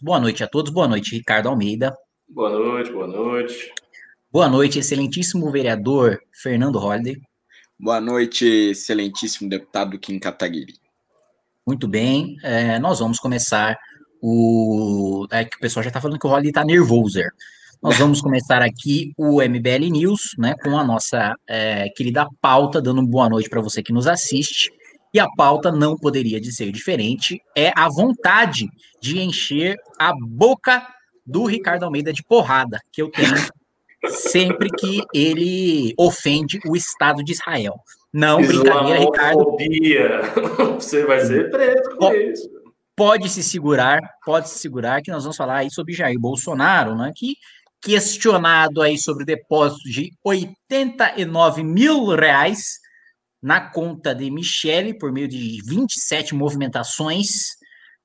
Boa noite a todos, boa noite, Ricardo Almeida. Boa noite, boa noite. Boa noite, excelentíssimo vereador Fernando Holliday. Boa noite, excelentíssimo deputado Kim Kataguiri. Muito bem, é, nós vamos começar o. É que o pessoal já está falando que o Holliday está nervoso. Nós vamos começar aqui o MBL News, né, com a nossa é, querida pauta, dando boa noite para você que nos assiste. E a pauta não poderia de ser diferente, é a vontade de encher a boca do Ricardo Almeida de porrada que eu tenho sempre que ele ofende o Estado de Israel. Não, brincadeira, Ricardo. Você vai ser preso com isso. Pode se segurar, pode se segurar, que nós vamos falar aí sobre Jair Bolsonaro, né? Que questionado aí sobre o depósito de 89 mil reais na conta de Michele por meio de 27 movimentações.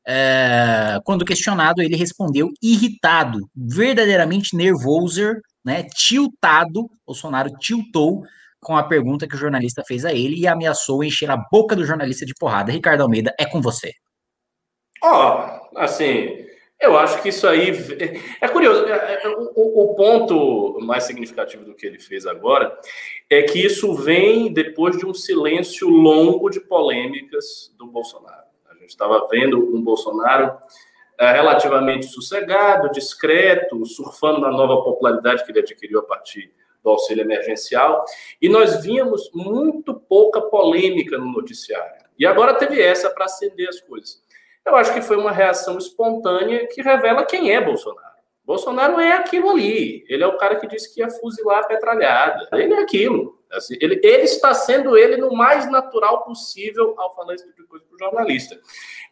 É, quando questionado, ele respondeu irritado, verdadeiramente nervoso, né, tiltado. Bolsonaro tiltou com a pergunta que o jornalista fez a ele e ameaçou encher a boca do jornalista de porrada. Ricardo Almeida, é com você. Ó, oh, assim, eu acho que isso aí é curioso. É, é, o, o, ponto mais significativo do que ele fez agora é que isso vem depois de um silêncio longo de polêmicas do Bolsonaro. A gente estava vendo um Bolsonaro é, relativamente sossegado, discreto, surfando na nova popularidade que ele adquiriu a partir do auxílio emergencial, e nós víamos muito pouca polêmica no noticiário. E agora teve essa para acender as coisas. Eu acho que foi uma reação espontânea que revela quem é Bolsonaro. Bolsonaro é aquilo ali. Ele é o cara que disse que ia fuzilar a petralhada. Ele é aquilo. Assim, ele, ele, está sendo ele no mais natural possível ao falar esse tipo de coisa para o jornalista.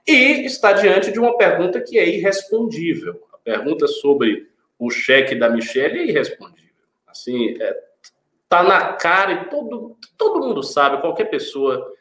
E está diante de uma pergunta que é irrespondível. A pergunta sobre o cheque da Michelle é irrespondível. Assim, é, tá na cara e todo, todo mundo sabe, qualquer pessoa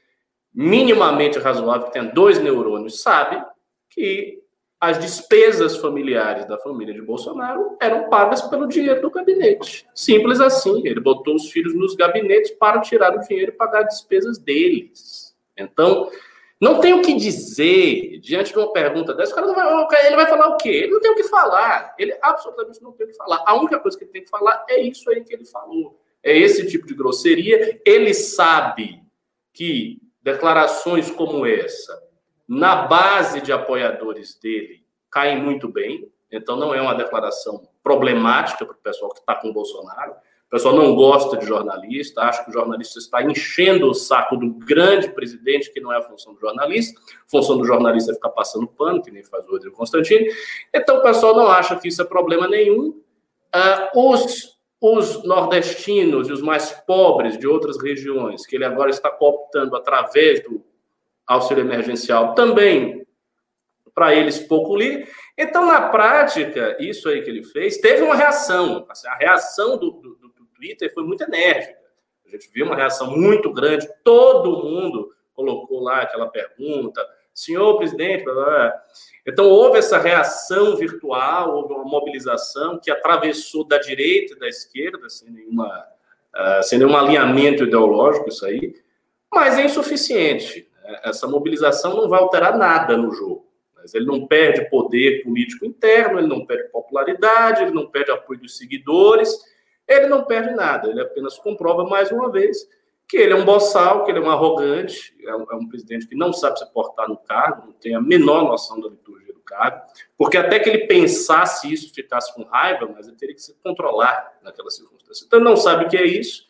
minimamente razoável, que tenha dois neurônios, sabe que as despesas familiares da família de Bolsonaro eram pagas pelo dinheiro do gabinete. Simples assim. Ele botou os filhos nos gabinetes para tirar o dinheiro e pagar as despesas deles. Então, não tem o que dizer diante de uma pergunta dessa. O cara vai, ele vai falar o quê? Ele não tem o que falar. Ele absolutamente não tem o que falar. A única coisa que ele tem que falar é isso aí que ele falou. É esse tipo de grosseria. Ele sabe que declarações como essa, na base de apoiadores dele, caem muito bem. Então, não é uma declaração problemática para o pessoal que está com o Bolsonaro. O pessoal não gosta de jornalista, acha que o jornalista está enchendo o saco do grande presidente, que não é a função do jornalista. A função do jornalista é ficar passando pano, que nem faz o Rodrigo Constantino. Então, o pessoal não acha que isso é problema nenhum. Uh, os os nordestinos e os mais pobres de outras regiões, que ele agora está cooptando através do auxílio emergencial, também para eles pouco li. Então, na prática, isso aí que ele fez, teve uma reação. Assim, a reação do, do, do Twitter foi muito enérgica. A gente viu uma reação muito grande, todo mundo colocou lá aquela pergunta, senhor presidente, blá, blá. então houve essa reação virtual, houve uma mobilização que atravessou da direita e da esquerda, sem, nenhuma, uh, sem nenhum alinhamento ideológico, isso aí, mas é insuficiente. Essa mobilização não vai alterar nada no jogo. Mas ele não perde poder político interno, ele não perde popularidade, ele não perde apoio dos seguidores, ele não perde nada, ele apenas comprova mais uma vez que ele é um boçal, que ele é um arrogante, é um, é um, presidente que não sabe se portar no cargo, não tem a menor noção da liturgia do cargo, porque até que ele pensasse isso, ficasse com raiva, mas ele teria que se controlar naquela circunstância. Então, ele não sabe o que é isso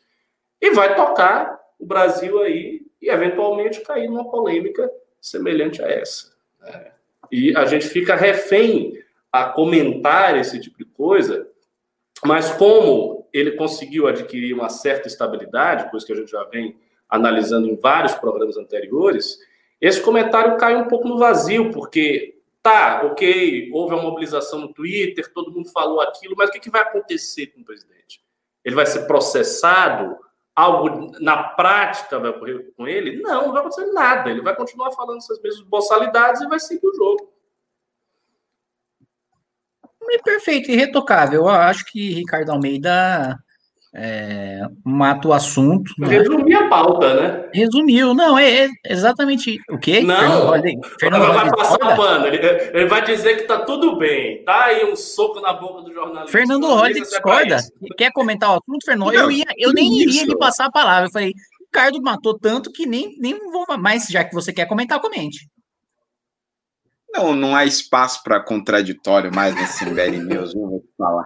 e vai tocar o Brasil aí e, eventualmente, cair numa polêmica semelhante a essa. Né? E a gente fica refém a comentar esse tipo de coisa, mas como ele conseguiu adquirir uma certa estabilidade, coisa que a gente já vem analisando em vários programas anteriores, esse comentário cai um pouco no vazio, porque tá, ok, houve uma mobilização no Twitter, todo mundo falou aquilo, mas o que, que vai acontecer com o presidente? Ele vai ser processado? Algo na prática vai ocorrer com ele? Não, não vai acontecer nada. Ele vai continuar falando essas mesmas boçalidades e vai seguir o jogo. É perfeito, irretocável. Eu acho que Ricardo Almeida é, mata o assunto. Né? Resumir a pauta, né? Resumiu, não, é, é exatamente o quê? Não, Fernando, Fernando vai passar o pano, ele, ele, vai dizer que tá tudo bem, tá aí um soco na boca do jornalista. Fernando Holliday discorda, quer comentar o assunto, Fernando? Não, eu, ia, eu nem iria lhe passar a palavra, eu falei, Ricardo matou tanto que nem, nem vou mais, já que você quer comentar, comente. Não, não há espaço para contraditório mais nesse MBL News, eu vou falar.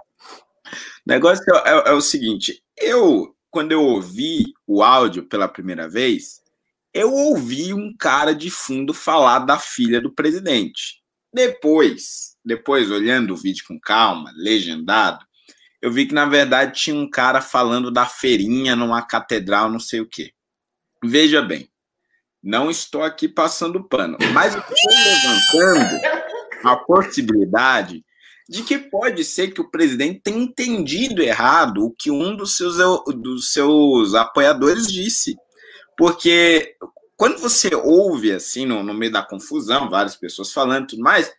Negócio é, é, é, o seguinte: eu, quando eu ouvi o áudio pela primeira vez, eu ouvi um cara de fundo falar da filha do presidente. Depois, depois olhando o vídeo com calma, legendado, eu vi que na verdade tinha um cara falando da feirinha numa catedral, não sei o quê. Veja bem, não estou aqui passando pano, mas estou levantando a possibilidade de que pode ser que o presidente tenha entendido errado o que um dos seus, dos seus apoiadores disse. Porque quando você ouve, assim, no, no meio da confusão, várias pessoas falando e tudo mais,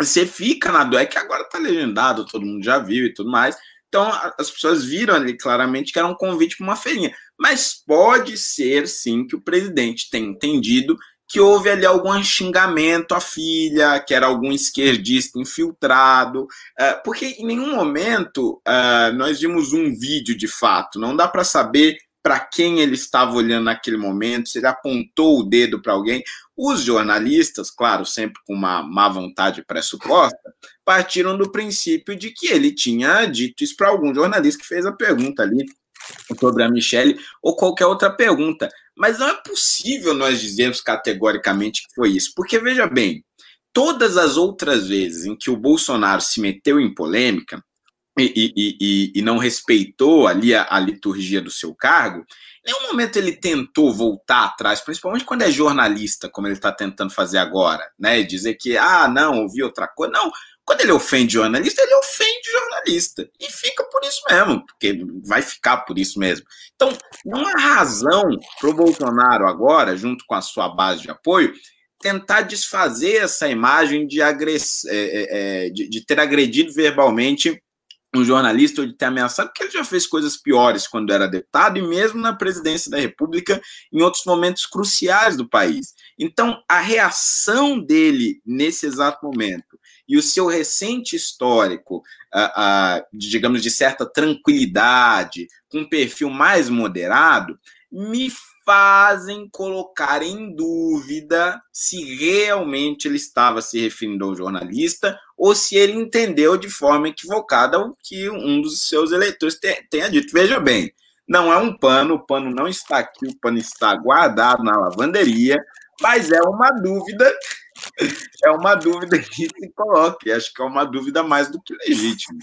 você fica na dor. É que agora tá legendado, todo mundo já viu e tudo mais. Então, as pessoas viram ali claramente que era um convite para uma feirinha. Mas pode ser, sim, que o presidente tenha entendido que houve ali algum xingamento à filha, que era algum esquerdista infiltrado, é, porque em nenhum momento é, nós vimos um vídeo de fato, não dá para saber para quem ele estava olhando naquele momento, se ele apontou o dedo para alguém. Os jornalistas, claro, sempre com uma má vontade pressuposta, partiram do princípio de que ele tinha dito isso para algum jornalista que fez a pergunta ali sobre a Michelle ou qualquer outra pergunta. Mas não é possível nós dizermos categoricamente que foi isso, porque veja bem, todas as outras vezes em que o Bolsonaro se meteu em polêmica e, e, e, e não respeitou ali a, a liturgia do seu cargo, em nenhum momento ele tentou voltar atrás, principalmente quando é jornalista, como ele está tentando fazer agora, né? Dizer que, ah, não, ouvi outra coisa. Não, quando ele ofende jornalista, ele ofende jornalista. E fica por isso mesmo, porque vai ficar por isso mesmo. Então, não há razão para o Bolsonaro agora, junto com a sua base de apoio, tentar desfazer essa imagem de, agress... É, é, é, de, de ter agredido verbalmente um jornalista ou de ter ameaçado, porque ele já fez coisas piores quando era deputado e mesmo na presidência da República em outros momentos cruciais do país. Então, a reação dele nesse exato momento e o seu recente histórico, digamos, de certa tranquilidade, com um perfil mais moderado, me fazem colocar em dúvida se realmente ele estava se referindo ao jornalista ou se ele entendeu de forma equivocada o que um dos seus eleitores tenha dito. Veja bem, não é um pano, o pano não está aqui, o pano está guardado na lavanderia, mas é uma dúvida é uma dúvida que se coloque. Acho que é uma dúvida mais do que legítima.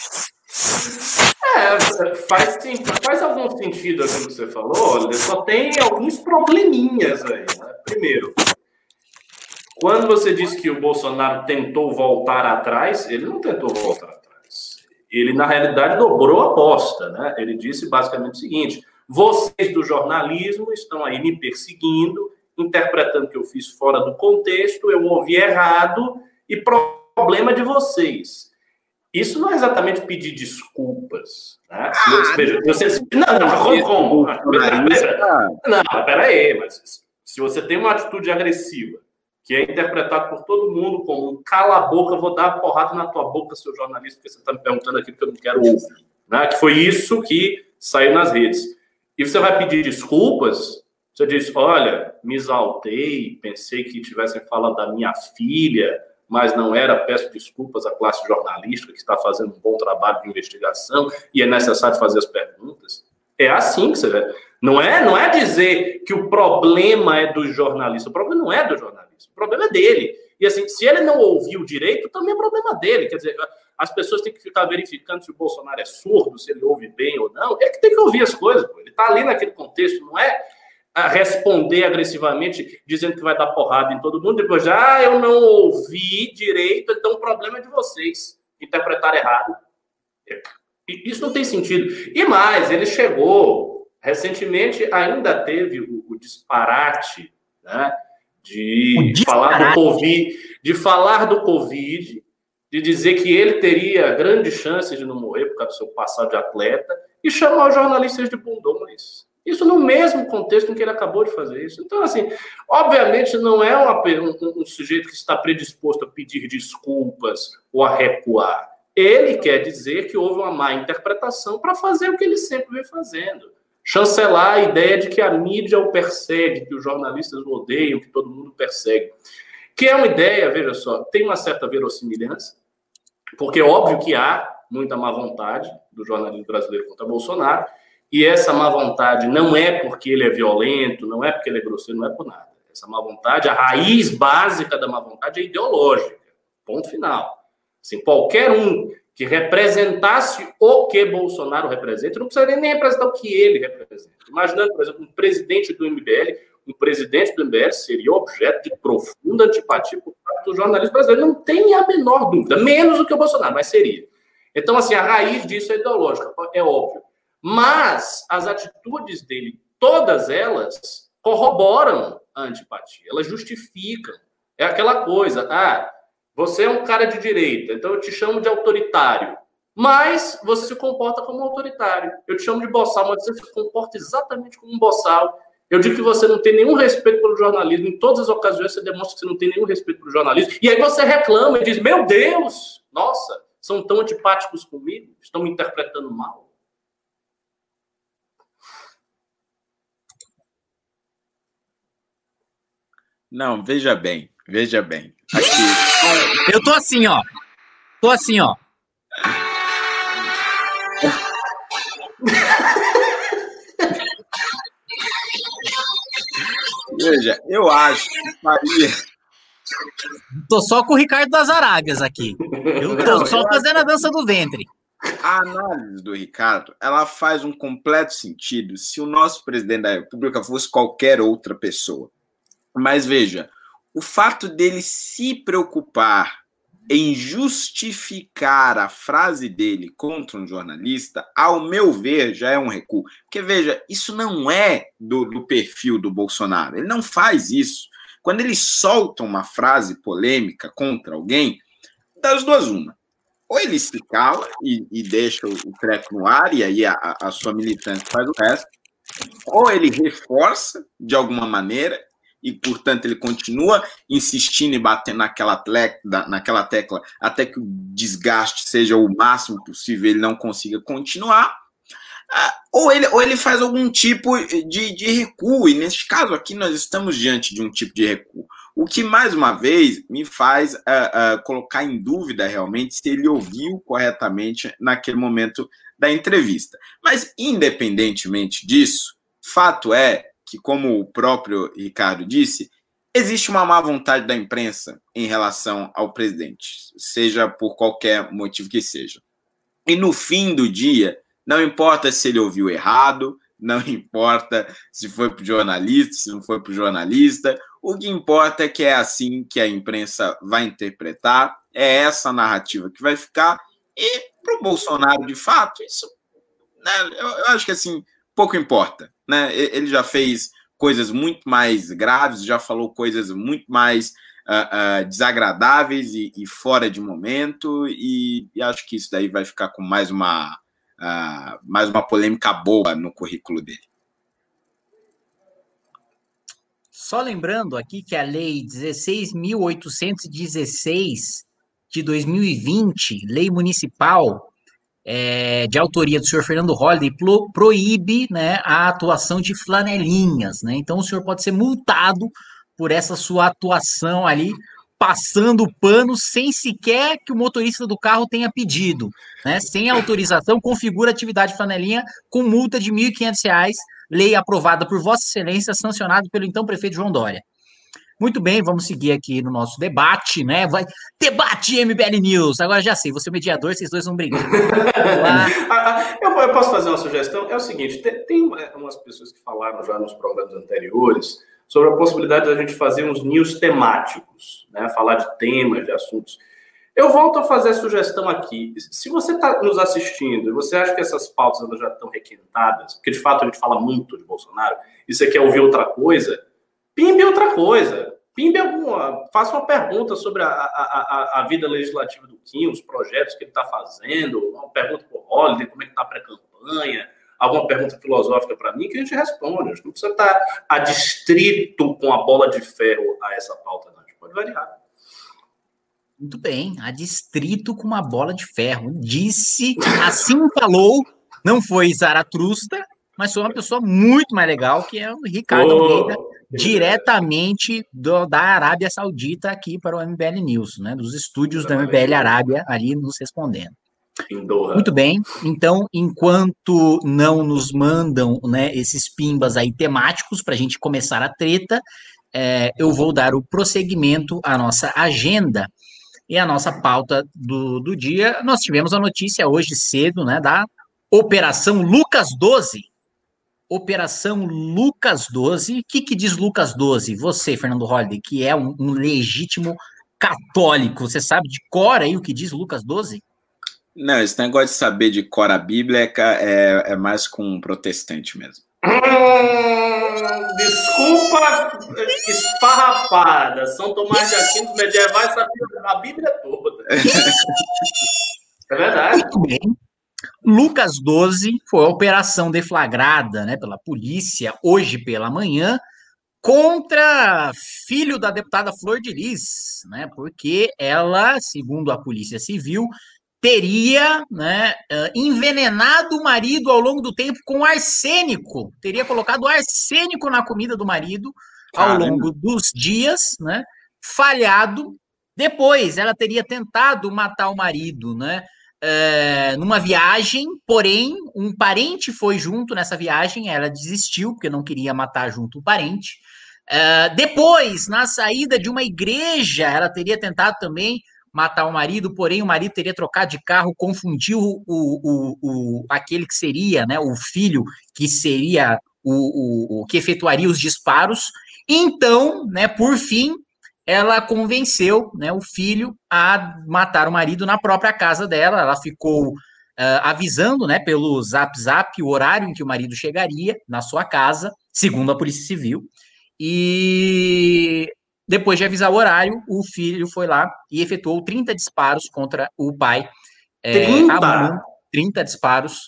É, faz, faz algum sentido aquilo que você falou, só tem alguns probleminhas aí. Né? Primeiro, quando você disse que o Bolsonaro tentou voltar atrás, ele não tentou voltar atrás. Ele, na realidade, dobrou a aposta. Né? Ele disse basicamente o seguinte: vocês do jornalismo estão aí me perseguindo, interpretando que eu fiz fora do contexto, eu ouvi errado e problema de vocês. Isso não é exatamente pedir desculpas. Né? Ah, você, não, não, como? Não, peraí, mas se você tem uma atitude agressiva, que é interpretado por todo mundo como um cala a boca, vou dar uma porrada na tua boca, seu jornalista, porque você está me perguntando aquilo que eu não quero ouvir. Né? Que foi isso que saiu nas redes. E você vai pedir desculpas, você diz, olha, me exaltei, pensei que tivessem falado da minha filha, mas não era, peço desculpas à classe jornalística que está fazendo um bom trabalho de investigação e é necessário fazer as perguntas. É assim que você vê. Não é, não é dizer que o problema é do jornalista. O problema não é do jornalista. O problema é dele. E assim, se ele não ouviu direito, também é problema dele. Quer dizer, as pessoas têm que ficar verificando se o Bolsonaro é surdo, se ele ouve bem ou não. Ele que tem que ouvir as coisas. Pô. Ele está ali naquele contexto. Não é a responder agressivamente, dizendo que vai dar porrada em todo mundo, depois, ah, eu não ouvi direito, então o problema é de vocês, interpretar errado. Isso não tem sentido. E mais, ele chegou, recentemente ainda teve o, o disparate, né, de disparate. falar do Covid, de falar do Covid, de dizer que ele teria grandes chances de não morrer por causa do seu passado de atleta e chamar os jornalistas de bundões. Isso no mesmo contexto em que ele acabou de fazer isso. Então, assim, obviamente não é uma, um, um sujeito que está predisposto a pedir desculpas ou a recuar. Ele quer dizer que houve uma má interpretação para fazer o que ele sempre vem fazendo. Chancelar a ideia de que a mídia o persegue, que os jornalistas o odeiam, que todo mundo persegue. Que é uma ideia, veja só, tem uma certa verossimilhança, porque é óbvio que há muita má vontade do jornalismo brasileiro contra Bolsonaro, e essa má vontade não é porque ele é violento, não é porque ele é grosseiro, não é por nada. Essa má vontade, a raiz básica da má vontade é ideológica. Ponto final. Assim, qualquer um que representasse o que Bolsonaro representa, não precisaria nem representar o que ele representa. Imaginando, por exemplo, um presidente do MBL, um presidente do MBL seria objeto de profunda antipatia por parte do jornalismo brasileiro. Não tem a menor dúvida, menos do que o Bolsonaro, mas seria. Então, assim, a raiz disso é ideológica, é óbvio. Mas as atitudes dele, todas elas, corroboram a antipatia, elas justificam. É aquela coisa, ah, você é um cara de direita, então eu te chamo de autoritário. Mas você se comporta como um autoritário. Eu te chamo de boçal, mas você se comporta exatamente como um boçal. Eu digo que você não tem nenhum respeito pelo jornalismo. Em todas as ocasiões você demonstra que você não tem nenhum respeito pelo jornalismo. E aí você reclama e diz: Meu Deus, nossa, são tão antipáticos comigo, estão me interpretando mal. Não, veja bem, veja bem. Aqui. Eu tô assim, ó. Tô assim, ó. Veja, eu acho que faria. Tô só com o Ricardo das Arábias aqui. Eu tô só fazendo a dança do ventre. A análise do Ricardo, ela faz um completo sentido se o nosso presidente da República fosse qualquer outra pessoa. Mas veja, o fato dele se preocupar em justificar a frase dele contra um jornalista, ao meu ver, já é um recuo. Porque, veja, isso não é do, do, perfil do Bolsonaro. Ele não faz isso. Quando ele solta uma frase polêmica contra alguém, das duas, uma. Ou ele se cala e, e deixa o, treco no ar, e aí a, a sua militância faz o resto, ou ele reforça de alguma maneira e, portanto, ele continua insistindo e batendo naquela, naquela tecla até que o desgaste seja o máximo possível, ele não consiga continuar. Ah, ou ele, ou ele faz algum tipo de, de recuo, e neste caso aqui nós estamos diante de um tipo de recuo. O que, mais uma vez, me faz uh, uh, colocar em dúvida realmente se ele ouviu corretamente naquele momento da entrevista. Mas, independentemente disso, fato é que, como o próprio Ricardo disse, existe uma má vontade da imprensa em relação ao presidente, seja por qualquer motivo que seja. E no fim do dia, não importa se ele ouviu errado, não importa se foi para o jornalista, se não foi para o jornalista, o que importa é que é assim que a imprensa vai interpretar, é essa narrativa que vai ficar, e para o Bolsonaro, de fato, isso, né, eu, eu acho que assim, pouco importa né? Ele já fez coisas muito mais graves, já falou coisas muito mais uh, uh, desagradáveis e, e, fora de momento, e, e, acho que isso daí vai ficar com mais uma, uh, mais uma polêmica boa no currículo dele. Só lembrando aqui que a Lei 16.816 de 2020, Lei Municipal, é, de autoria do senhor Fernando Holliday pro, proíbe né, a atuação de flanelinhas. Né? Então, o senhor pode ser multado por essa sua atuação ali, passando o pano sem sequer que o motorista do carro tenha pedido. Né? Sem autorização, configura atividade flanelinha com multa de R$ 1.500, lei aprovada por Vossa Excelência, sancionado pelo então prefeito João Dória. Muito bem, vamos seguir aqui no nosso debate, né? Vai debate MBL News. Agora já sei, você é mediador, vocês dois vão brigar. Ah, eu, eu, posso fazer uma sugestão? É o seguinte: tem, tem, umas pessoas que falaram já nos programas anteriores sobre a possibilidade da gente fazer uns news temáticos, né? Falar de temas, de assuntos. Eu volto a fazer a sugestão aqui. Se você está nos assistindo e você acha que essas pautas já estão requentadas, porque de fato a gente fala muito de Bolsonaro, e você quer ouvir outra coisa, pimbe outra coisa. pimbe alguma, faça uma pergunta sobre a, a, a, a vida legislativa do Kim, os projetos que ele está fazendo, uma pergunta para o Holiday, como é que está a pré-campanha, alguma pergunta filosófica para mim, que a gente responde. A gente não precisa estar adstrito com a bola de ferro a essa pauta, não. A gente pode variar. Muito bem, adstrito com uma bola de ferro. Disse, assim falou, não foi Zaratrusta, mas foi uma pessoa muito mais legal, que é o Ricardo oh. Almeida diretamente do, da Arábia Saudita aqui para o MBL News, né? Dos estúdios da MBL Arábia ali nos respondendo. Muito bem. Então, enquanto não nos mandam né, esses pimbas aí temáticos para a gente começar a treta, é, eu vou dar o prosseguimento à nossa agenda e a nossa pauta do, do dia. Nós tivemos a notícia hoje cedo né, da Operação Lucas 12, Operação Lucas 12. O que, que diz Lucas 12? Você, Fernando Holliday, que é um, um, legítimo católico, você sabe de cor aí o que diz Lucas 12? Não, esse negócio de saber de cor a Bíblia é, é, é mais com um protestante mesmo. Hum, desculpa, esfarrapada. São Tomás de Aquino, medievais, sabiam a Bíblia toda. é verdade. Muito bem. Lucas 12 foi a operação deflagrada né, pela polícia hoje pela manhã contra filho da deputada Flor de Lis, né, porque ela, segundo a Polícia Civil, teria né, envenenado o marido ao longo do tempo com arsênico, teria colocado arsênico na comida do marido ao Caramba. longo dos dias, né, falhado. Depois, ela teria tentado matar o marido, né, é, numa viagem, porém, um parente foi junto nessa viagem, ela desistiu, porque não queria matar junto o parente. É, depois, na saída de uma igreja, ela teria tentado também matar o marido, porém o marido teria trocado de carro, confundiu o, o, o, aquele que seria, né, o filho que seria o, o, o que efetuaria os disparos. Então, né, por fim, ela convenceu né, o filho a matar o marido na própria casa dela. Ela ficou uh, avisando né, pelo zap zap o horário em que o marido chegaria na sua casa, segundo a Polícia Civil. E depois de avisar o horário, o filho foi lá e efetuou 30 disparos contra o pai. 30? É, 30 disparos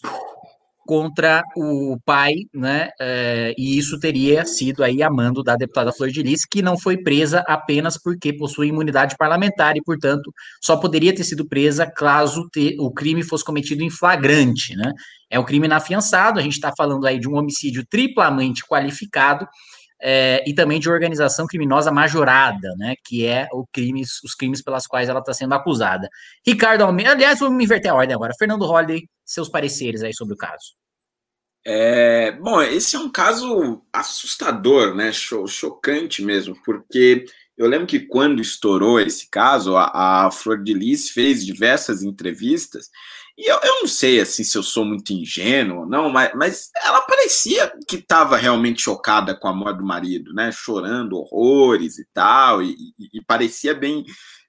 contra o pai, né? É, e isso teria sido aí a mando da deputada Flor de Lis, que não foi presa apenas porque possui imunidade parlamentar e, portanto, só poderia ter sido presa caso o crime fosse cometido em flagrante, né? É um crime inafiançado, a gente está falando aí de um homicídio triplamente qualificado, é, e também de organização criminosa majorada, né, que é o crime, os crimes pelas quais ela está sendo acusada. Ricardo Almeida, aliás, vamos inverter a ordem agora. Fernando Holliday, seus pareceres aí sobre o caso. É, bom, esse é um caso assustador, né, chocante mesmo, porque eu lembro que quando estourou esse caso, a, a Flor de Lis fez diversas entrevistas e eu, eu não sei assim se eu sou muito ingênuo ou não, mas, mas ela parecia que estava realmente chocada com a morte do marido, né? Chorando horrores e tal, e, e, e parecia bem,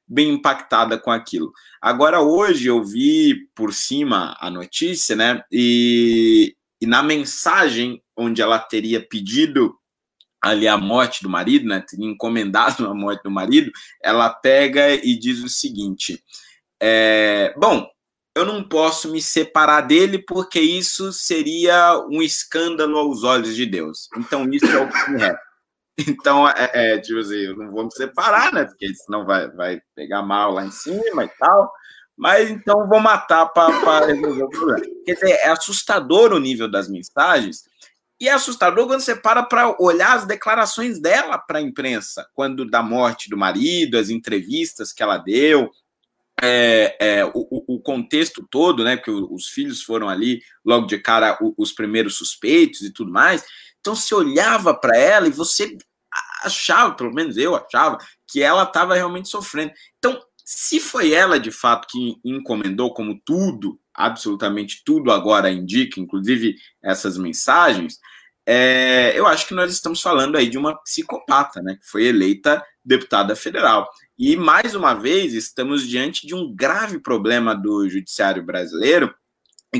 bem impactada com aquilo. Agora, hoje eu vi por cima a notícia, né? E, e na mensagem onde ela teria pedido ali a morte do marido, né? Teria encomendado a morte do marido, ela pega e diz o seguinte: é, bom, eu não posso me separar dele porque isso seria um escândalo aos olhos de Deus. Então, isso é o que é. Então, é, é, tipo assim, eu não vou me separar, né? Porque senão vai, vai pegar mal lá em cima e tal. Mas então vou matar para resolver o problema. Quer dizer, é assustador o nível das mensagens. E é assustador quando você para para olhar as declarações dela para a imprensa, quando da morte do marido, as entrevistas que ela deu, é, é, o, o, contexto todo, né? Que os filhos foram ali logo de cara os primeiros suspeitos e tudo mais. Então se olhava para ela e você achava, pelo menos eu achava, que ela estava realmente sofrendo. Então, se foi ela de fato que encomendou, como tudo, absolutamente tudo agora indica, inclusive essas mensagens, é, eu acho que nós estamos falando aí de uma psicopata, né? Que foi eleita deputada federal. E, mais uma vez, estamos diante de um grave problema do judiciário brasileiro,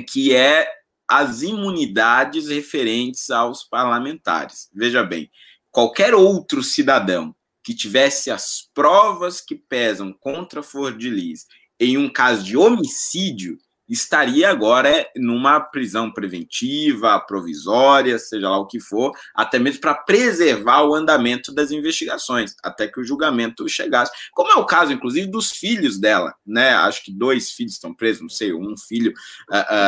que é as imunidades referentes aos parlamentares. Veja bem, qualquer outro cidadão que tivesse as provas que pesam contra Flor de Lis em um caso de homicídio, estaria agora numa prisão preventiva, provisória, seja lá o que for, até mesmo para preservar o andamento das investigações, até que o julgamento chegasse. Como é o caso, inclusive, dos filhos dela, né? Acho que dois filhos estão presos, não sei, um filho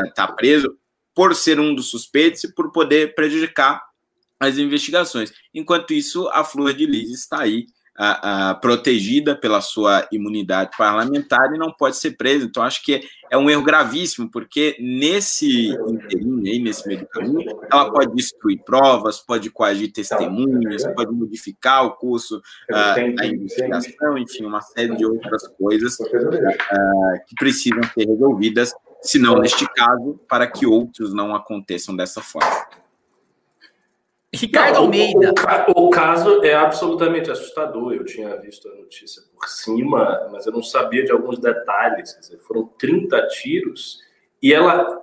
está uh, uh, preso por ser um dos suspeitos e por poder prejudicar as investigações. Enquanto isso, a Flor de Lis está aí uh, uh, protegida pela sua imunidade parlamentar e não pode ser presa. Então, acho que é um erro gravíssimo, porque nesse interim, aí, nesse meio do caminho, ela pode destruir provas, pode coagir testemunhas, pode modificar o curso uh, da investigação, enfim, uma série de outras coisas que precisam ser resolvidas, se não neste caso, para que outros não aconteçam dessa forma. Ricardo não, Almeida. O, o, o, caso é absolutamente assustador. Eu tinha visto a notícia por cima, mas eu não sabia de alguns detalhes. Dizer, foram 30 tiros e ela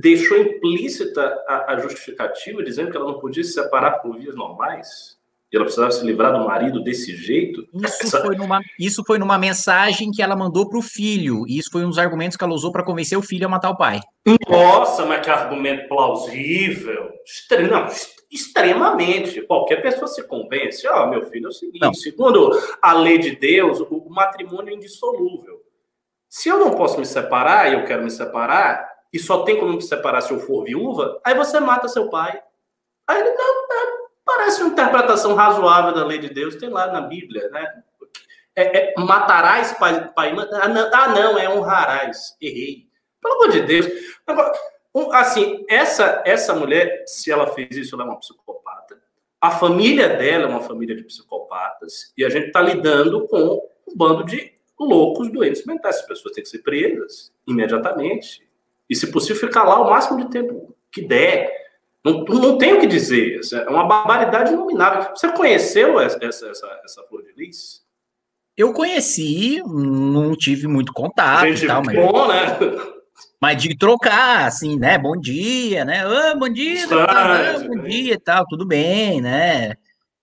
deixou implícita a, a, justificativa, dizendo que ela não podia se separar por vias normais. E ela precisava se livrar do marido desse jeito. Isso, Essa... foi, numa, isso foi numa mensagem que ela mandou para o filho. E isso foi um dos argumentos que ela usou para convencer o filho a matar o pai. Nossa, mas que argumento plausível. Não, extremamente. Qualquer pessoa se convence. Ó, oh, meu filho, é o seguinte: não. segundo a lei de Deus, o matrimônio é indissolúvel. Se eu não posso me separar e eu quero me separar, e só tem como me separar se eu for viúva, aí você mata seu pai. Aí ele, não, é, parece uma interpretação razoável da lei de Deus, tem lá na Bíblia, né? É, é, matarás pai, pai ah não, ah, não, é honrarás. Errei. Pelo amor de Deus. Agora, Assim, essa, essa mulher, se ela fez isso, ela é uma psicopata. A família dela é uma família de psicopatas. E a gente está lidando com um bando de loucos, doentes mentais. As pessoas têm que ser presas imediatamente. E, se possível, ficar lá o máximo de tempo que der. Não, não tenho o que dizer. É uma barbaridade inominável. Você conheceu essa, essa, essa, essa flor de lis? Eu conheci, não tive muito contato Gente e tal, mas... bom, né? Mas de trocar, assim, né? Bom dia, né? Oh, bom dia, tá, bom dia e tal, tudo bem, né?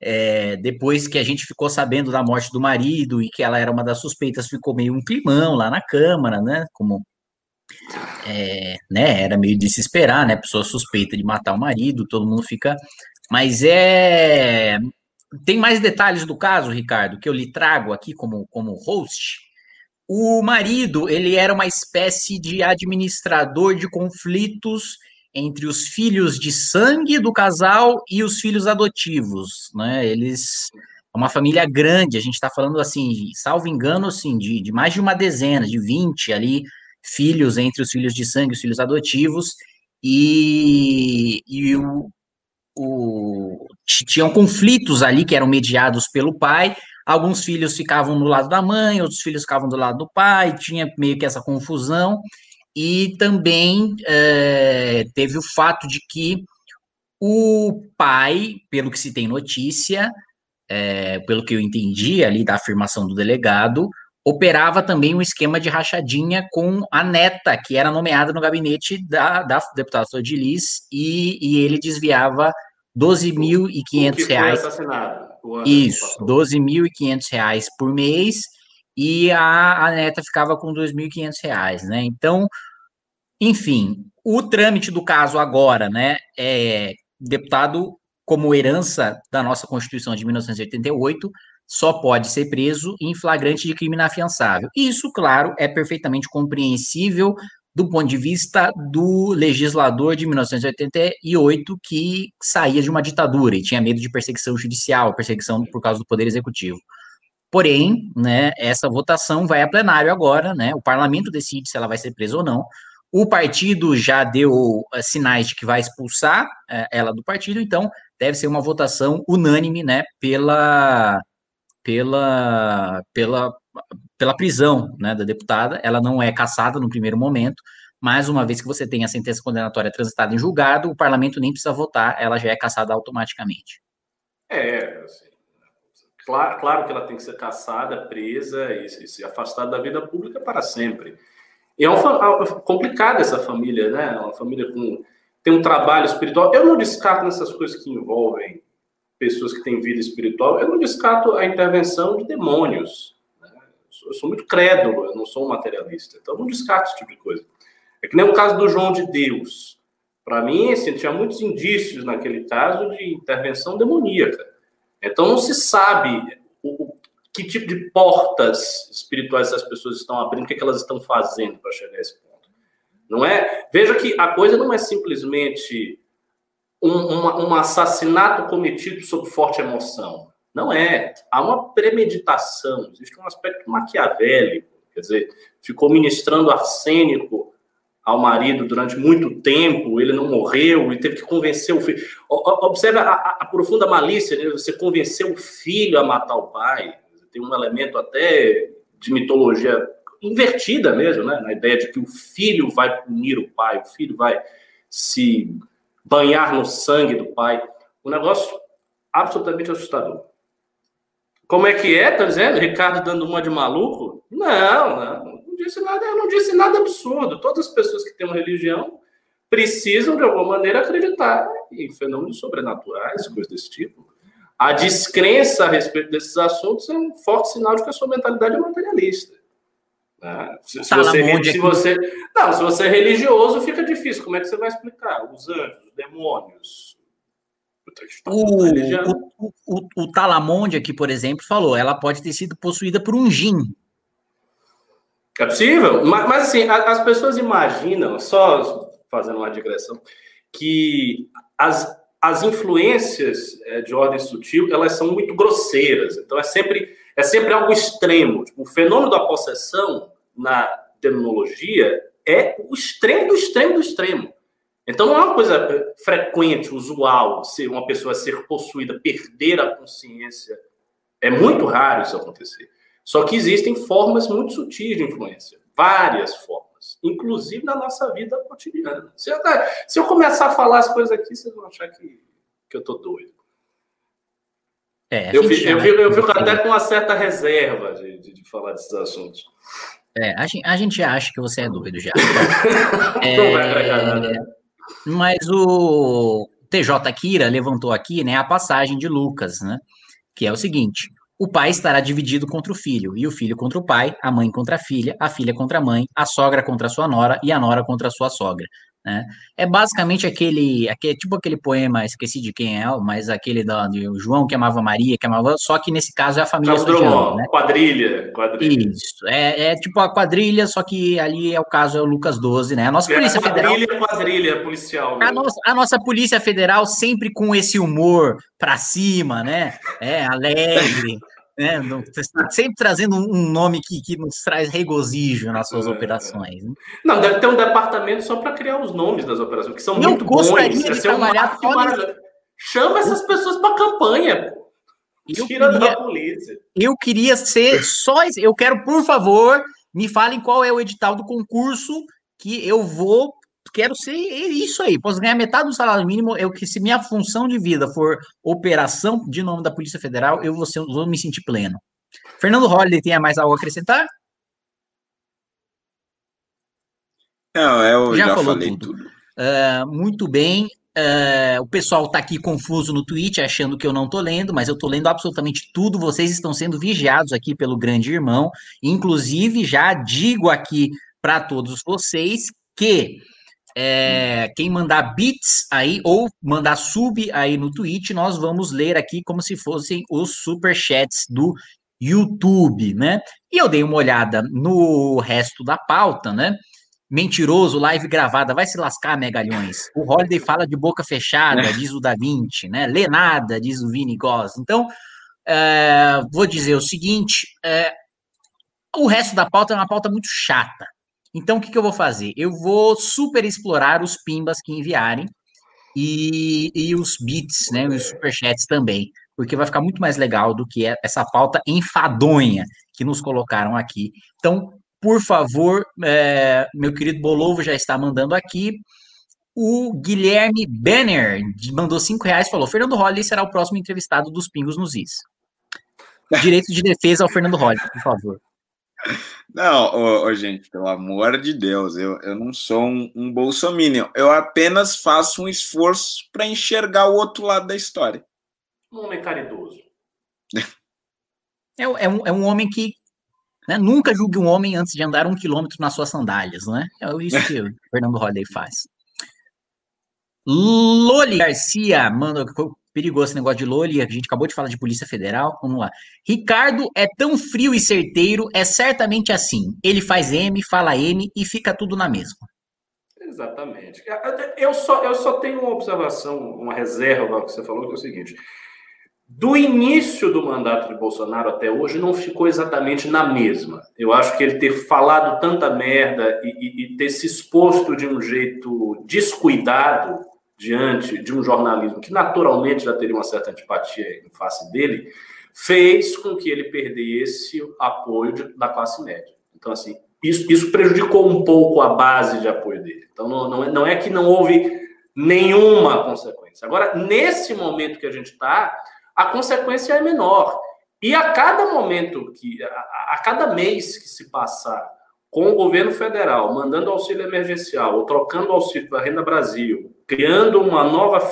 É, depois que a gente ficou sabendo da morte do marido e que ela era uma das suspeitas, ficou meio um climão lá na Câmara, né? Como é, né, era meio de se esperar, né? Pessoa suspeita de matar o marido, todo mundo fica. Mas é. Tem mais detalhes do caso, Ricardo, que eu lhe trago aqui como, como host. O marido, ele era uma espécie de administrador de conflitos entre os filhos de sangue do casal e os filhos adotivos, né? Eles é uma família grande, a gente está falando assim, salvo engano, assim, de, de mais de uma dezena, de 20 ali, filhos entre os filhos de sangue e os filhos adotivos, e, e o, o, tinham conflitos ali que eram mediados pelo pai, Alguns filhos ficavam do lado da mãe, outros filhos ficavam do lado do pai, tinha meio que essa confusão. E também é, teve o fato de que o pai, pelo que se tem notícia, é, pelo que eu entendi ali da afirmação do delegado, operava também um esquema de rachadinha com a neta, que era nomeada no gabinete da, da deputada Sodilis, e, e ele desviava 12.500 reais. Isso, R$ 12.500 por mês e a, a neta ficava com R$ 2.500, né? Então, enfim, o trâmite do caso agora, né, é deputado como herança da nossa Constituição de 1988, só pode ser preso em flagrante de crime inafiançável. Isso, claro, é perfeitamente compreensível do ponto de vista do legislador de 1988 que saía de uma ditadura e tinha medo de perseguição judicial, perseguição por causa do poder executivo. Porém, né, essa votação vai a plenário agora, né? O parlamento decide se ela vai ser presa ou não. O partido já deu uh, sinais de que vai expulsar uh, ela do partido, então deve ser uma votação unânime, né, pela pela pela pela prisão né, da deputada, ela não é caçada no primeiro momento, mas uma vez que você tem a sentença condenatória transitada em julgado, o parlamento nem precisa votar, ela já é caçada automaticamente. É, assim, claro, claro que ela tem que ser caçada, presa e, e se afastada da vida pública para sempre. E é uma, complicada essa família, né? Uma família com tem um trabalho espiritual. Eu não descarto nessas coisas que envolvem pessoas que têm vida espiritual, eu não descarto a intervenção de demônios. Eu sou muito crédulo, eu não sou um materialista, então não descarto esse tipo de coisa. É que nem o caso do João de Deus. Para mim, assim, tinha muitos indícios naquele caso de intervenção demoníaca. Então não se sabe o, que tipo de portas espirituais as pessoas estão abrindo, o que, é que elas estão fazendo para chegar a esse ponto. Não é? Veja que a coisa não é simplesmente um, uma, um assassinato cometido sob forte emoção. Não é. Há uma premeditação, existe um aspecto maquiavélico. Quer dizer, ficou ministrando arsênico ao marido durante muito tempo, ele não morreu e teve que convencer o filho. Observe a, a, a profunda malícia, né? você convenceu o filho a matar o pai. Tem um elemento até de mitologia invertida mesmo, né? na ideia de que o filho vai punir o pai, o filho vai se banhar no sangue do pai. Um negócio absolutamente assustador. Como é que é? Tá dizendo? Ricardo dando uma de maluco? Não, não, não disse nada, eu não disse nada absurdo. Todas as pessoas que têm uma religião precisam, de alguma maneira, acreditar em fenômenos sobrenaturais, coisas desse tipo. A descrença a respeito desses assuntos é um forte sinal de que a sua mentalidade é materialista. Né? Se, se, você, se você, não, se você é religioso, fica difícil. Como é que você vai explicar? Os anjos, os demônios. O, o, o, o Talamonde aqui, por exemplo, falou, ela pode ter sido possuída por um gin. É possível, mas, mas assim, as pessoas imaginam, só fazendo uma digressão, que as, as influências é, de ordem sutil, elas são muito grosseiras. Então, é sempre, é sempre algo extremo. Tipo, o fenômeno da possessão, na demonologia, é o extremo do extremo do extremo. Então, não é uma coisa frequente, usual, ser uma pessoa ser possuída, perder a consciência. É muito raro isso acontecer. Só que existem formas muito sutis de influência. Várias formas. Inclusive na nossa vida cotidiana. Se eu, se eu começar a falar as coisas aqui, vocês vão achar que, que eu tô doido. É, eu, fico, eu, fico, eu fico até com uma certa reserva de, de, de falar desses assuntos. É, a gente, a gente acha que você é doido já. é, Não vai entregar nada. Mas o TJ Kira levantou aqui né, a passagem de Lucas, né? Que é o seguinte: o pai estará dividido contra o filho, e o filho contra o pai, a mãe contra a filha, a filha contra a mãe, a sogra contra a sua nora e a nora contra a sua sogra. Né? É basicamente aquele, aquele, tipo aquele poema, esqueci de quem é, mas aquele da, de João que amava Maria, que amava, só que nesse caso é a família Drummond, né? quadrilha, quadrilha. Isso, é, é, tipo a quadrilha, só que ali é o caso é o Lucas 12, né? A nossa é, Polícia quadrilha, Federal... Quadrilha, policial. A nossa, a nossa Polícia Federal sempre com esse humor pra cima, né? É, alegre, né? Você está sempre trazendo um nome que, que nos traz regozijo nas suas é, operações. Né? Não, deve ter um departamento só para criar os nomes das operações, que são Eu muito bons. De trabalhar um Chama essas pessoas para campanha. Eu Tira queria, da polícia. Eu queria ser só. Eu quero, por favor, me falem qual é o edital do concurso que eu vou quero ser isso aí. Posso ganhar metade do salário mínimo. Eu que se minha função de vida for operação de nome da Polícia Federal, eu vou, ser, vou me sentir pleno. Fernando Holliday, tem mais algo a acrescentar? Não, eu já, já falei tudo. tudo. Uh, muito bem. Uh, o pessoal está aqui confuso no Twitch, achando que eu não estou lendo, mas eu estou lendo absolutamente tudo. Vocês estão sendo vigiados aqui pelo grande irmão. Inclusive, já digo aqui para todos vocês que é, quem mandar bits aí ou mandar sub aí no Twitch, nós vamos ler aqui como se fossem os superchats do YouTube, né? E eu dei uma olhada no resto da pauta, né? Mentiroso, live gravada, vai se lascar, megalhões. O Holiday fala de boca fechada, diz o Da Vinci, né? Lê nada, diz o Vini Goss. Então, é, vou dizer o seguinte: é, o resto da pauta é uma pauta muito chata, então, o que, que eu vou fazer? Eu vou super explorar os pimbas que enviarem e, e os bits, né, os superchats também, porque vai ficar muito mais legal do que essa pauta enfadonha que nos colocaram aqui. Então, por favor, é, meu querido Bolovo já está mandando aqui. O Guilherme Banner mandou cinco reais falou: Fernando Holly será o próximo entrevistado dos Pingos nos Is. Direito de defesa ao Fernando Holly, por favor. Não, ô, ô, gente, pelo amor de Deus, eu, eu não sou um, um bolsominion. Eu apenas faço um esforço para enxergar o outro lado da história. Um homem caridoso. É, é, um, é um homem que né, nunca julgue um homem antes de andar um quilômetro nas suas sandálias, né? É isso que o Fernando Holliday faz. Loli Garcia, mano, perigoso esse negócio de Loli, a gente acabou de falar de Polícia Federal, vamos lá. Ricardo é tão frio e certeiro, é certamente assim. Ele faz M, fala M e fica tudo na mesma. Exatamente. Eu só, eu só tenho uma observação, uma reserva que você falou, que é o seguinte. Do início do mandato de Bolsonaro até hoje, não ficou exatamente na mesma. Eu acho que ele ter falado tanta merda e, e, e ter se exposto de um jeito descuidado diante de um jornalismo que naturalmente já teria uma certa antipatia em face dele, fez com que ele perdesse o apoio de, da classe média. Então, assim, isso, isso prejudicou um pouco a base de apoio dele. Então, não, não, é, não é que não houve nenhuma consequência. Agora, nesse momento que a gente está, a consequência é menor. E a cada momento que, a, a cada mês que se passar com o governo federal mandando auxílio emergencial ou trocando auxílio para a Renda Brasil, criando uma nova,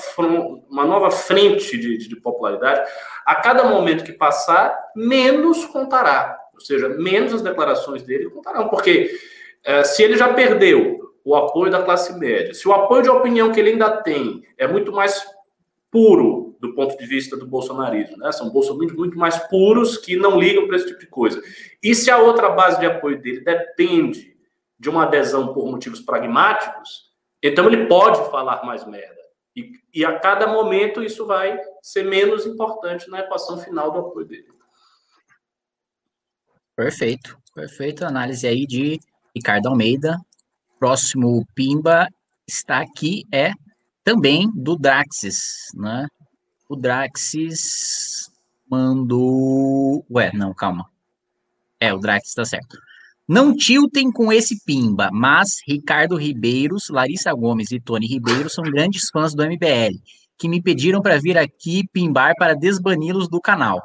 uma nova frente de, de, popularidade, a cada momento que passar, menos contará. Ou seja, menos as declarações dele contarão, porque é, se ele já perdeu o apoio da classe média, se o apoio de opinião que ele ainda tem é muito mais puro do ponto de vista do bolsonarismo, né? São bolsonaristas muito mais puros que não ligam para esse tipo de coisa. E se a outra base de apoio dele depende de uma adesão por motivos pragmáticos, então ele pode falar mais merda. E, e a cada momento isso vai ser menos importante na equação final do apoio dele. Perfeito, perfeito. Análise aí de Ricardo Almeida. Próximo Pimba está aqui é também do Draxis, né? O Draxis mandou. Ué, não, calma. É, o Draxis tá certo. Não tiltem com esse pimba, mas Ricardo Ribeiros, Larissa Gomes e Tony Ribeiro são grandes fãs do MBL, que me pediram para vir aqui pimbar para desbani-los do canal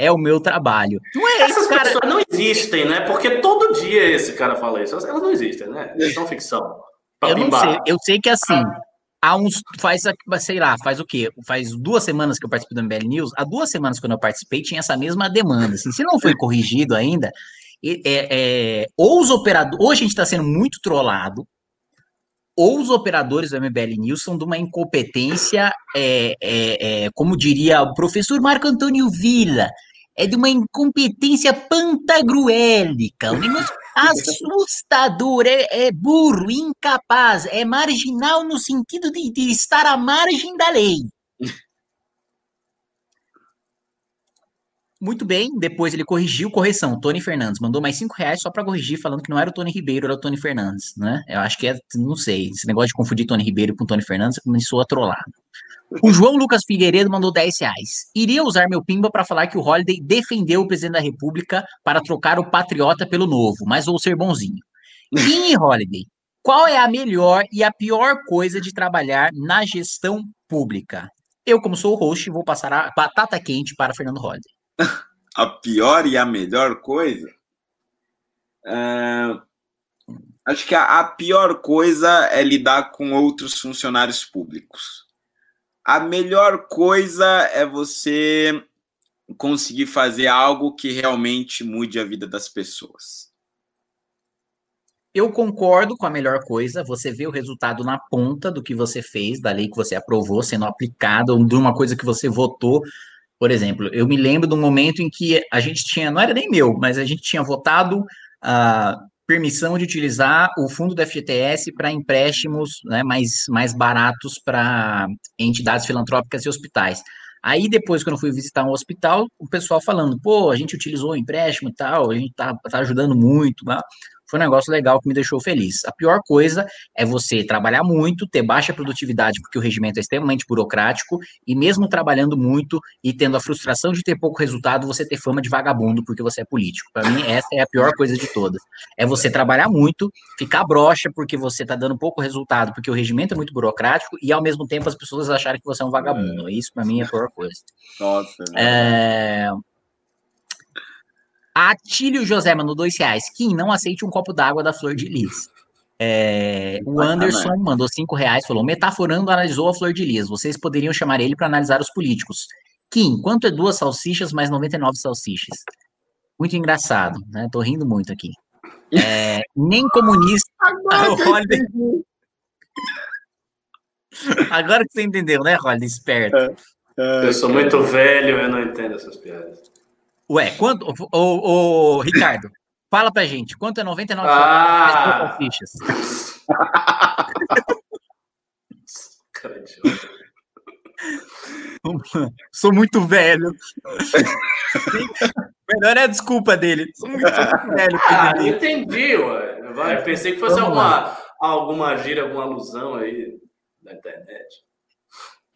é o meu trabalho. Não é Essas cara... pessoas não existem, né? Porque todo dia esse cara fala isso. Elas não existem, né? Eles são ficção. Eu não sei. Eu sei que assim, há uns. Faz, sei lá, faz o quê? Faz duas semanas que eu participo do MBL News. Há duas semanas, quando eu participei, tinha essa mesma demanda. Assim, se não foi corrigido ainda, é, é, ou os operadores. Hoje a gente está sendo muito trollado, ou os operadores do MBL News são de uma incompetência, é, é, é, como diria o professor Marco Antônio Villa, é de uma incompetência pantagruélica, um negócio assustador, é, é, burro, incapaz, é marginal no sentido de, de estar à margem da lei. Muito bem, depois ele corrigiu, correção, Tony Fernandes, mandou mais cinco reais só para corrigir, falando que não era o Tony Ribeiro, era o Tony Fernandes, né? Eu acho que é, não sei, esse negócio de confundir Tony Ribeiro com Tony Fernandes começou a trollar. O João Lucas Figueiredo mandou 10 reais. Iria usar meu pimba para falar que o Holiday defendeu o presidente da República para trocar o patriota pelo novo, mas vou ser bonzinho. Kim Holiday, qual é a melhor e a pior coisa de trabalhar na gestão pública? Eu, como sou o host, vou passar a batata quente para Fernando Holiday. A pior e a melhor coisa? Uh, acho que a, a pior coisa é lidar com outros funcionários públicos a melhor coisa é você conseguir fazer algo que realmente mude a vida das pessoas. Eu concordo com a melhor coisa, você vê o resultado na ponta do que você fez, da lei que você aprovou sendo aplicada, ou de uma coisa que você votou. Por exemplo, eu me lembro de um momento em que a gente tinha, não era nem meu, mas a gente tinha votado uh, permissão de utilizar o fundo do FGTS para empréstimos né, mais, mais baratos para entidades filantrópicas e hospitais. Aí depois, quando eu fui visitar um hospital, o pessoal falando, pô, a gente utilizou o empréstimo e tal, a gente tá, tá ajudando muito. Né? Foi um negócio legal que me deixou feliz. A pior coisa é você trabalhar muito, ter baixa produtividade, porque o regimento é extremamente burocrático, e mesmo trabalhando muito e tendo a frustração de ter pouco resultado, você ter fama de vagabundo porque você é político. Para mim, essa é a pior coisa de todas. É você trabalhar muito, ficar broxa porque você está dando pouco resultado, porque o regimento é muito burocrático, e ao mesmo tempo as pessoas acharem que você é um vagabundo. É. Isso, para mim, é a pior coisa. Nossa. É... Atílio José mandou dois reais. Kim, não aceite um copo d'água da Flor de Lis. É, o Anderson mandou cinco reais, falou: metaforando, analisou a Flor de Lis. Vocês poderiam chamar ele para analisar os políticos. Kim, quanto é duas salsichas mais 99 salsichas? Muito engraçado, né? Tô rindo muito aqui. É, nem comunista. Agora, Agora que você entendeu, né, Rolly? Esperto. É, é, eu sou muito velho, eu não entendo essas piadas. Ué, quanto. Ô, ô, Ricardo, fala pra gente, quanto é 99 ah! fichas? Sou muito velho. Melhor é a desculpa dele. Sou muito, sou muito velho. Ah, entendi, ué. Vai, pensei que fosse alguma, alguma gíria, alguma alusão aí da internet.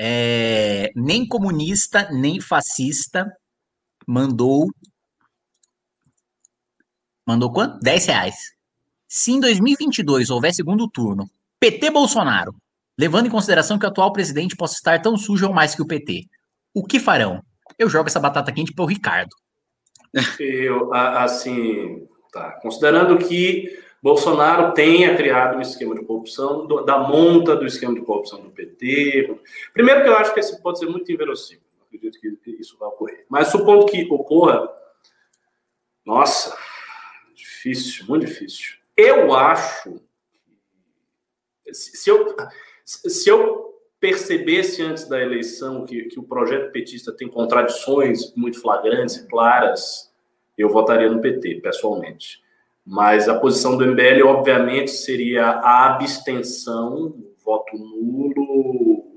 É, nem comunista, nem fascista mandou. Mandou quanto? 10 reais. Se em 2022 houver segundo turno, PT Bolsonaro, levando em consideração que o atual presidente possa estar tão sujo ou mais que o PT, o que farão? Eu jogo essa batata quente para o Ricardo. Eu, assim, tá. Considerando que Bolsonaro tenha criado um esquema de corrupção, da monta do esquema de corrupção do PT. Primeiro que eu acho que esse pode ser muito inverossímil, acredito que isso vai ocorrer. Mas supondo que ocorra, nossa, difícil, muito difícil. Eu acho, se eu, se eu percebesse antes da eleição que, que o projeto petista tem contradições muito flagrantes e claras, eu votaria no PT, pessoalmente. Mas a posição do MBL, obviamente, seria a abstenção, voto nulo,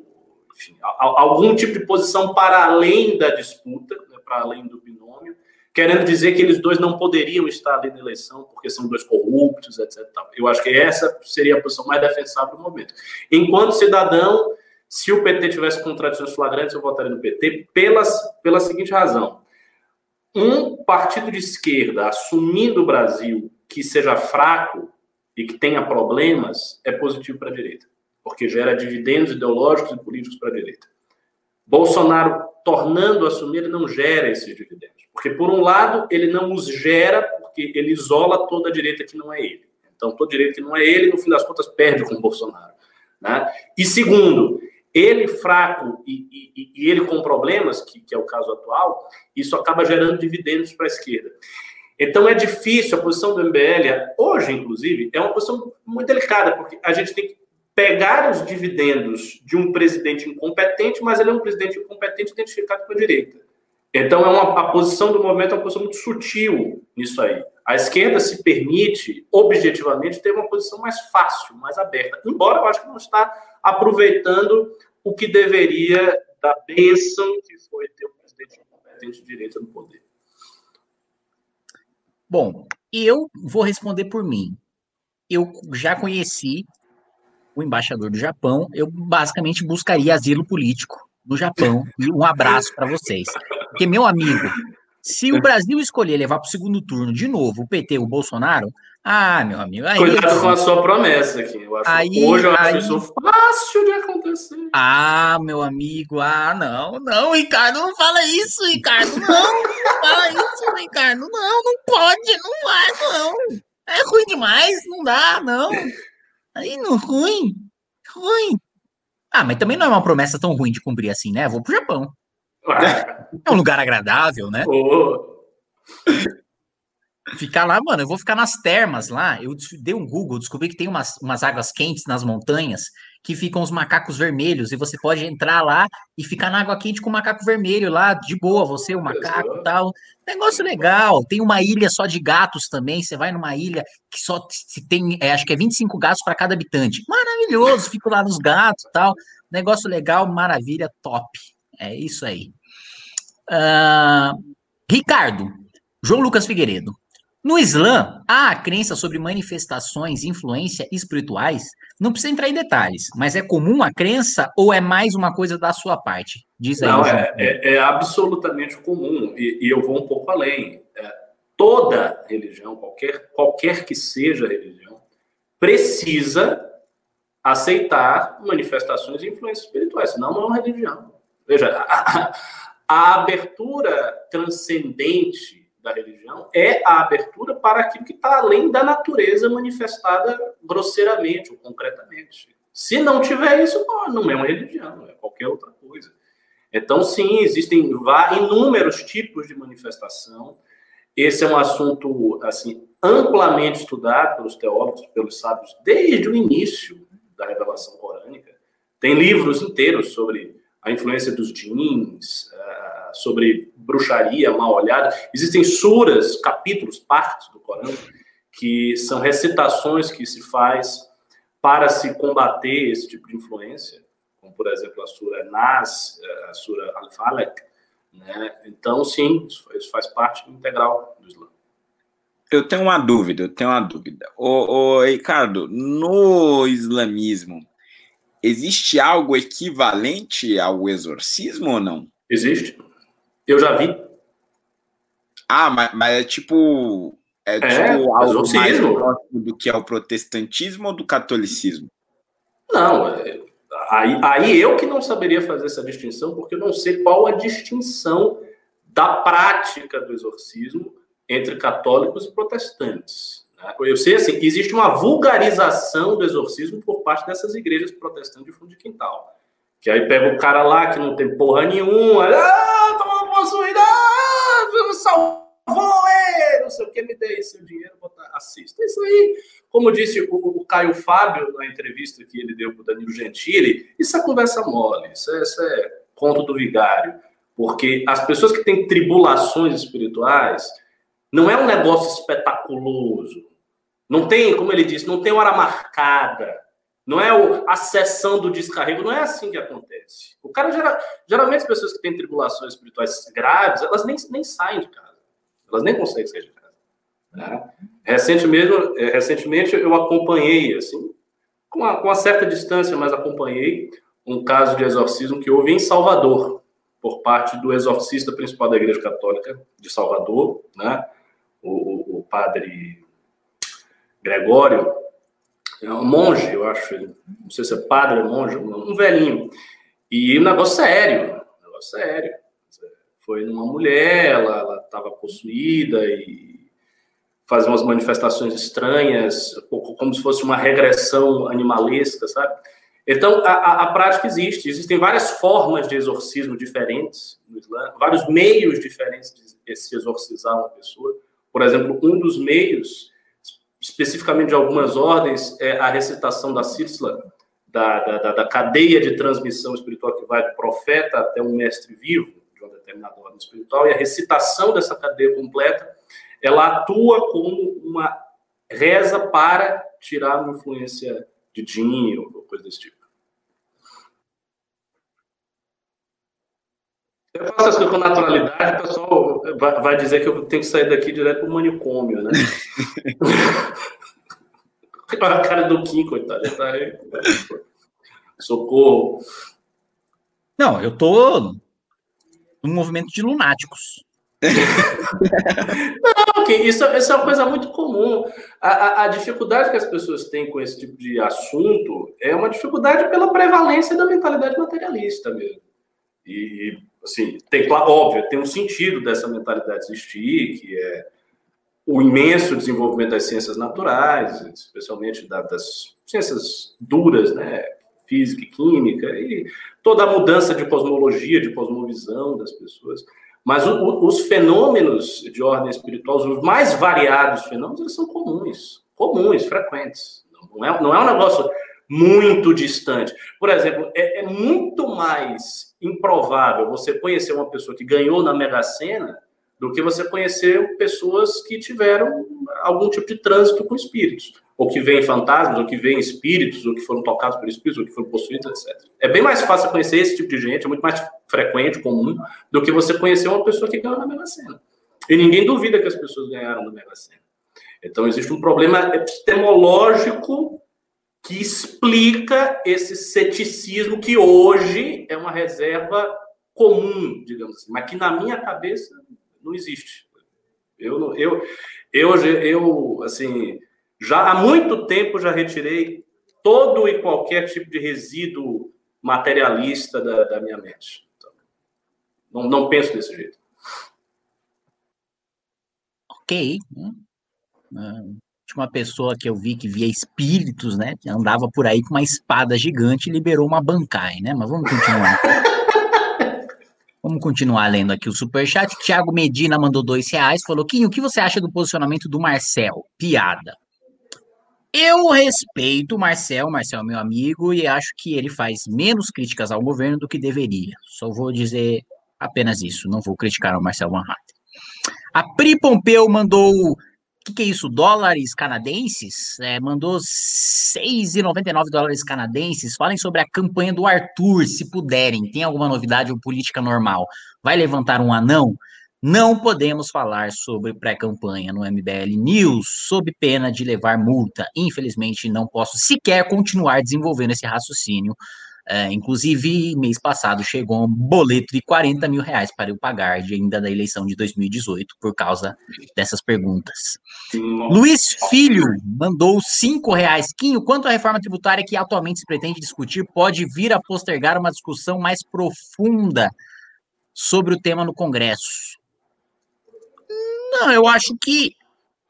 enfim, algum tipo de posição para além da disputa, né, para além do binômio, querendo dizer que eles dois não poderiam estar ali na eleição porque são dois corruptos, etc. Eu acho que essa seria a posição mais defensável do momento. Enquanto cidadão, se o PT tivesse contradições flagrantes, eu votaria no PT pelas, pela seguinte razão. Um partido de esquerda assumindo o Brasil que seja fraco e que tenha problemas é positivo para a direita, porque gera dividendos ideológicos e políticos para a direita. Bolsonaro, tornando a assumir, ele não gera esses dividendos. Porque, por um lado, ele não os gera, porque ele isola toda a direita que não é ele. Então, toda direita que não é ele, no fim das contas, perde com o Bolsonaro. Né? E segundo, ele fraco e, e, e ele com problemas, que, que, é o caso atual, isso acaba gerando dividendos para a esquerda. Então é difícil, a posição do MBL, hoje, inclusive, é uma posição muito delicada, porque a gente tem que pegar os dividendos de um presidente incompetente, mas ele é um presidente incompetente identificado com a direita. Então é uma, a posição do movimento é uma posição muito sutil nisso aí. A esquerda se permite, objetivamente, ter uma posição mais fácil, mais aberta, embora eu acho que não está aproveitando o que deveria da bênção que foi ter um presidente incompetente de direita no poder. Bom, eu vou responder por mim. Eu já conheci o embaixador do Japão, eu basicamente buscaria asilo político no Japão. E um abraço para vocês. Porque, meu amigo, se o Brasil escolher levar para o segundo turno de novo o PT, o Bolsonaro, ah, meu amigo. Aí Cuidado eu... com a sua promessa aqui. Eu acho, aí, hoje eu acho aí... isso fácil de acontecer. Ah, meu amigo, ah, não, não, Ricardo, não fala isso, Ricardo, não, não fala isso, Ricardo, não, não pode, não vai, não. É ruim demais, não dá, não. Aí não ruim, ruim. Ah, mas também não é uma promessa tão ruim de cumprir assim, né? Vou pro Japão. É um lugar agradável, né? Oh. Ficar lá, mano, eu vou ficar nas termas lá. Eu dei um Google, descobri que tem umas, umas águas quentes nas montanhas que ficam os macacos vermelhos e você pode entrar lá e ficar na água quente com o macaco vermelho lá, de boa, você, o macaco e tal. Negócio legal. Tem uma ilha só de gatos também. Você vai numa ilha que só se tem, é, acho que é 25 gatos para cada habitante. Maravilhoso, fico lá nos gatos e tal. Negócio legal, maravilha, top. É isso aí. Uh, Ricardo, João Lucas Figueiredo. No Islã, há a crença sobre manifestações, influência espirituais. Não precisa entrar em detalhes, mas é comum a crença ou é mais uma coisa da sua parte? Diz aí. Não, é, é, é, absolutamente comum e, e, eu vou um pouco além. É, toda religião, qualquer, qualquer que seja a religião, precisa aceitar manifestações e influências espirituais, senão não é uma religião. Veja, a, a abertura transcendente da religião é a abertura para aquilo que está além da natureza manifestada grosseiramente ou concretamente. Se não tiver isso, não é uma religião, é qualquer outra coisa. Então, sim, existem inúmeros tipos de manifestação. Esse é um assunto assim amplamente estudado pelos teólogos, pelos sábios, desde o início da revelação corânica. Tem livros inteiros sobre a influência dos jeans, sobre bruxaria mal olhada. Existem suras, capítulos, partes do Corão, que são recitações que se faz para se combater esse tipo de influência, como, por exemplo, a sura Nas, eh, a sura Al-Falaq. Né? Então, sim, isso faz parte integral do Islã. Eu tenho uma dúvida, eu tenho uma dúvida. Ô, ô, Ricardo, no islamismo, existe algo equivalente ao exorcismo ou não? Existe. Eu já vi. Ah, mas, mas é tipo. É, é tipo algo mais próximo do que é o protestantismo ou do catolicismo? Não, é, aí, aí eu que não saberia fazer essa distinção, porque eu não sei qual a distinção da prática do exorcismo entre católicos e protestantes. Né? Eu sei assim, existe uma vulgarização do exorcismo por parte dessas igrejas protestantes de fundo de quintal. Que aí pega o cara lá que não tem porra nenhuma, ah, toma possuída, ah, salvou ele, não sei o que, me dê seu dinheiro, botar, assista. Isso aí, como disse o, o, Caio Fábio na entrevista que ele deu para o Danilo Gentili, isso é conversa mole, isso é, isso é conto do vigário. Porque as pessoas que têm tribulações espirituais, não é um negócio espetaculoso. Não tem, como ele disse, não tem hora marcada. Não é o, a sessão do descarrego, não é assim que acontece. O cara, geral, geralmente, as pessoas que têm tribulações espirituais graves, elas nem, nem saem de casa. Elas nem conseguem sair de casa. Né? Recentemente, recentemente, eu acompanhei, assim, com uma, com uma certa distância, mas acompanhei um caso de exorcismo que houve em Salvador, por parte do exorcista principal da Igreja Católica de Salvador, né? o, o, padre Gregório, é um monge, eu acho, não sei se é padre ou monge, um velhinho. E um negócio sério, um negócio sério. Foi numa mulher, ela estava possuída e fazia umas manifestações estranhas, como se fosse uma regressão animalesca, sabe? Então, a, a, prática existe. Existem várias formas de exorcismo diferentes no Islã, vários meios diferentes de se exorcizar uma pessoa. Por exemplo, um dos meios, especificamente de algumas ordens, é a recitação da Sisla, da, da, da, cadeia de transmissão espiritual que vai do profeta até um mestre vivo de uma determinada ordem espiritual, e a recitação dessa cadeia completa, ela atua como uma reza para tirar uma influência de Jin ou coisa desse tipo. Eu faço as coisas com naturalidade, o pessoal vai dizer que eu tenho que sair daqui direto para o manicômio, né? Olha a cara do Kim, coitado. Ele tá aí. Socorro. Não, eu tô no movimento de lunáticos. Não, okay, isso, isso é uma coisa muito comum. A, a, a, dificuldade que as pessoas têm com esse tipo de assunto é uma dificuldade pela prevalência da mentalidade materialista mesmo. E, assim, tem, óbvio, tem um sentido dessa mentalidade existir, que é o imenso desenvolvimento das ciências naturais, especialmente das ciências duras, né, física e química, e toda a mudança de cosmologia, de cosmovisão das pessoas. Mas o, os fenômenos de ordem espiritual, os mais variados fenômenos, eles são comuns, comuns, frequentes. Não é, não é um negócio muito distante. Por exemplo, é, é muito mais improvável você conhecer uma pessoa que ganhou na Mega Sena do que você conhecer pessoas que tiveram algum tipo de trânsito com espíritos, ou que veem fantasmas, ou que veem espíritos, ou que foram tocados por espíritos, ou que foram possuídos, etc. É bem mais fácil conhecer esse tipo de gente, é muito mais frequente, comum, do que você conhecer uma pessoa que ganhou na Mega Sena. E ninguém duvida que as pessoas ganharam na Mega Sena. Então existe um problema epistemológico que explica esse ceticismo que hoje é uma reserva comum, digamos assim, mas que na minha cabeça não existe. Eu, eu, eu, eu, assim, já há muito tempo já retirei todo e qualquer tipo de resíduo materialista da, da minha mente. Então, não, não penso desse jeito. Ok. Hum tinha uma pessoa que eu vi que via espíritos, né? Que andava por aí com uma espada gigante e liberou uma bancai, né? Mas vamos continuar. Vamos continuar lendo aqui o superchat. Tiago Medina mandou dois reais. Falou: Kim, o que você acha do posicionamento do Marcel? Piada. Eu respeito o Marcel, Marcel é meu amigo, e acho que ele faz menos críticas ao governo do que deveria. Só vou dizer apenas isso, não vou criticar o Marcel Van A Pri Pompeu mandou que, que é isso? Dólares canadenses? É, mandou 6,99 dólares canadenses. Falem sobre a campanha do Arthur, se puderem. Tem alguma novidade ou política normal? Vai levantar um anão? Não podemos falar sobre pré-campanha no MBL News, sob pena de levar multa. Infelizmente, não posso sequer continuar desenvolvendo esse raciocínio é, inclusive, mês passado chegou um boleto de 40 mil reais para eu pagar de ainda da eleição de 2018 por causa dessas perguntas. Nossa. Luiz Filho mandou 5 reais. Quinho, quanto à reforma tributária que atualmente se pretende discutir pode vir a postergar uma discussão mais profunda sobre o tema no Congresso? Não, eu acho que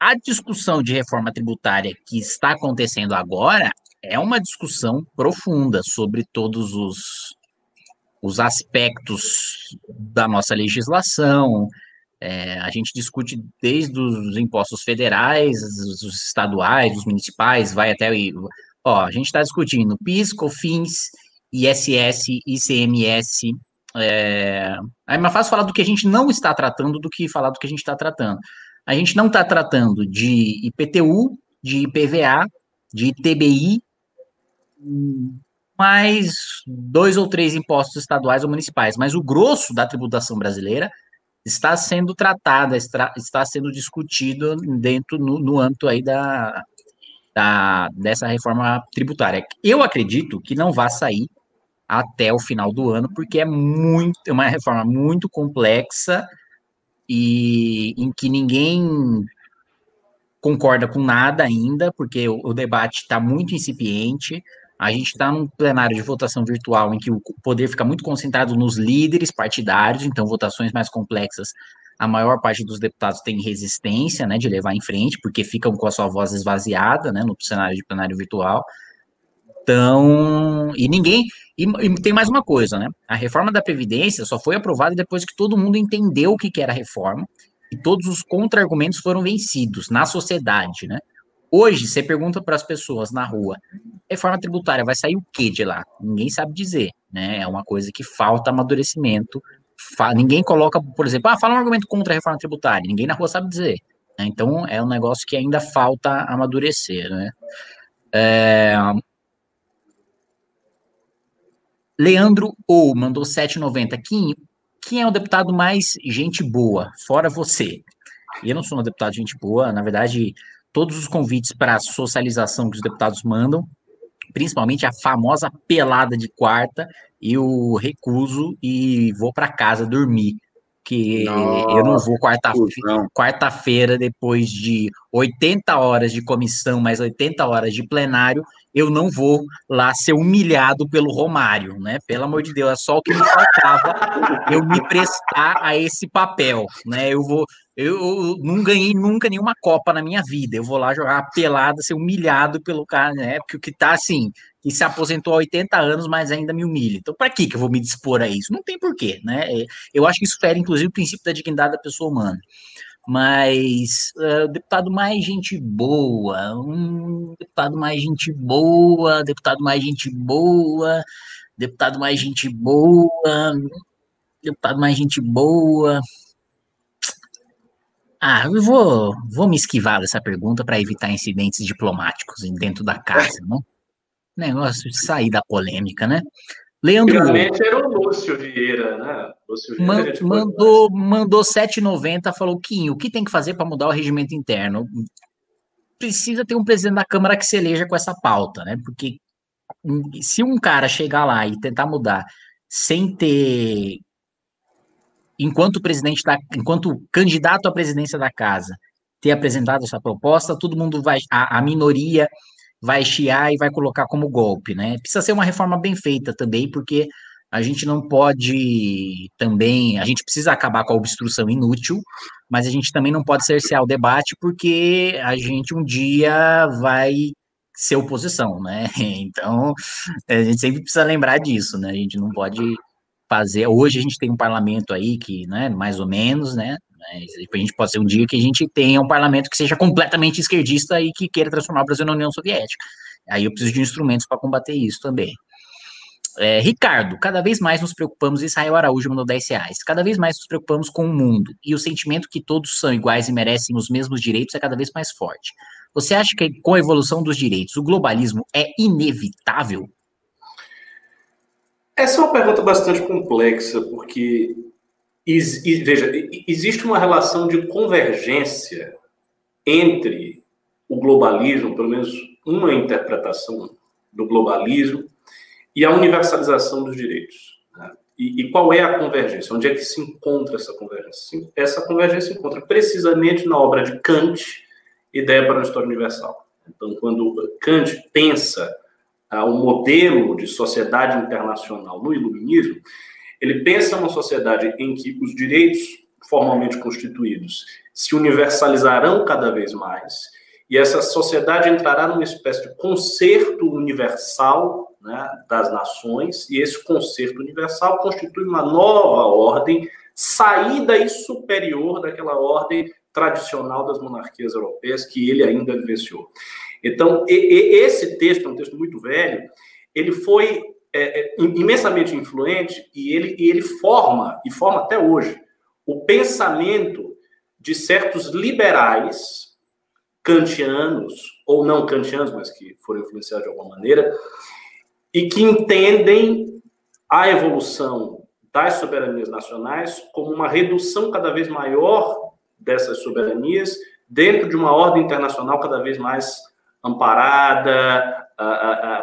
a discussão de reforma tributária que está acontecendo agora é uma discussão profunda sobre todos os, os aspectos da nossa legislação. É, a gente discute desde os impostos federais, os estaduais, os municipais, vai até. Ó, a gente está discutindo PIS, COFINS, ISS, ICMS. É, é mais fácil falar do que a gente não está tratando do que falar do que a gente está tratando. A gente não está tratando de IPTU, de IPVA, de ITBI mais dois ou três impostos estaduais ou municipais, mas o grosso da tributação brasileira está sendo tratada, está, sendo discutido dentro no, no âmbito aí da, da, dessa reforma tributária. Eu acredito que não vai sair até o final do ano, porque é muito, é uma reforma muito complexa e em que ninguém concorda com nada ainda, porque o, o debate está muito incipiente. A gente está num plenário de votação virtual em que o poder fica muito concentrado nos líderes partidários, então votações mais complexas, a maior parte dos deputados tem resistência, né, de levar em frente, porque ficam com a sua voz esvaziada, né, no cenário de plenário virtual. Então, e ninguém. E, e, tem mais uma coisa, né? A reforma da Previdência só foi aprovada depois que todo mundo entendeu o que, que era a reforma e todos os contra-argumentos foram vencidos na sociedade, né? Hoje, você pergunta para as pessoas na rua, reforma tributária vai sair o que de lá? Ninguém sabe dizer, né? É uma coisa que falta amadurecimento. Ninguém coloca, por exemplo, ah, fala um argumento contra a reforma tributária. Ninguém na rua sabe dizer. Né? Então, é um negócio que ainda falta amadurecer, né? É... Leandro Ou mandou 7,90. Quem, quem é o deputado mais gente boa, fora você? Eu não sou um deputado gente boa, na verdade, todos os convites para socialização que os deputados mandam, principalmente a famosa pelada de quarta, eu recuso e vou para casa dormir. Que Nossa, eu não vou quarta-feira, quarta depois de 80 horas de comissão, mais 80 horas de plenário, eu não vou lá ser humilhado pelo Romário, né? Pelo amor de Deus, é só o que me faltava eu me prestar a esse papel, né? Eu vou, eu não ganhei nunca nenhuma Copa na minha vida. Eu vou lá jogar pelada, ser humilhado pelo cara, né? Porque o que tá assim, que se aposentou há 80 anos, mas ainda me humilha. Então, para que eu vou me dispor a isso? Não tem porquê, né? É, eu acho que isso fere, inclusive, o princípio da dignidade da pessoa humana. Mas uh, deputado mais gente boa, um deputado mais gente boa, deputado mais gente boa, deputado mais gente boa, deputado mais gente boa. Ah, eu vou, vou me esquivar dessa pergunta para evitar incidentes diplomáticos dentro da casa, né? Negócio de sair da polêmica, né? Leandro. Realmente era o Lúcio Vieira, né? Lúcio Vieira Man, mandou, mandou 7,90, falou: Kim, o que tem que fazer para mudar o regimento interno? Precisa ter um presidente da Câmara que se eleja com essa pauta, né? Porque se um cara chegar lá e tentar mudar sem ter enquanto presidente da, enquanto candidato à presidência da casa, ter apresentado essa proposta, todo mundo vai, a, a minoria vai chiar e vai colocar como golpe, né? Precisa ser uma reforma bem feita também, porque a gente não pode também, a gente precisa acabar com a obstrução inútil, mas a gente também não pode cercear o debate, porque a gente um dia vai ser oposição, né? Então, a gente sempre precisa lembrar disso, né? A gente não pode fazer. Hoje a gente tem um parlamento aí que, né, mais ou menos, né? A gente pode ser um dia que a gente tenha um parlamento que seja completamente esquerdista e que queira transformar o Brasil na União Soviética. Aí eu preciso de instrumentos para combater isso também. É, Ricardo, cada vez mais nos preocupamos, Israel Araújo mandou 10 reais. Cada vez mais nos preocupamos com o mundo e o sentimento que todos são iguais e merecem os mesmos direitos é cada vez mais forte. Você acha que com a evolução dos direitos, o globalismo é inevitável? Essa é uma pergunta bastante complexa, porque veja, existe uma relação de convergência entre o globalismo, pelo menos uma interpretação do globalismo, e a universalização dos direitos. Né? E, e, qual é a convergência? Onde é que se encontra essa convergência? Essa convergência se encontra precisamente na obra de Kant, Ideia para uma História Universal. Então, quando Kant pensa o modelo de sociedade internacional no iluminismo, ele pensa uma sociedade em que os direitos formalmente constituídos se universalizarão cada vez mais e essa sociedade entrará numa espécie de concerto universal né, das nações, e esse concerto universal constitui uma nova ordem, saída e superior daquela ordem tradicional das monarquias europeias que ele ainda vivenciou. Então, e, e, esse texto é um texto muito velho, ele foi é, é, imensamente influente e ele, e ele forma, e forma até hoje, o pensamento de certos liberais kantianos, ou não kantianos, mas que foram influenciados de alguma maneira, e que entendem a evolução das soberanias nacionais como uma redução cada vez maior dessas soberanias dentro de uma ordem internacional cada vez mais amparada,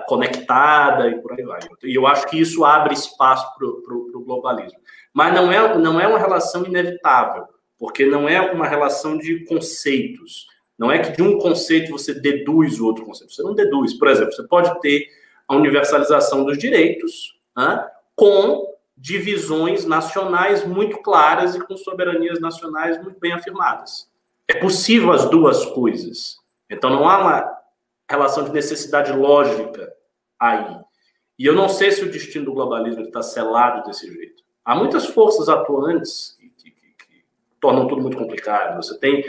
conectada e por aí vai. E eu acho que isso abre espaço para o globalismo. Mas não é, não é uma relação inevitável, porque não é uma relação de conceitos. Não é que de um conceito você deduz o outro conceito. Você não deduz. Por exemplo, você pode ter a universalização dos direitos com divisões nacionais muito claras e com soberanias nacionais muito bem afirmadas. É possível as duas coisas. Então não há uma relação de necessidade lógica aí. E eu não sei se o destino do globalismo está selado desse jeito. Há muitas forças atuantes que, que, que, que tornam tudo muito complicado. Você tem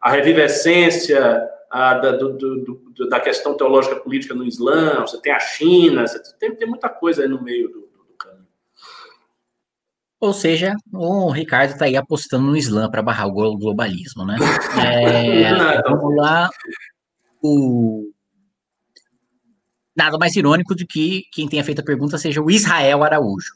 a revivescência a, da, do, do, da questão teológica política no Islã, você tem a China, você tem, tem muita coisa aí no meio do, do caminho. Ou seja, o Ricardo está aí apostando no Islã para barrar o globalismo, né? É, Não. Vamos lá. O... Nada mais irônico do que quem tenha feito a pergunta seja o Israel Araújo.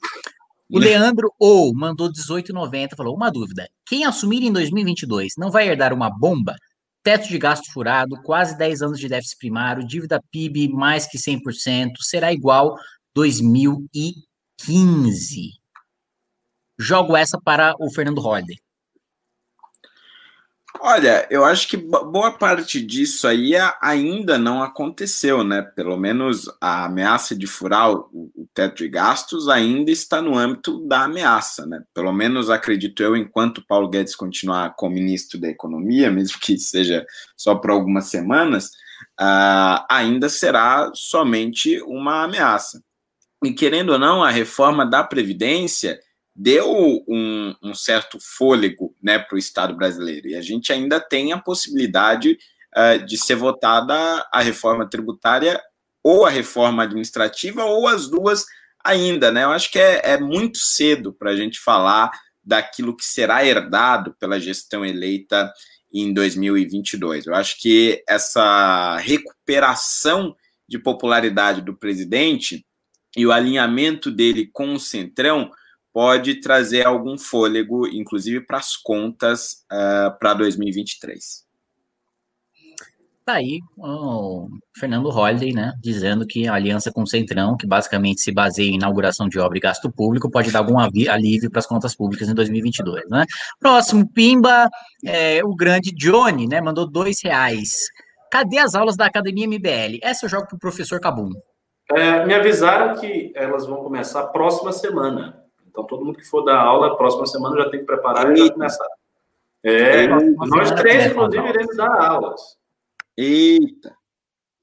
O Leandro Ou mandou 18,90, falou: uma dúvida. Quem assumir em 2022 não vai herdar uma bomba? Teto de gasto furado, quase 10 anos de déficit primário, dívida PIB mais que 100%, será igual 2015. Jogo essa para o Fernando Holder. Olha, eu acho que boa parte disso aí ainda não aconteceu, né? Pelo menos a ameaça de furar o, teto de gastos ainda está no âmbito da ameaça, né? Pelo menos acredito eu, enquanto Paulo Guedes continuar como ministro da Economia, mesmo que seja só por algumas semanas, uh, ainda será somente uma ameaça. E querendo ou não, a reforma da Previdência deu um, um certo fôlego né, para o Estado brasileiro. E a gente ainda tem a possibilidade uh, de ser votada a reforma tributária ou a reforma administrativa ou as duas ainda. Né? Eu acho que é, é muito cedo para a gente falar daquilo que será herdado pela gestão eleita em 2022. Eu acho que essa recuperação de popularidade do presidente e o alinhamento dele com o Centrão pode trazer algum fôlego, inclusive para as contas uh, para 2023. Tá aí o Fernando Holliday, né, dizendo que a aliança com o Centrão, que basicamente se baseia em inauguração de obra e gasto público, pode dar algum alívio para as contas públicas em 2022, né? Próximo, Pimba, é, o grande Johnny, né, mandou dois reais. Cadê as aulas da Academia MBL? Essa eu jogo para o professor Cabum. É, me avisaram que elas vão começar próxima semana. Então, todo mundo que for dar aula, próxima semana já tem que preparar e já começar. É, nós três, inclusive, iremos dar aulas. Eita!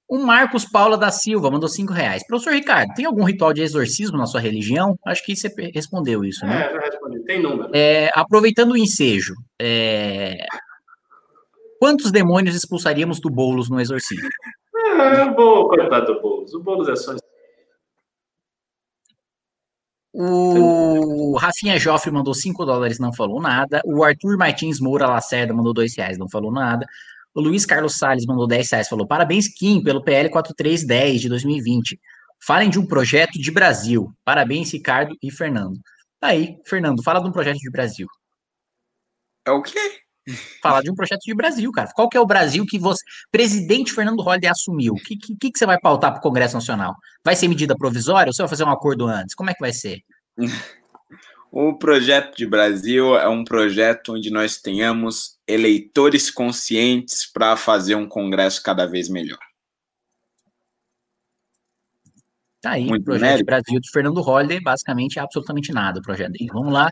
O Marcos Paula da Silva mandou cinco reais. Professor Ricardo, tem algum ritual de exorcismo na sua religião? Acho que você respondeu isso, né? É, já respondi. Tem número. É, aproveitando o ensejo, é... quantos demônios expulsaríamos do Boulos no exorcismo? É, vou coitado do Boulos. O Boulos é só... O Rafinha Joffre mandou 5 dólares, não falou nada. O Arthur Martins Moura Lacerda mandou 2 reais, não falou nada. O Luiz Carlos Salles mandou 10 reais, falou: parabéns, Kim, pelo PL 4310 de 2020. Falem de um projeto de Brasil. Parabéns, Ricardo e Fernando. Tá aí, Fernando, fala de um projeto de Brasil. É o quê? Falar de um projeto de Brasil, cara. Qual que é o Brasil que você, presidente Fernando Holliday assumiu? O que, que, que você vai pautar para o Congresso Nacional? Vai ser medida provisória ou você vai fazer um acordo antes? Como é que vai ser? O projeto de Brasil é um projeto onde nós tenhamos eleitores conscientes para fazer um Congresso cada vez melhor. Tá aí, o projeto de Brasil de Fernando Holliday, basicamente absolutamente nada o projeto dele. Vamos lá.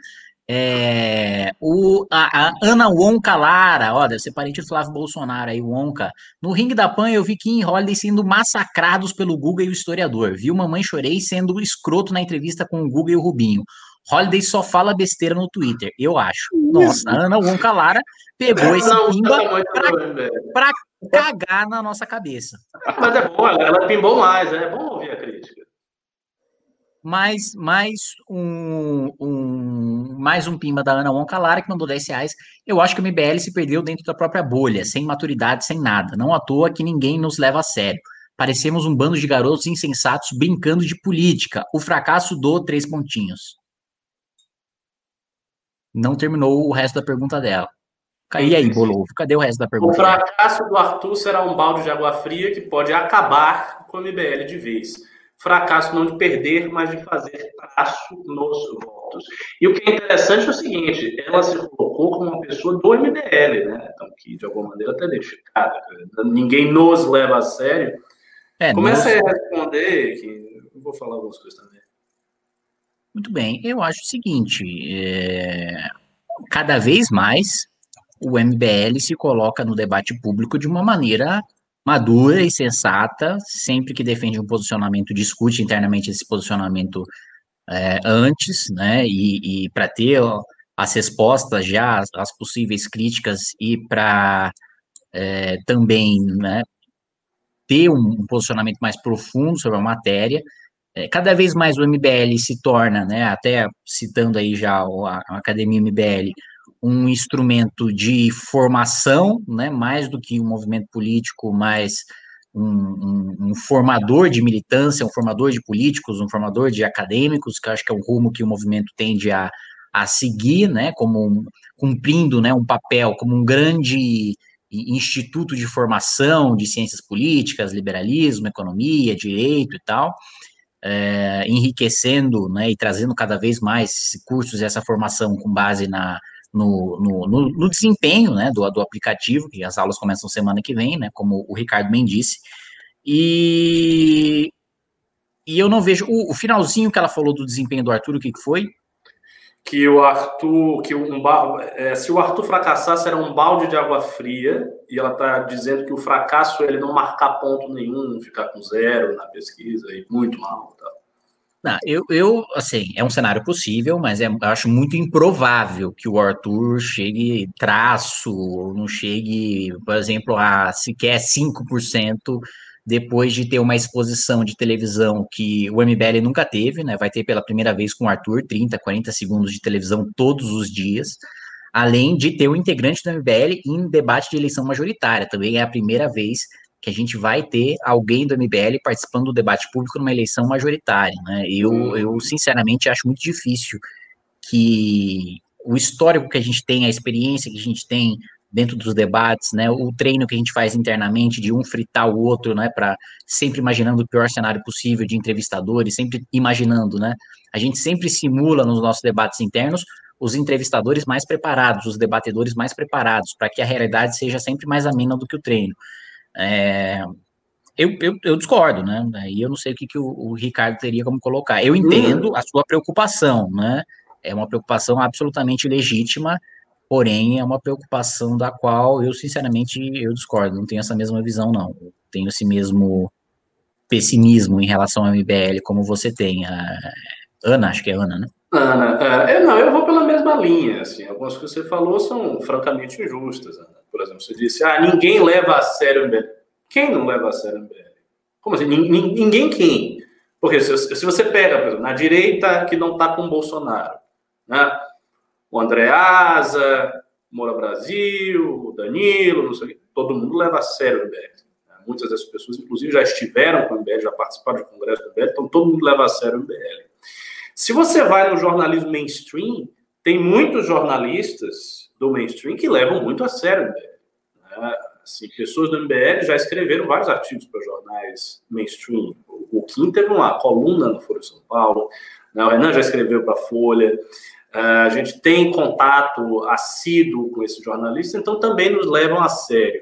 É, o, a, a, Ana Wonka Lara, ó, deve ser parente do Flávio Bolsonaro aí, Wonka. No ringue da PAN eu vi Kim e Holiday sendo massacrados pelo Google e o historiador. Viu Mamãe Chorei sendo escroto na entrevista com o Google e o Rubinho. Holiday só fala besteira no Twitter, eu acho. Nossa, a Ana Wonka Lara pegou esse pimba pra, pra cagar na nossa cabeça. Mas é bom, ela pimbou mais, é bom mais, mais um, um, mais um pimba da Ana Wonkalara, que mandou 10 reais. Eu acho que o MBL se perdeu dentro da própria bolha, sem maturidade, sem nada. Não à toa que ninguém nos leva a sério. Parecemos um bando de garotos insensatos brincando de política. O fracasso do três pontinhos. Não terminou o resto da pergunta dela. E aí, Bolovo, cadê o resto da pergunta? O fracasso do Arthur será um balde de água fria que pode acabar com o MBL de vez fracasso não de perder, mas de fazer traço nos votos. E o que é interessante é o seguinte, ela se colocou como uma pessoa do MDL, né? Então, que de alguma maneira está identificada. Ninguém nos leva a sério. É, Começa nos... a responder, que eu vou falar algumas coisas também. Muito bem, eu acho o seguinte, é... cada vez mais o MBL se coloca no debate público de uma maneira madura e sensata, sempre que defende um posicionamento, discute internamente esse posicionamento é, antes, né, e, e para ter as respostas já, as, as possíveis críticas e para é, também, né, ter um, posicionamento mais profundo sobre a matéria. É, cada vez mais o MBL se torna, né, até citando aí já a Academia MBL, um instrumento de formação, né, mais do que um movimento político, mais um, um, um, formador de militância, um formador de políticos, um formador de acadêmicos, que eu acho que é o rumo que o movimento tende a, a seguir, né, como um, cumprindo né, um papel como um grande instituto de formação de ciências políticas, liberalismo, economia, direito e tal, é, enriquecendo né, e trazendo cada vez mais cursos e essa formação com base na, no, no, no, no desempenho né, do, do aplicativo, que as aulas começam semana que vem, né, como o Ricardo bem disse, e, e eu não vejo, o, o finalzinho que ela falou do desempenho do Arthur, o que, que foi? Que o Arthur, que um, é, se o Arthur fracassar, será um balde de água fria, e ela está dizendo que o fracasso é ele não marcar ponto nenhum, ficar com zero na pesquisa, e muito mal. Tá? Não, eu, eu, assim, é um cenário possível, mas é, acho muito improvável que o Arthur chegue traço, não chegue, por exemplo, a sequer 5% depois de ter uma exposição de televisão que o MBL nunca teve, né? Vai ter pela primeira vez com o Arthur 30, 40 segundos de televisão todos os dias, além de ter o integrante do MBL em debate de eleição majoritária. Também é a primeira vez que a gente vai ter alguém do MBL participando do debate público numa eleição majoritária. Né? Eu, uhum. eu, sinceramente, acho muito difícil que o histórico que a gente tem, a experiência que a gente tem dentro dos debates, né, o treino que a gente faz internamente de um fritar o outro, né, para sempre imaginando o pior cenário possível de entrevistadores, sempre imaginando, né, a gente sempre simula nos nossos debates internos os entrevistadores mais preparados, os debatedores mais preparados, para que a realidade seja sempre mais amena do que o treino. É, eu, eu, eu, discordo, né? E eu não sei o que, que o, o, Ricardo teria como colocar. Eu entendo a sua preocupação, né? É uma preocupação absolutamente legítima, porém é uma preocupação da qual eu, sinceramente, eu discordo, não tenho essa mesma visão, não. tenho esse mesmo pessimismo em relação ao MBL como você tem. A Ana, acho que é Ana, né? Ana, é, não, eu vou pela mesma linha. Assim, algumas que você falou são francamente injustas. Por exemplo, você disse, ah, ninguém leva a sério o MBL. Quem não leva a sério o MBL? Como assim? Ninguém quem? Porque se, se você pega, por exemplo, na direita que não está com o Bolsonaro, né? o Andreasa, Moura Brasil, o Danilo, não sei todo mundo leva a sério o MBL. Né? Muitas dessas pessoas, inclusive, já estiveram com o MBL, já participaram de congresso do MBL, então todo mundo leva a sério o MBL. Se você vai no jornalismo mainstream, tem muitos jornalistas do mainstream que levam muito a sério o. Né? Assim, pessoas do MBL já escreveram vários artigos para jornais mainstream. O Kim teve uma coluna no Foro São Paulo, né? o Renan já escreveu para a Folha. Uh, a gente tem contato assíduo com esses jornalistas, então também nos levam a sério.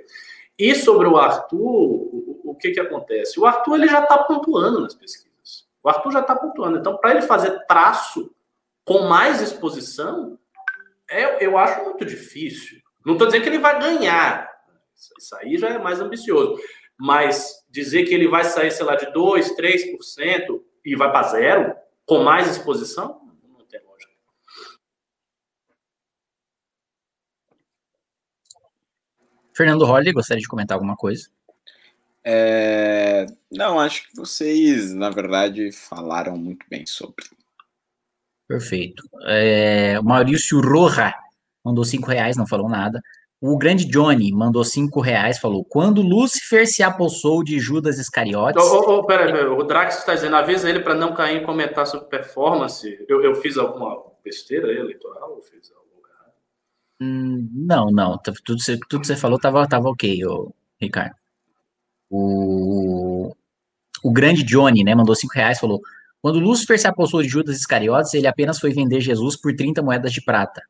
E sobre o Arthur, o, o que, que acontece? O Arthur ele já está pontuando nas pesquisas. O Arthur já está pontuando. Então, para ele fazer traço com mais exposição, é, eu acho muito difícil. Não estou dizendo que ele vai ganhar. Isso aí já é mais ambicioso. Mas dizer que ele vai sair, sei lá, de 2%, 3% e vai para zero, com mais exposição, não tem lógica. Fernando Holly, gostaria de comentar alguma coisa? É... Não, acho que vocês, na verdade, falaram muito bem sobre. Perfeito. É... Maurício Roja mandou cinco reais, não falou nada. O grande Johnny mandou cinco reais, falou: quando Lúcifer se apossou de Judas Iscariotes. Oh, oh, oh, pera, pera, o Drax está dizendo, avisa ele para não cair em comentar sobre performance. Eu, eu fiz alguma besteira eleitoral? Fiz hum, não, não. Tudo, tudo que você falou estava tava ok, ô, Ricardo. O, o grande Johnny, né, mandou cinco reais, falou: quando Lúcifer se apossou de Judas Iscariotes, ele apenas foi vender Jesus por 30 moedas de prata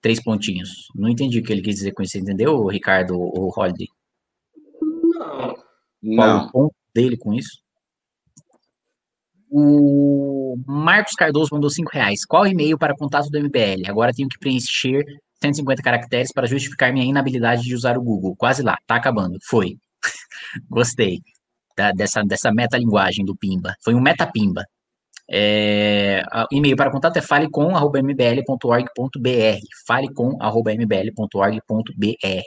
três pontinhos. Não entendi o que ele quis dizer com isso, entendeu, Ricardo ou Holiday? Não. Qual o ponto dele com isso? O Marcos Cardoso mandou cinco reais. Qual e-mail para contato do MBL? Agora tenho que preencher 150 caracteres para justificar minha inabilidade de usar o Google. Quase lá, tá acabando. Foi. Gostei da, dessa, dessa metalinguagem do Pimba. Foi um meta-pimba. É, e-mail para contato é falecom.mbl.org.br. falecom.mbl.org.br.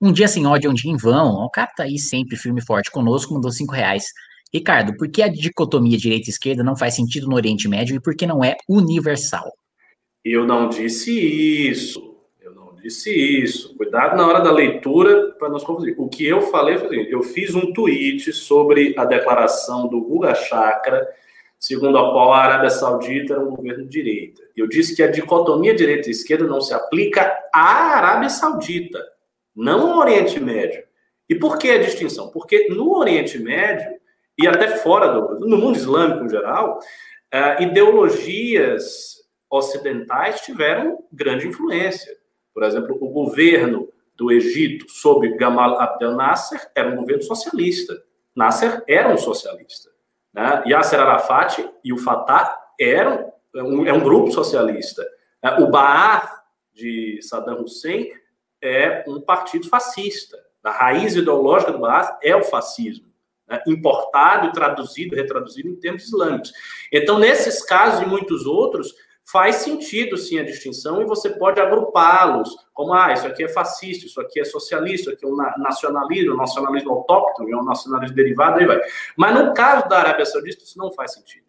Um dia sem ódio é um dia em vão. O cara tá aí sempre firme e forte conosco, mandou cinco reais. Ricardo, por que a dicotomia direita-esquerda não faz sentido no Oriente Médio e por que não é universal? Eu não disse isso. Eu não disse isso. Cuidado na hora da leitura para nos confundir. O que eu falei foi assim, eu fiz um tweet sobre a declaração do Guga Chakra segundo a qual a Arábia Saudita era um governo de direita. Eu disse que a dicotomia direita e esquerda não se aplica à Arábia Saudita, não ao Oriente Médio. E por que a distinção? Porque no Oriente Médio, e até fora do no mundo islâmico em geral, uh, ideologias ocidentais tiveram grande influência. Por exemplo, o governo do Egito, sob Gamal Abdel Nasser, era um governo socialista. Nasser era um socialista. Né? Yasser Arafat e o Fatah eram é um, é um grupo socialista. É, o Baath de Saddam Hussein é um partido fascista. A raiz ideológica do Baath é o fascismo, né? importado traduzido, retraduzido em termos islâmicos. Então, nesses casos e muitos outros, faz sentido sim a distinção e você pode agrupá-los como ah, isso aqui é fascista, isso aqui é socialista, isso aqui é um nacionalismo, um nacionalismo autóctono, é um nacionalismo derivado, aí vai. Mas no caso da Arábia Saudita, isso não faz sentido.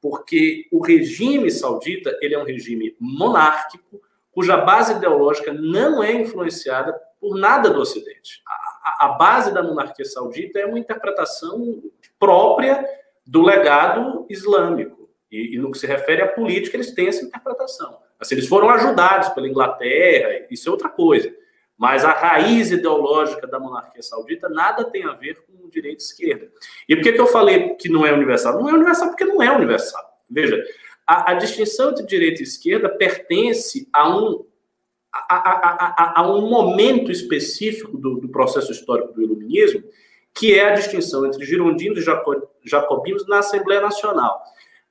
Porque o regime saudita, ele é um regime monárquico, cuja base ideológica não é influenciada por nada do Ocidente. A, a base da monarquia saudita é uma interpretação própria do legado islâmico. E, e, no que se refere à política, eles têm essa interpretação. Assim, eles foram ajudados pela Inglaterra, isso é outra coisa. Mas a raiz ideológica da monarquia saudita nada tem a ver com o direito e esquerda. E por que, que eu falei que não é universal? Não é universal porque não é universal. Veja, a, a distinção entre direita e esquerda pertence a um, a, a, a um momento específico do, do, processo histórico do iluminismo, que é a distinção entre girondinos e jacobinos na Assembleia Nacional.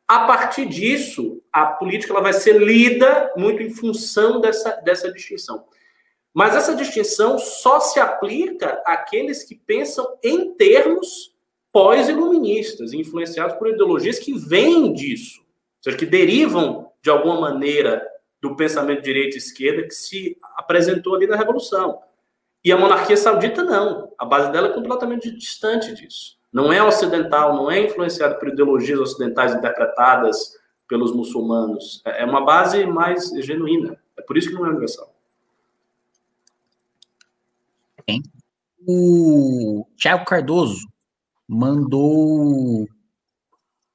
A partir disso, a política ela vai ser lida muito em função dessa, dessa distinção. Mas essa distinção só se aplica àqueles que pensam em termos pós-iluministas, influenciados por ideologias que vêm disso, ou seja, que derivam de alguma maneira do pensamento direita e esquerda que se apresentou ali na Revolução. E a monarquia saudita não, a base dela é completamente distante disso. Não é ocidental, não é influenciado por ideologias ocidentais interpretadas pelos muçulmanos. É, é uma base mais genuína. É por isso que não é universal. O Tiago Cardoso mandou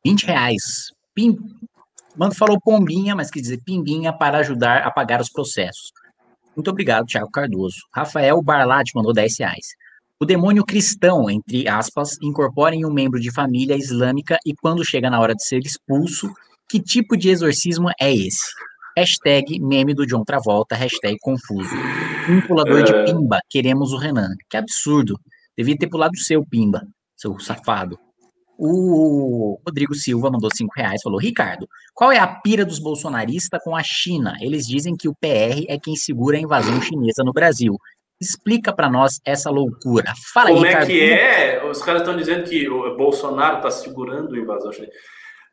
20 reais. Pim, mano falou pombinha, mas quer dizer pimbinha para ajudar a pagar os processos. Muito obrigado, Tiago Cardoso. Rafael Barlatti mandou 10 reais. O demônio cristão, entre aspas, incorpora em um membro de família islâmica e quando chega na hora de ser expulso, que tipo de exorcismo é esse? Hashtag meme do John Travolta, hashtag confuso. Um pulador de é. pimba, queremos o Renan. Que absurdo. Devia ter pulado o seu pimba, seu safado. O Rodrigo Silva mandou cinco reais, falou, Ricardo, qual é a pira dos bolsonaristas com a China? Eles dizem que o PR é quem segura a invasão chinesa no Brasil. Explica para nós essa loucura. Fala Como aí, Como é que é? Os caras estão dizendo que o Bolsonaro está segurando a invasão chinesa.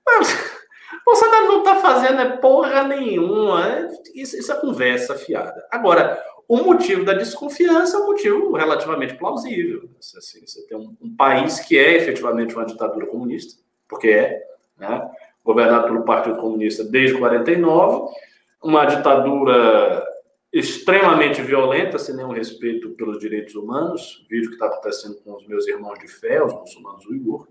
Bolsonaro não está fazendo é porra nenhuma. É, isso, isso é conversa fiada. Agora, o motivo da desconfiança é um motivo relativamente plausível. Assim, você tem um, um, país que é efetivamente uma ditadura comunista, porque é, né, governado pelo Partido Comunista desde 49, uma ditadura extremamente violenta, sem nenhum respeito pelos direitos humanos, vídeo que está acontecendo com os meus irmãos de fé, os muçulmanos uigur,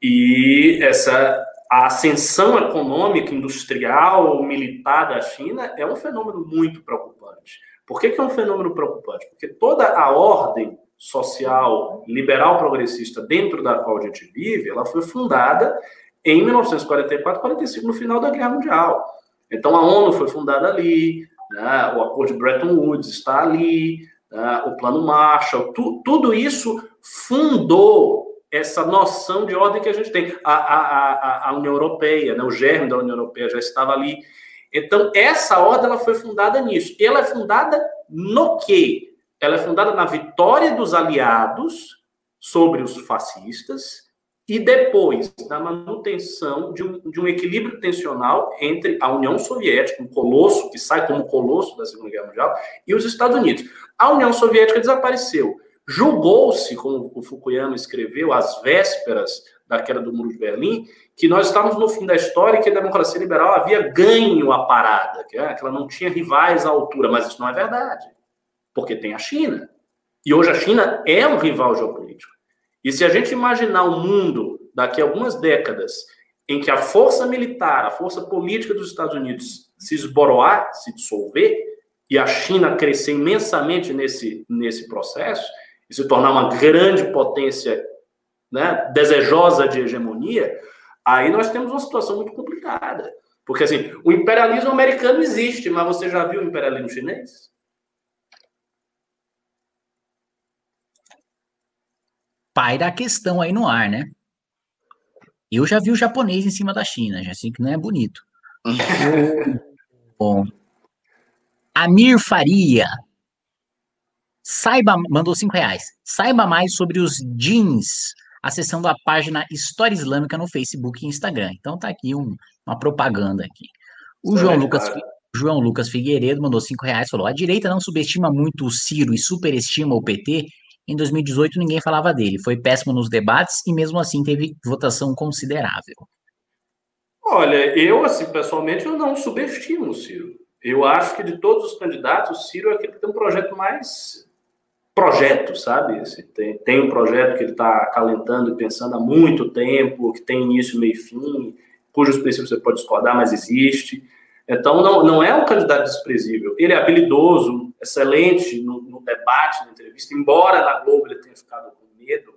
e essa a ascensão econômica, industrial, militar da China é um fenômeno muito preocupante. Por que, que é um fenômeno preocupante? Porque toda a ordem social liberal progressista dentro da qual a gente vive, ela foi fundada em 1944, 45, no final da Guerra Mundial. Então a ONU foi fundada ali, né? o Acordo de Bretton Woods está ali, né? o Plano Marshall, tu, tudo isso fundou essa noção de ordem que a gente tem. A, a, a, a União Europeia, né? o germe da União Europeia já estava ali. Então, essa ordem ela foi fundada nisso. E ela é fundada no quê? Ela é fundada na vitória dos aliados sobre os fascistas e depois na manutenção de um, de um equilíbrio tensional entre a União Soviética, um colosso que sai como colosso da Segunda Guerra Mundial, e os Estados Unidos. A União Soviética desapareceu. Julgou-se, como o Fukuyama escreveu, às vésperas da queda do Muro de Berlim, que nós estávamos no fim da história e que a democracia liberal havia ganho a parada, que, que ela não tinha rivais à altura, mas isso não é verdade, porque tem a China. E hoje a China é um rival geopolítico. E se a gente imaginar um mundo daqui a algumas décadas em que a força militar, a força política dos Estados Unidos se esboroar, se dissolver, e a China crescer imensamente nesse, nesse processo, e se tornar uma grande potência né, desejosa de hegemonia, aí nós temos uma situação muito complicada. Porque, assim, o imperialismo americano existe, mas você já viu o imperialismo chinês? Pai da questão aí no ar, né? Eu já vi o japonês em cima da China, já sei que não é bonito. Bom, Amir Faria, Saiba, mandou cinco reais. Saiba mais sobre os jeans, acessando a página História Islâmica no Facebook e Instagram. Então tá aqui um, uma propaganda aqui. O João Lucas, João Lucas Figueiredo mandou cinco reais, falou: a direita não subestima muito o Ciro e superestima o PT. Em 2018 ninguém falava dele. Foi péssimo nos debates e mesmo assim teve votação considerável. Olha, eu assim pessoalmente eu não subestimo o Ciro. Eu acho que de todos os candidatos, o Ciro é aquele que tem um projeto mais projeto, sabe? Tem, tem um projeto que ele está acalentando e pensando há muito tempo, que tem início, meio e fim, cujos princípios você pode discordar, mas existe. Então, não, não é um candidato desprezível. Ele é habilidoso, excelente no, no debate, na entrevista, embora na Globo ele tenha ficado com medo.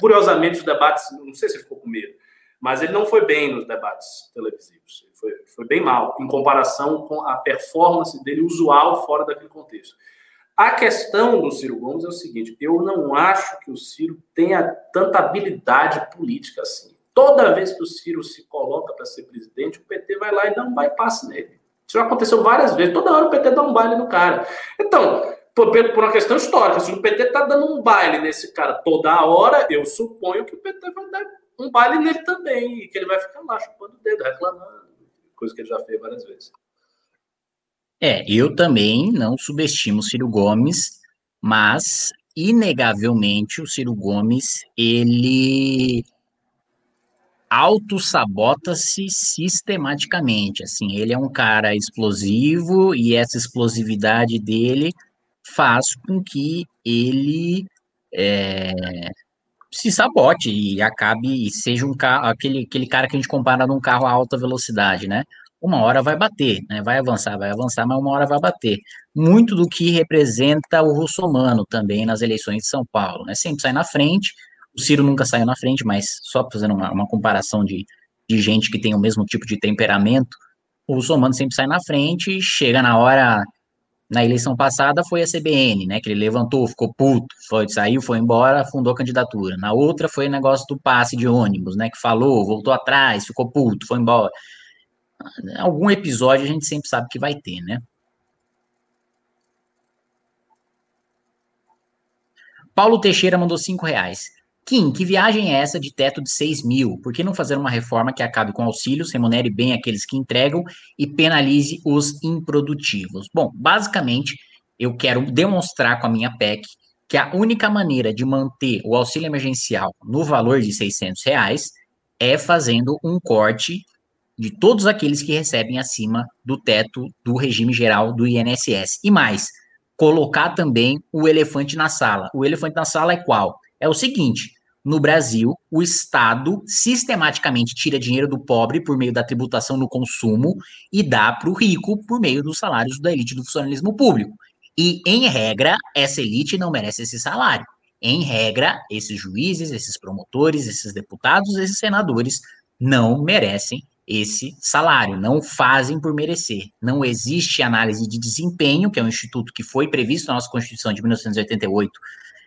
Curiosamente, os debates, não sei se ficou com medo, mas ele não foi bem nos debates televisivos. Ele foi, foi bem mal, em comparação com a performance dele usual fora daquele contexto. A questão do Ciro Gomes é o seguinte: eu não acho que o Ciro tenha tanta habilidade política assim. Toda vez que o Ciro se coloca para ser presidente, o PT vai lá e dá um bypass nele. Isso já aconteceu várias vezes. Toda hora o PT dá um baile no cara. Então, por, por uma questão histórica. Se o PT está dando um baile nesse cara toda hora, eu suponho que o PT vai dar um baile nele também, e que ele vai ficar lá chupando o dedo, reclamando, coisa que ele já fez várias vezes. É, eu também não subestimo o Ciro Gomes, mas inegavelmente o Ciro Gomes, ele auto-sabota-se sistematicamente, assim, ele é um cara explosivo e essa explosividade dele faz com que ele é, se sabote e acabe e seja um carro, aquele, aquele cara que a gente compara num carro a alta velocidade, né? Uma hora vai bater, né? Vai avançar, vai avançar, mas uma hora vai bater. Muito do que representa o russomano também nas eleições de São Paulo, né? Sempre sai na frente, o Ciro nunca saiu na frente, mas só fazendo uma, uma comparação de, de gente que tem o mesmo tipo de temperamento, o russomano sempre sai na frente, chega na hora na eleição passada foi a CBN, né, que ele levantou, ficou puto, foi, saiu, foi embora, fundou a candidatura. Na outra foi o negócio do passe de ônibus, né, que falou, voltou atrás, ficou puto, foi embora. Algum episódio a gente sempre sabe que vai ter, né? Paulo Teixeira mandou cinco reais. Kim, que viagem é essa de teto de 6 mil? Por que não fazer uma reforma que acabe com auxílios, remunere bem aqueles que entregam e penalize os improdutivos? Bom, basicamente, eu quero demonstrar com a minha PEC que a única maneira de manter o auxílio emergencial no valor de 600 reais é fazendo um corte de todos aqueles que recebem acima do teto do regime geral do INSS. E mais, colocar também o elefante na sala. O elefante na sala é qual? é o seguinte: no Brasil, o Estado sistematicamente tira dinheiro do pobre por meio da tributação no consumo e dá para o rico por meio dos salários da elite do funcionalismo público. E, em regra, essa elite não merece esse salário. Em regra, esses juízes, esses promotores, esses deputados, esses senadores não merecem esse salário, não fazem por merecer. Não existe análise de desempenho, que é um instituto que foi previsto na nossa Constituição de 1988,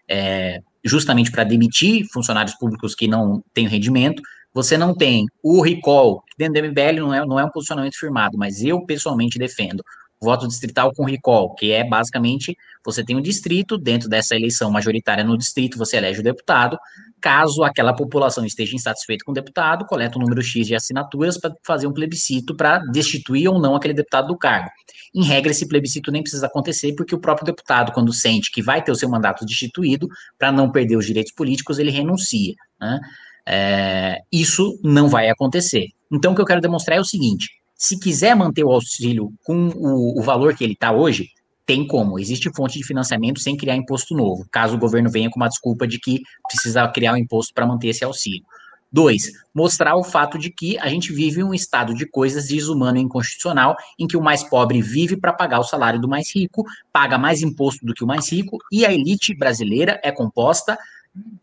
é, justamente para demitir funcionários públicos que não têm rendimento. Você não tem o recall, que dentro do MBL não é, não é um posicionamento firmado, mas eu pessoalmente defendo voto distrital com recall, que é basicamente você tem um distrito, dentro dessa eleição majoritária no distrito, você elege o deputado. Caso aquela população esteja insatisfeita com o deputado, coleta um número X de assinaturas para fazer um plebiscito para destituir ou não aquele deputado do cargo. Em regra, esse plebiscito nem precisa acontecer, porque o próprio deputado, quando sente que vai ter o seu mandato destituído, para não perder os direitos políticos, ele renuncia. Né? É, isso não vai acontecer. Então, o que eu quero demonstrar é o seguinte: se quiser manter o auxílio com o, o valor que ele está hoje, tem como. Existe fonte de financiamento sem criar imposto novo, caso o governo venha com uma desculpa de que precisa criar um imposto para manter esse auxílio. Dois, mostrar o fato de que a gente vive um estado de coisas desumano e inconstitucional, em que o mais pobre vive para pagar o salário do mais rico, paga mais imposto do que o mais rico, e a elite brasileira é composta,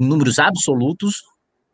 em números absolutos,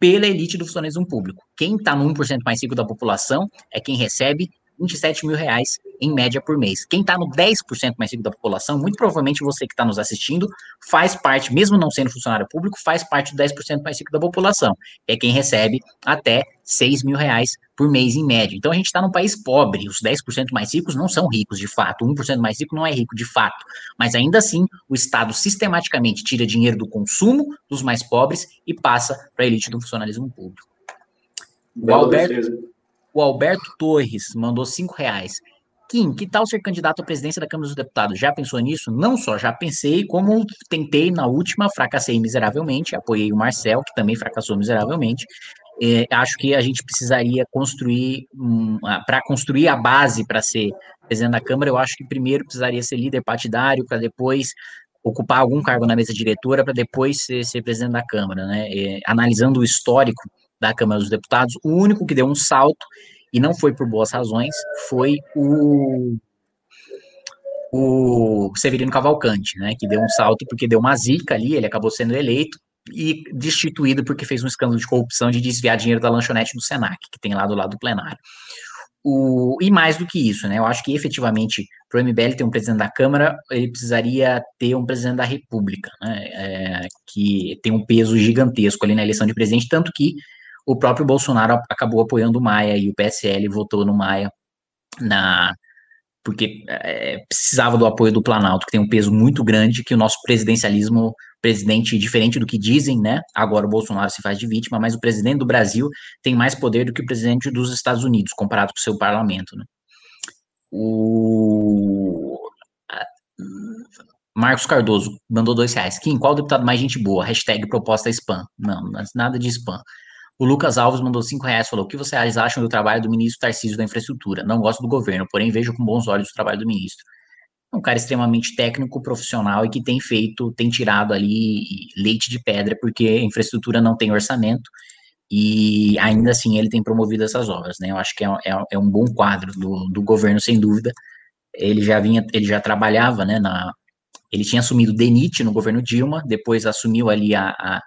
pela elite do funcionalismo público. Quem está no 1% mais rico da população é quem recebe 27 mil reais em média por mês. Quem está no 10% mais rico da população, muito provavelmente você que está nos assistindo, faz parte, mesmo não sendo funcionário público, faz parte do 10% mais rico da população. É quem recebe até 6 mil reais por mês em média. Então a gente está num país pobre, os 10% mais ricos não são ricos de fato, 1% mais rico não é rico de fato, mas ainda assim o Estado sistematicamente tira dinheiro do consumo dos mais pobres e passa para a elite do funcionalismo público. O Alberto, o Alberto Torres mandou cinco reais. Kim, que tal ser candidato à presidência da Câmara dos Deputados? Já pensou nisso? Não só já pensei, como tentei na última, fracassei miseravelmente, apoiei o Marcel, que também fracassou miseravelmente. É, acho que a gente precisaria construir, um, para construir a base para ser presidente da Câmara, eu acho que primeiro precisaria ser líder partidário, para depois ocupar algum cargo na mesa diretora, para depois ser, ser, presidente da Câmara, né? É, analisando o histórico da Câmara dos Deputados, o único que deu um salto, e não foi por boas razões, foi o, o Severino Cavalcante, né, que deu um salto porque deu uma zica ali, ele acabou sendo eleito, e destituído porque fez um escândalo de corrupção de desviar dinheiro da lanchonete do Senac, que tem lá do lado do plenário. O, e mais do que isso, né? Eu acho que efetivamente, para o MBL ter um presidente da Câmara, ele precisaria ter um presidente da República, né? É, que tem um peso gigantesco ali na eleição de presidente, tanto que o próprio Bolsonaro acabou apoiando o Maia e o PSL votou no Maia na, porque é, precisava do apoio do Planalto, que tem um peso muito grande, que o nosso presidencialismo, presidente, diferente do que dizem, né? Agora o Bolsonaro se faz de vítima, mas o presidente do Brasil tem mais poder do que o presidente dos Estados Unidos, comparado com o seu parlamento, né? O Marcos Cardoso mandou dois reais. Kim, qual deputado mais gente boa? Hashtag proposta spam. Não, nada de spam. O Lucas Alves mandou cinco reais, falou, o que vocês acham do trabalho do ministro Tarcísio da Infraestrutura? Não gosto do governo, porém vejo com bons olhos o trabalho do ministro. É um cara extremamente técnico, profissional e que tem feito, tem tirado ali leite de pedra, porque a infraestrutura não tem orçamento e ainda assim ele tem promovido essas obras, né? Eu acho que é, é, é um bom quadro do, do governo, sem dúvida. Ele já vinha, ele já trabalhava, né, na, ele tinha assumido DENIT no governo Dilma, depois assumiu ali a, a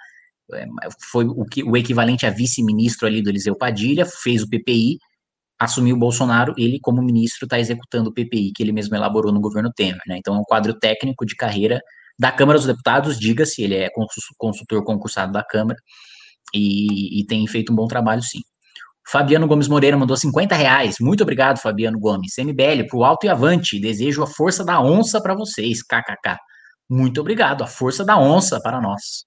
foi o, que, o equivalente a vice-ministro ali do Eliseu Padilha, fez o PPI, assumiu o Bolsonaro, ele como ministro está executando o PPI, que ele mesmo elaborou no governo Temer, né? Então é um quadro técnico de carreira da Câmara dos Deputados, diga-se, ele é consultor concursado da Câmara e, e, tem feito um bom trabalho, sim. Fabiano Gomes Moreira mandou 50 reais. Muito obrigado, Fabiano Gomes. MBL, pro alto e avante. Desejo a força da onça para vocês. KKK. Muito obrigado. A força da onça para nós.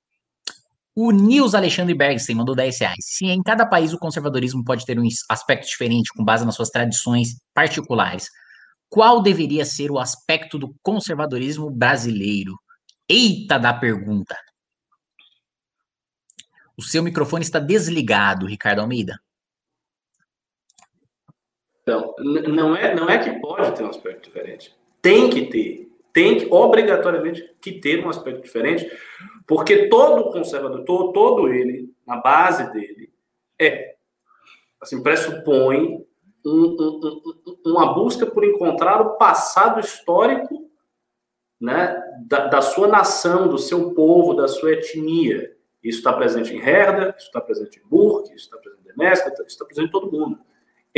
O Nils Alexandre Bergstein mandou 10 reais. Se em cada país o conservadorismo pode ter um aspecto diferente com base nas suas tradições particulares, qual deveria ser o aspecto do conservadorismo brasileiro? Eita da pergunta. O seu microfone está desligado, Ricardo Almeida. Então, não é, não é que pode ter um aspecto diferente. Tem que ter. Tem que, obrigatoriamente, que ter um aspecto diferente, porque todo conservador, todo, todo ele, na base dele, é, assim, pressupõe um, um, um, uma busca por encontrar o passado histórico né, da, da, sua nação, do seu povo, da sua etnia. Isso está presente em Herder, isso está presente em Burke, isso está presente em Demesca, isso está presente em todo mundo.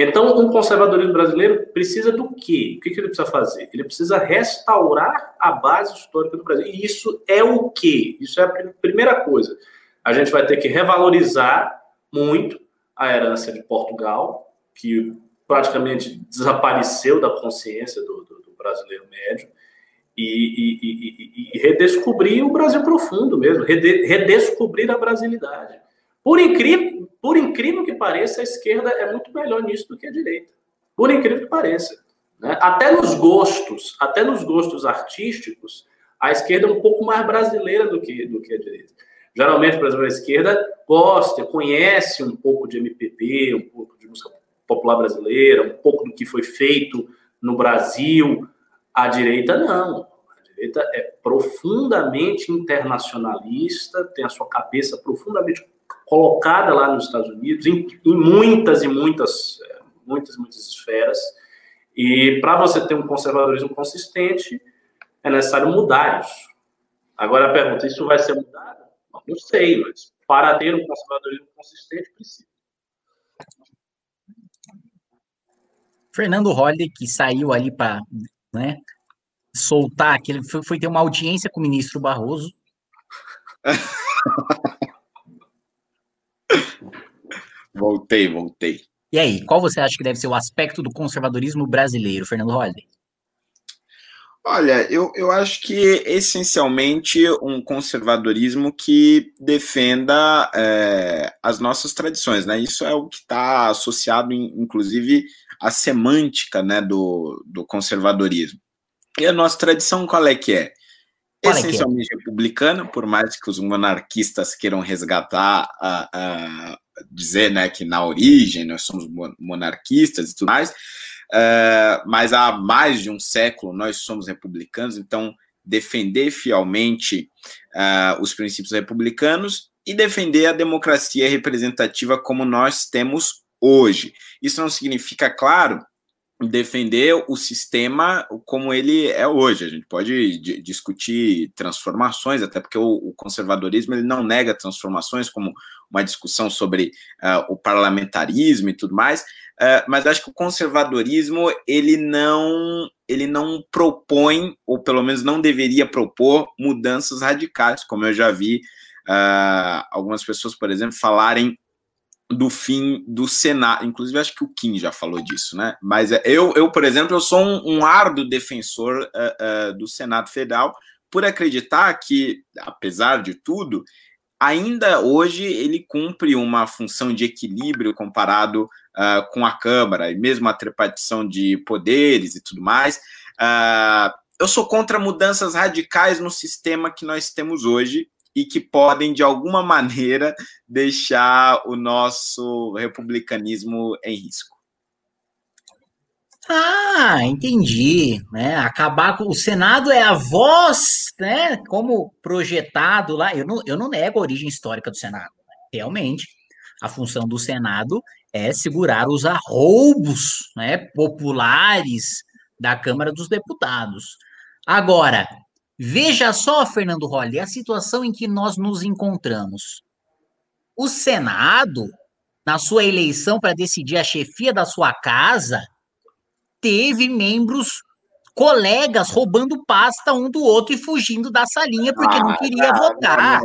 Então, um conservadorismo brasileiro precisa do quê? O que, ele precisa fazer? Ele precisa restaurar a base histórica do Brasil. E isso é o quê? Isso é a primeira coisa. A gente vai ter que revalorizar muito a herança de Portugal, que praticamente desapareceu da consciência do, do, do brasileiro médio, e, e, e, e, redescobrir o Brasil profundo mesmo, redescobrir a brasilidade. Por incrível, por incrível que pareça, a esquerda é muito melhor nisso do que a direita. Por incrível que pareça. Né? Até nos gostos, até nos gostos artísticos, a esquerda é um pouco mais brasileira do que, do que a direita. Geralmente, por exemplo, a esquerda gosta, conhece um pouco de MPB, um pouco de música popular brasileira, um pouco do que foi feito no Brasil. A direita não. A direita é profundamente internacionalista, tem a sua cabeça profundamente colocada lá nos Estados Unidos, em, em muitas e muitas, é, muitas, muitas esferas. E para você ter um conservadorismo consistente, é necessário mudar isso. Agora a pergunta, isso vai ser mudado? Não sei, mas para ter um conservadorismo consistente, precisa. Fernando Holliday, que saiu ali para né, soltar, que ele foi, foi ter uma audiência com o ministro Barroso. Voltei, voltei. E aí, qual você acha que deve ser o aspecto do conservadorismo brasileiro, Fernando Holliday? Olha, eu, eu acho que essencialmente um conservadorismo que defenda é, as nossas tradições, né? Isso é o que está associado, inclusive, à semântica né, do, do conservadorismo. E a nossa tradição qual é que é? Qual essencialmente é que é? republicana, por mais que os monarquistas queiram resgatar a, a dizer né, que na origem nós somos monarquistas e tudo mais, uh, mas há mais de um século nós somos republicanos, então defender fielmente uh, os princípios republicanos e defender a democracia representativa como nós temos hoje. Isso não significa, claro, defender o sistema como ele é hoje. A gente pode discutir transformações, até porque o, o, conservadorismo ele não nega transformações, como uma discussão sobre uh, o parlamentarismo e tudo mais. Uh, mas acho que o conservadorismo ele não ele não propõe ou pelo menos não deveria propor mudanças radicais, como eu já vi uh, algumas pessoas, por exemplo, falarem do fim do Senado. Inclusive, acho que o Kim já falou disso, né? Mas é, eu, eu por exemplo, eu sou um, um árduo defensor uh, uh, do Senado Federal por acreditar que, apesar de tudo, ainda hoje ele cumpre uma função de equilíbrio comparado uh, com a Câmara, e mesmo a tripartição de poderes e tudo mais. eu sou contra mudanças radicais no sistema que nós temos hoje, e que podem, de alguma maneira, deixar o nosso republicanismo em risco. Ah, entendi. Né? Acabar com o Senado é a voz, né? Como projetado lá. Eu não, eu não nego a origem histórica do Senado. Né? Realmente, a função do Senado é segurar os arroubos né, populares da Câmara dos Deputados. Agora, Veja só, Fernando Holly, a situação em que nós nos encontramos. O Senado, na sua eleição para decidir a chefia da sua casa, teve membros, colegas, roubando pasta um do outro e fugindo da salinha porque não queria votar.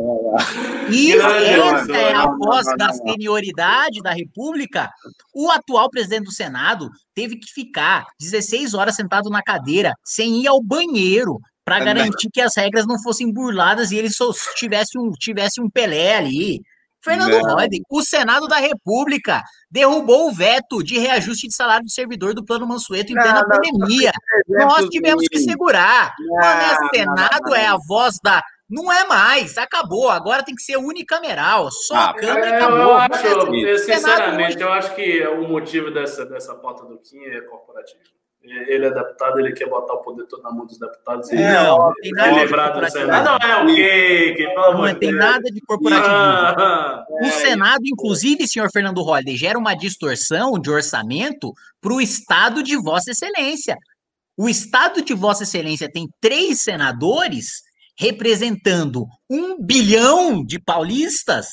E essa é a voz da senioridade da República. O atual presidente do Senado teve que ficar 16 horas sentado na cadeira, sem ir ao banheiro, para é garantir que as regras não fossem burladas e ele só tivesse um, tivesse um Pelé ali. Fernando Rodrigues, o Senado da República derrubou o veto de reajuste de salário do servidor do Plano Mansueto em plena pandemia. Nós tivemos que segurar. Não, Quando é Senado, não, é a voz da. Não é mais, acabou. Agora tem que ser unicameral. Só ah, a Câmara é, acabou. Eu acho, eu, sinceramente, eu acho que o motivo dessa, dessa pauta do Kim é corporativo ele é deputado, ele quer botar o poder todo na mão dos deputados. E não, tem nada de do Senado. Não é o quê? Que, não tem nada de corporativismo. Ah, o é, Senado, inclusive, senhor Fernando Holliday, gera uma distorção de orçamento para o Estado de Vossa Excelência. O Estado de Vossa Excelência tem três senadores representando um bilhão de paulistas,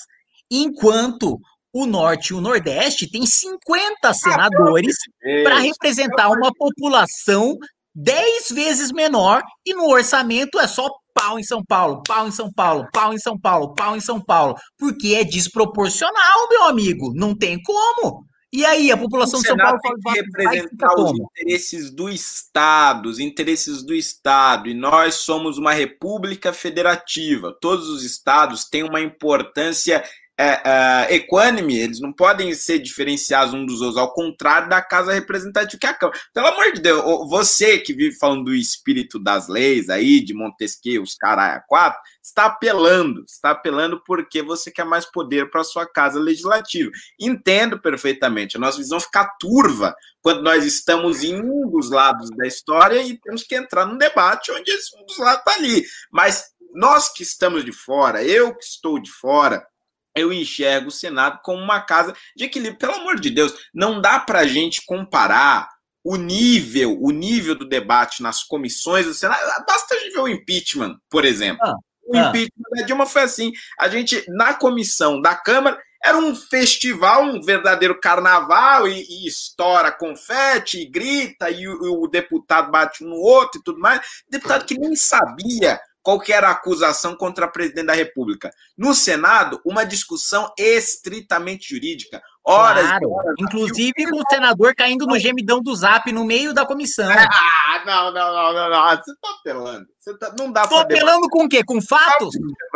enquanto o Norte e o Nordeste têm 50 ah, senadores para representar uma população 10 vezes menor e no orçamento é só pau em São Paulo, pau em São Paulo, pau em São Paulo, pau em São Paulo, porque é desproporcional, meu amigo, não tem como. E aí, a população o de São Paulo tem que representar os interesses do Estado, os interesses do Estado, e nós somos uma república federativa. Todos os estados têm uma importância é, é, equânime, eles não podem ser diferenciados um dos outros, ao contrário da casa representativa que é a Câmara. Pelo amor de Deus, você que vive falando do espírito das leis aí, de Montesquieu, os caras quatro, está apelando, está apelando porque você quer mais poder para sua casa legislativa. Entendo perfeitamente, a nossa visão fica turva quando nós estamos em um dos lados da história e temos que entrar num debate onde esse um dos lados está ali. Mas nós que estamos de fora, eu que estou de fora, eu enxergo o Senado como uma casa de equilíbrio. Pelo amor de Deus, não dá para a gente comparar o nível, o nível do debate nas comissões do Senado. Basta a gente ver o impeachment, por exemplo. Ah, o ah. impeachment da Dilma foi assim. A gente, na comissão da Câmara, era um festival, um verdadeiro carnaval, e, e estoura confete, e grita, e o, e o, deputado bate um no outro e tudo mais. Deputado que nem sabia qual que era a acusação contra a presidente da República. No Senado, uma discussão estritamente jurídica. Horas, claro. horas Inclusive com o senador caindo no gemidão do zap no meio da comissão. Ah, não, não, não, não, não. Você tá apelando. Você tá... Não dá Tô apelando com o quê? Com fatos?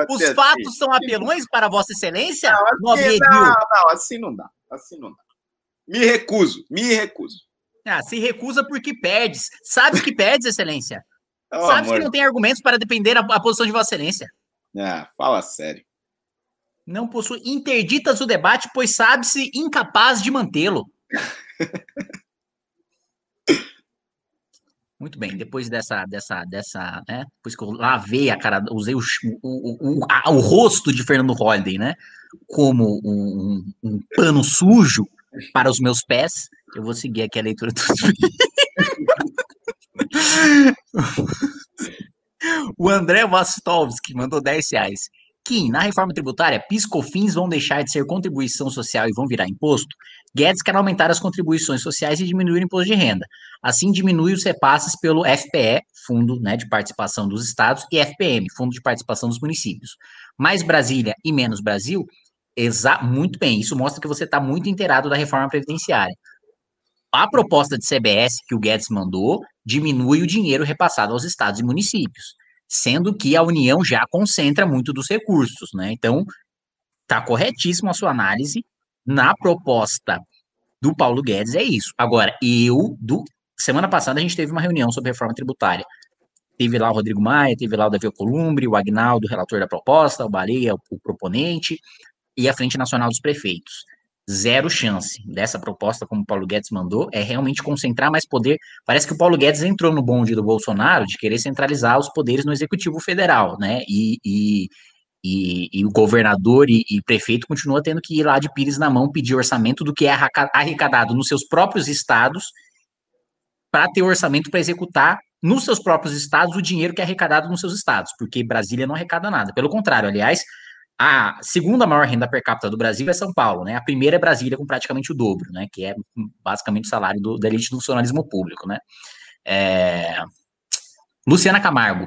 Os assim. fatos são apelões para Vossa Excelência? Não, assim, não, não, assim não dá. Assim não dá. Me recuso, me recuso. Ah, se recusa porque perdes. Sabe que perdes, Excelência? Oh, Sabe que não tem argumentos para defender a, a posição de Vossa Excelência. Ah, fala sério. Não possui. Interditas o debate, pois sabe-se incapaz de mantê-lo. Muito bem, depois dessa, dessa, dessa, né? Depois que eu lavei a cara, usei o, o, o, a, o rosto de Fernando Holliday, né? Como um, um, um, pano sujo para os meus pés, eu vou seguir aqui a leitura dos o André Vostovski mandou 10 reais. Kim, na reforma tributária, piscofins vão deixar de ser contribuição social e vão virar imposto? Guedes quer aumentar as contribuições sociais e diminuir o imposto de renda. Assim, diminui os repasses pelo FPE, Fundo né, de Participação dos Estados, e FPM, Fundo de Participação dos Municípios. Mais Brasília e menos Brasil? Exa muito bem, isso mostra que você está muito inteirado da reforma previdenciária. A proposta de CBS que o Guedes mandou diminui o dinheiro repassado aos estados e municípios, sendo que a União já concentra muito dos recursos, né? Então, tá corretíssimo a sua análise. Na proposta do Paulo Guedes é isso. Agora, eu, do, semana passada a gente teve uma reunião sobre reforma tributária. Teve lá o Rodrigo Maia, teve lá o Davi Columbre, o Agnaldo, relator da proposta, o Baleia, o proponente, e a Frente Nacional dos Prefeitos. Zero chance dessa proposta, como o Paulo Guedes mandou, é realmente concentrar mais poder. Parece que o Paulo Guedes entrou no bonde do Bolsonaro de querer centralizar os poderes no Executivo Federal, né? E, e, e, e o governador e, e, prefeito continua tendo que ir lá de pires na mão pedir orçamento do que é arrecadado nos seus próprios estados para ter orçamento para executar nos seus próprios estados o dinheiro que é arrecadado nos seus estados, porque Brasília não arrecada nada. Pelo contrário, aliás, a segunda maior renda per capita do Brasil é São Paulo, né? A primeira é Brasília, com praticamente o dobro, né? Que é basicamente o salário do, da elite do funcionalismo público, né? É... Luciana Camargo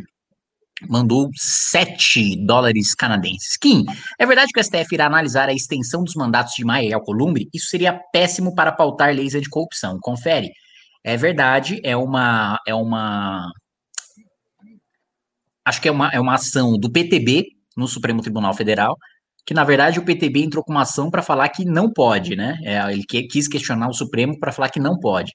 mandou 7 dólares canadenses. Kim, é verdade que o STF irá analisar a extensão dos mandatos de Maia e Alcolumbre? Isso seria péssimo para pautar leis de corrupção. Confere. É verdade, é uma é uma acho que é uma, é uma ação do PTB no Supremo Tribunal Federal, que na verdade o PTB entrou com uma ação para falar que não pode, né? É, ele quis questionar o Supremo para falar que não pode.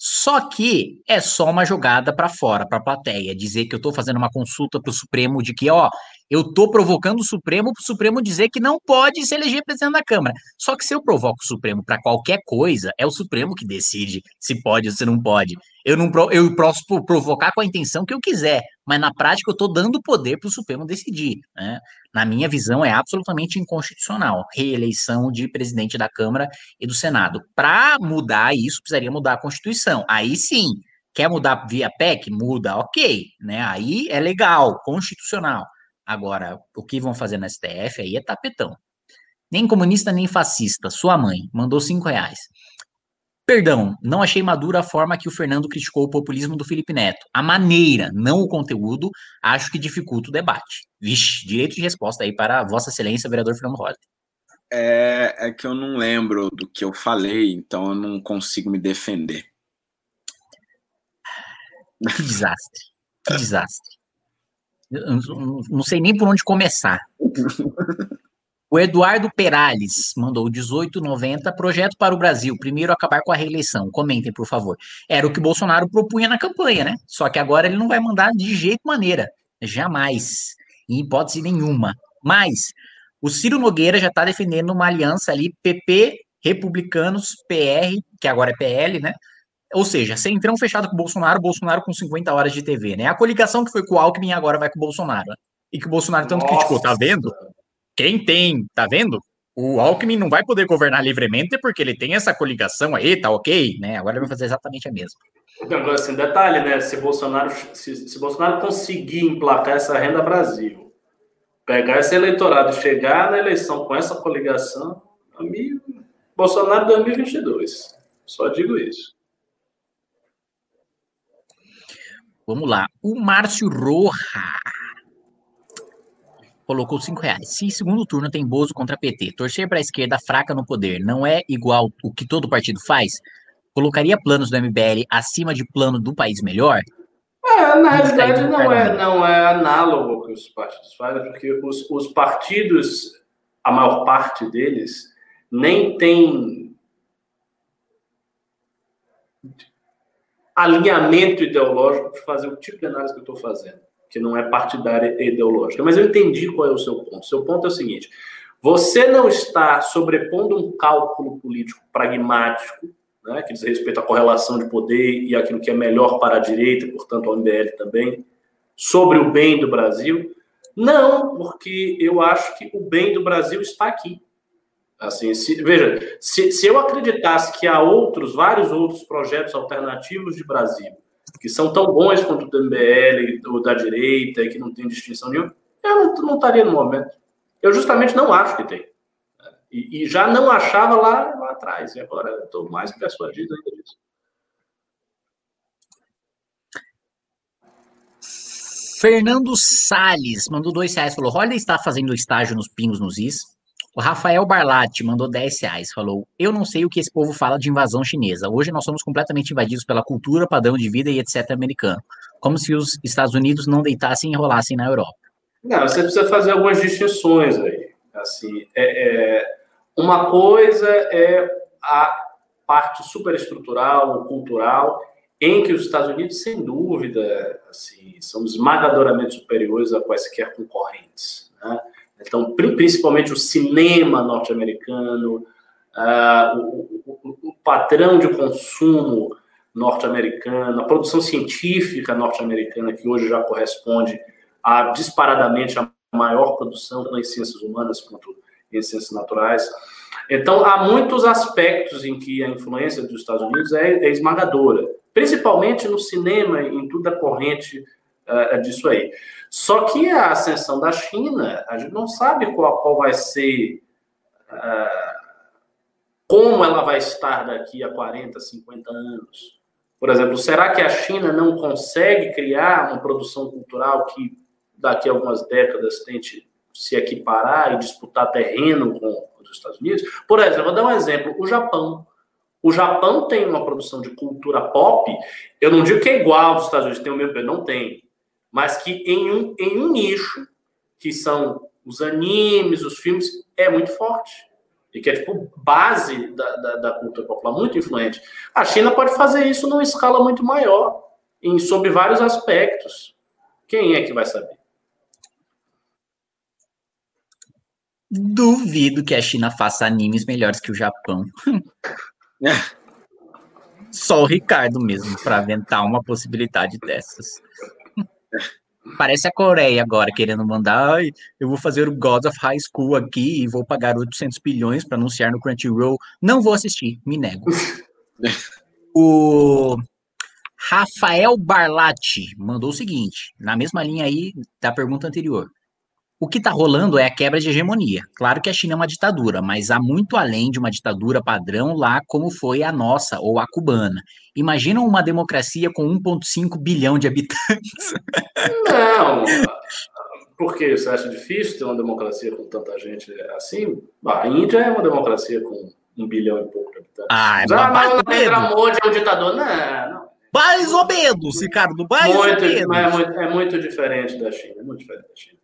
Só que é só uma jogada para fora, para a plateia, dizer que eu estou fazendo uma consulta para o Supremo de que, ó, eu estou provocando o Supremo para o Supremo dizer que não pode se eleger presidente da Câmara. Só que se eu provoco o Supremo para qualquer coisa, é o Supremo que decide se pode ou se não pode. Eu não eu posso provocar com a intenção que eu quiser, mas na prática eu estou dando poder para o Supremo decidir. Né? Na minha visão, é absolutamente inconstitucional reeleição de presidente da Câmara e do Senado. Para mudar isso, precisaria mudar a Constituição. Aí sim, quer mudar via PEC? Muda, ok. Né? Aí é legal, constitucional. Agora, o que vão fazer na STF aí é tapetão. Nem comunista, nem fascista. Sua mãe mandou cinco reais. Perdão, não achei madura a forma que o Fernando criticou o populismo do Felipe Neto. A maneira, não o conteúdo, acho que dificulta o debate. Vixe, direito de resposta aí para Vossa Excelência, vereador Fernando Rosa. É, é que eu não lembro do que eu falei, então eu não consigo me defender. Que desastre. Que desastre. Eu não, não sei nem por onde começar. O Eduardo Perales mandou 1890, projeto para o Brasil, primeiro acabar com a reeleição. Comentem, por favor. Era o que o Bolsonaro propunha na campanha, né? Só que agora ele não vai mandar de jeito maneira. Jamais. Em hipótese nenhuma. Mas o Ciro Nogueira já está defendendo uma aliança ali, PP, Republicanos, PR, que agora é PL, né? Ou seja, centrão fechado com o Bolsonaro, Bolsonaro com 50 horas de TV, né? A coligação que foi com o Alckmin agora vai com o Bolsonaro. Né? E que o Bolsonaro tanto Nossa. criticou, tá vendo? Quem tem, tá vendo? O Alckmin não vai poder governar livremente porque ele tem essa coligação aí, tá ok, né? Agora ele vai fazer exatamente a mesma. Agora, assim, detalhe, né? Se Bolsonaro, se, se Bolsonaro conseguir emplacar essa renda Brasil, pegar esse eleitorado e chegar na eleição com essa coligação, amigo, Bolsonaro 2022. Só digo isso. Vamos lá. O Márcio Roja colocou cinco reais. Se segundo turno tem Bozo contra PT, torcer para a esquerda fraca no poder não é igual o que todo partido faz? Colocaria planos do MBL acima de plano do país melhor? É, na realidade não é, não é análogo ao que os partidos fazem, porque os, os partidos, a maior parte deles, nem tem alinhamento ideológico para fazer o tipo de análise que eu estou fazendo que não é partidária ideológica. Mas eu entendi qual é o seu ponto. Seu ponto é o seguinte: você não está sobrepondo um cálculo político pragmático, né, que diz respeito à correlação de poder e aquilo que é melhor para a direita, portanto, ao MBL também, sobre o bem do Brasil. Não, porque eu acho que o bem do Brasil está aqui. Assim, se, veja, se, se eu acreditasse que há outros, vários outros projetos alternativos de Brasil que são tão bons quanto o MBL, ou da direita, e que não tem distinção nenhuma, eu não, não estaria no momento. Eu justamente não acho que tem. E, e já não achava lá, lá atrás, e agora estou mais persuadido ainda disso. Fernando Sales mandou dois reais, falou: Olha, está fazendo estágio nos Pingos nos Is. O Rafael Barlatti mandou 10 reais, falou: Eu não sei o que esse povo fala de invasão chinesa. Hoje nós somos completamente invadidos pela cultura, padrão de vida e etc. americano. Como se os Estados Unidos não deitassem e enrolassem na Europa. Não, você precisa fazer algumas distinções aí. Assim, é, é, uma coisa é a parte superestrutural, cultural, em que os Estados Unidos, sem dúvida, assim, são esmagadoramente superiores a quaisquer concorrentes. Né? Então, principalmente o cinema norte-americano, uh, o, o, o, padrão de consumo norte-americano, a produção científica norte-americana, que hoje já corresponde a disparadamente a maior produção, em ciências humanas quanto em ciências naturais. Então, há muitos aspectos em que a influência dos Estados Unidos é, é esmagadora, principalmente no cinema, em toda a corrente uh, disso aí. Só que a ascensão da China, a gente não sabe qual, qual vai ser, uh, como ela vai estar daqui a 40, 50 anos. Por exemplo, será que a China não consegue criar uma produção cultural que daqui a algumas décadas tente se equiparar e disputar terreno com os Estados Unidos? Por exemplo, vou dar um exemplo: o Japão. O Japão tem uma produção de cultura pop, eu não digo que é igual aos Estados Unidos, tem o mesmo, não tem mas que em um, em um nicho, que são os animes, os filmes, é muito forte. E que é, tipo, base da, da, da cultura popular, muito influente. A China pode fazer isso numa escala muito maior, em, sobre vários aspectos. Quem é que vai saber? Duvido que a China faça animes melhores que o Japão. Só o Ricardo mesmo, para aventar uma possibilidade dessas. Parece a Coreia agora querendo mandar. Eu vou fazer o God of High School aqui e vou pagar 800 bilhões para anunciar no Crunchyroll. Não vou assistir, me nego. o Rafael Barlatti mandou o seguinte, na mesma linha aí da pergunta anterior. O que está rolando é a quebra de hegemonia. Claro que a China é uma ditadura, mas há muito além de uma ditadura padrão lá, como foi a nossa ou a cubana. Imagina uma democracia com 1,5 bilhão de habitantes. Não, porque você acha difícil ter uma democracia com tanta gente assim? A Índia é uma democracia com um bilhão e pouco de habitantes. Ah, é mas não, não é um ditador, não, não. Mais ou menos, Ricardo, mais muito, ou menos. É muito, é muito diferente da China, é muito diferente da China.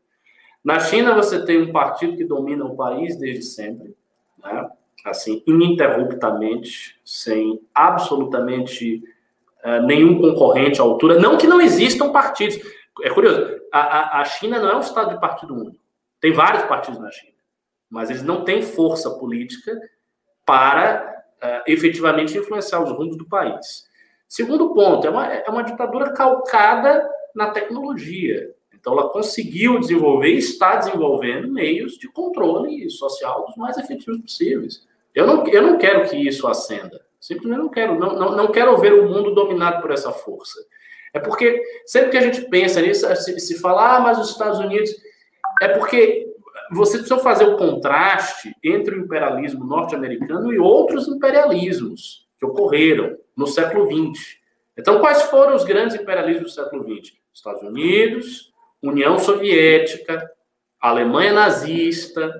Na China, você tem um partido que domina o país desde sempre, né? assim, ininterruptamente, sem absolutamente uh, nenhum concorrente à altura. Não que não existam partidos. É curioso, a, a, China não é um estado de partido único. Tem vários partidos na China, mas eles não têm força política para uh, efetivamente influenciar os rumos do país. Segundo ponto, é uma, é uma ditadura calcada na tecnologia. Então, ela conseguiu desenvolver e está desenvolvendo meios de controle social dos mais efetivos possíveis. Eu não, eu não quero que isso acenda. Simplesmente não quero. Não, não, não quero ver o mundo dominado por essa força. É porque sempre que a gente pensa nisso, se, se fala, ah, mas os Estados Unidos. É porque você precisa fazer o contraste entre o imperialismo norte-americano e outros imperialismos que ocorreram no século XX. Então, quais foram os grandes imperialismos do século XX? Estados Unidos, União Soviética, Alemanha nazista,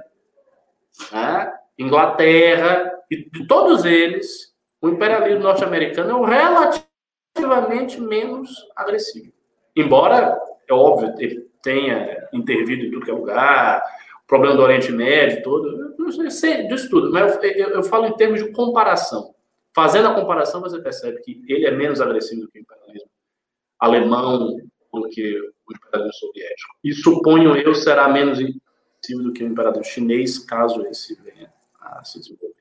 né? Inglaterra, e todos eles, o imperialismo norte-americano é um relativamente menos agressivo. Embora, é óbvio, ele tenha intervido em tudo que é lugar, o problema do Oriente Médio todo, eu sei disso tudo, mas eu, eu, eu falo em termos de comparação. Fazendo a comparação, você percebe que ele é menos agressivo do que o imperialismo alemão, do que o imperador soviético. E suponho eu será menos intensivo do que o imperador chinês, caso esse venha a se desenvolver.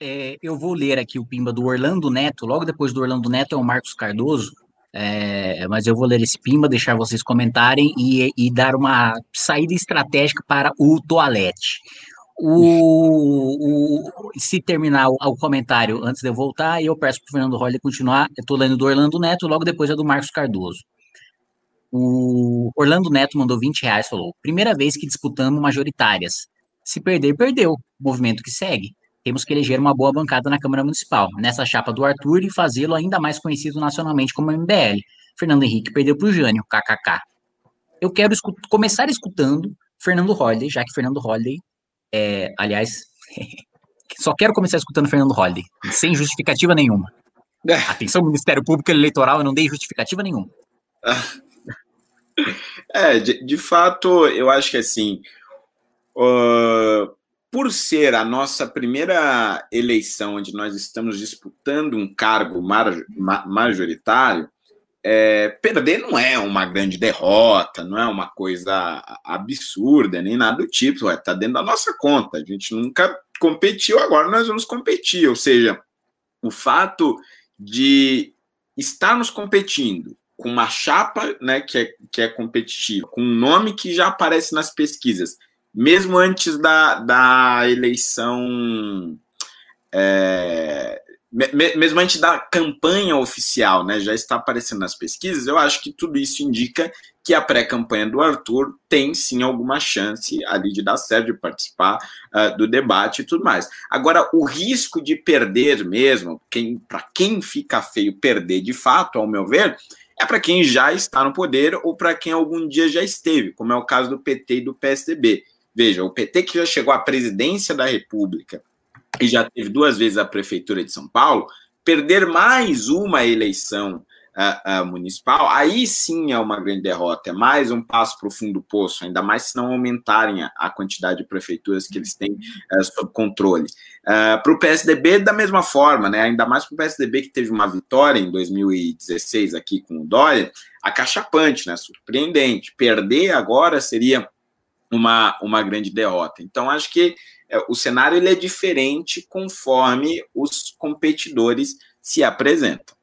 É, eu vou ler aqui o pimba do Orlando Neto. Logo depois do Orlando Neto é o Marcos Cardoso. É, mas eu vou ler esse pimba, deixar vocês comentarem e, e dar uma saída estratégica para o toalete. O, o, se terminar o, o, comentário antes de eu voltar, eu peço para o Fernando Roller continuar. Eu estou lendo do Orlando Neto, logo depois é do Marcos Cardoso. O Orlando Neto mandou 20 reais, falou: primeira vez que disputamos majoritárias. Se perder, perdeu. Movimento que segue. Temos que eleger uma boa bancada na Câmara Municipal, nessa chapa do Arthur e fazê-lo ainda mais conhecido nacionalmente como MBL. Fernando Henrique perdeu para o Jânio, kkk. Eu quero escut começar escutando Fernando Holliday, já que Fernando Holliday É, aliás, só quero começar escutando Fernando Holliday, sem justificativa nenhuma. É. Atenção, Ministério Público Eleitoral, eu não dei justificativa nenhuma. É, de, de fato, eu acho que assim, uh, por ser a nossa primeira eleição onde nós estamos disputando um cargo majoritário, é, perder não é uma grande derrota, não é uma coisa absurda, nem nada do tipo, está dentro da nossa conta. A gente nunca competiu, agora nós vamos competir. Ou seja, o fato de estarmos competindo com uma chapa né, que, é, que é competitiva, com um nome que já aparece nas pesquisas, mesmo antes da, da eleição. É, mesmo antes da campanha oficial, né, já está aparecendo nas pesquisas, eu acho que tudo isso indica que a pré-campanha do Arthur tem sim alguma chance ali de dar certo, de participar uh, do debate e tudo mais. Agora, o risco de perder mesmo, quem, para quem fica feio perder de fato, ao meu ver, é para quem já está no poder ou para quem algum dia já esteve, como é o caso do PT e do PSDB. Veja, o PT que já chegou à presidência da República e já teve duas vezes a prefeitura de São Paulo, perder mais uma eleição uh, municipal, aí sim é uma grande derrota, é mais um passo para o fundo do poço, ainda mais se não aumentarem a, a quantidade de prefeituras que eles têm uh, sob controle. para o PSDB, da mesma forma, né? ainda mais para o PSDB que teve uma vitória em 2016 aqui com o Dória, acachapante, né? surpreendente. Perder agora seria uma, uma grande derrota. Então, acho que o cenário ele é diferente conforme os competidores se apresentam.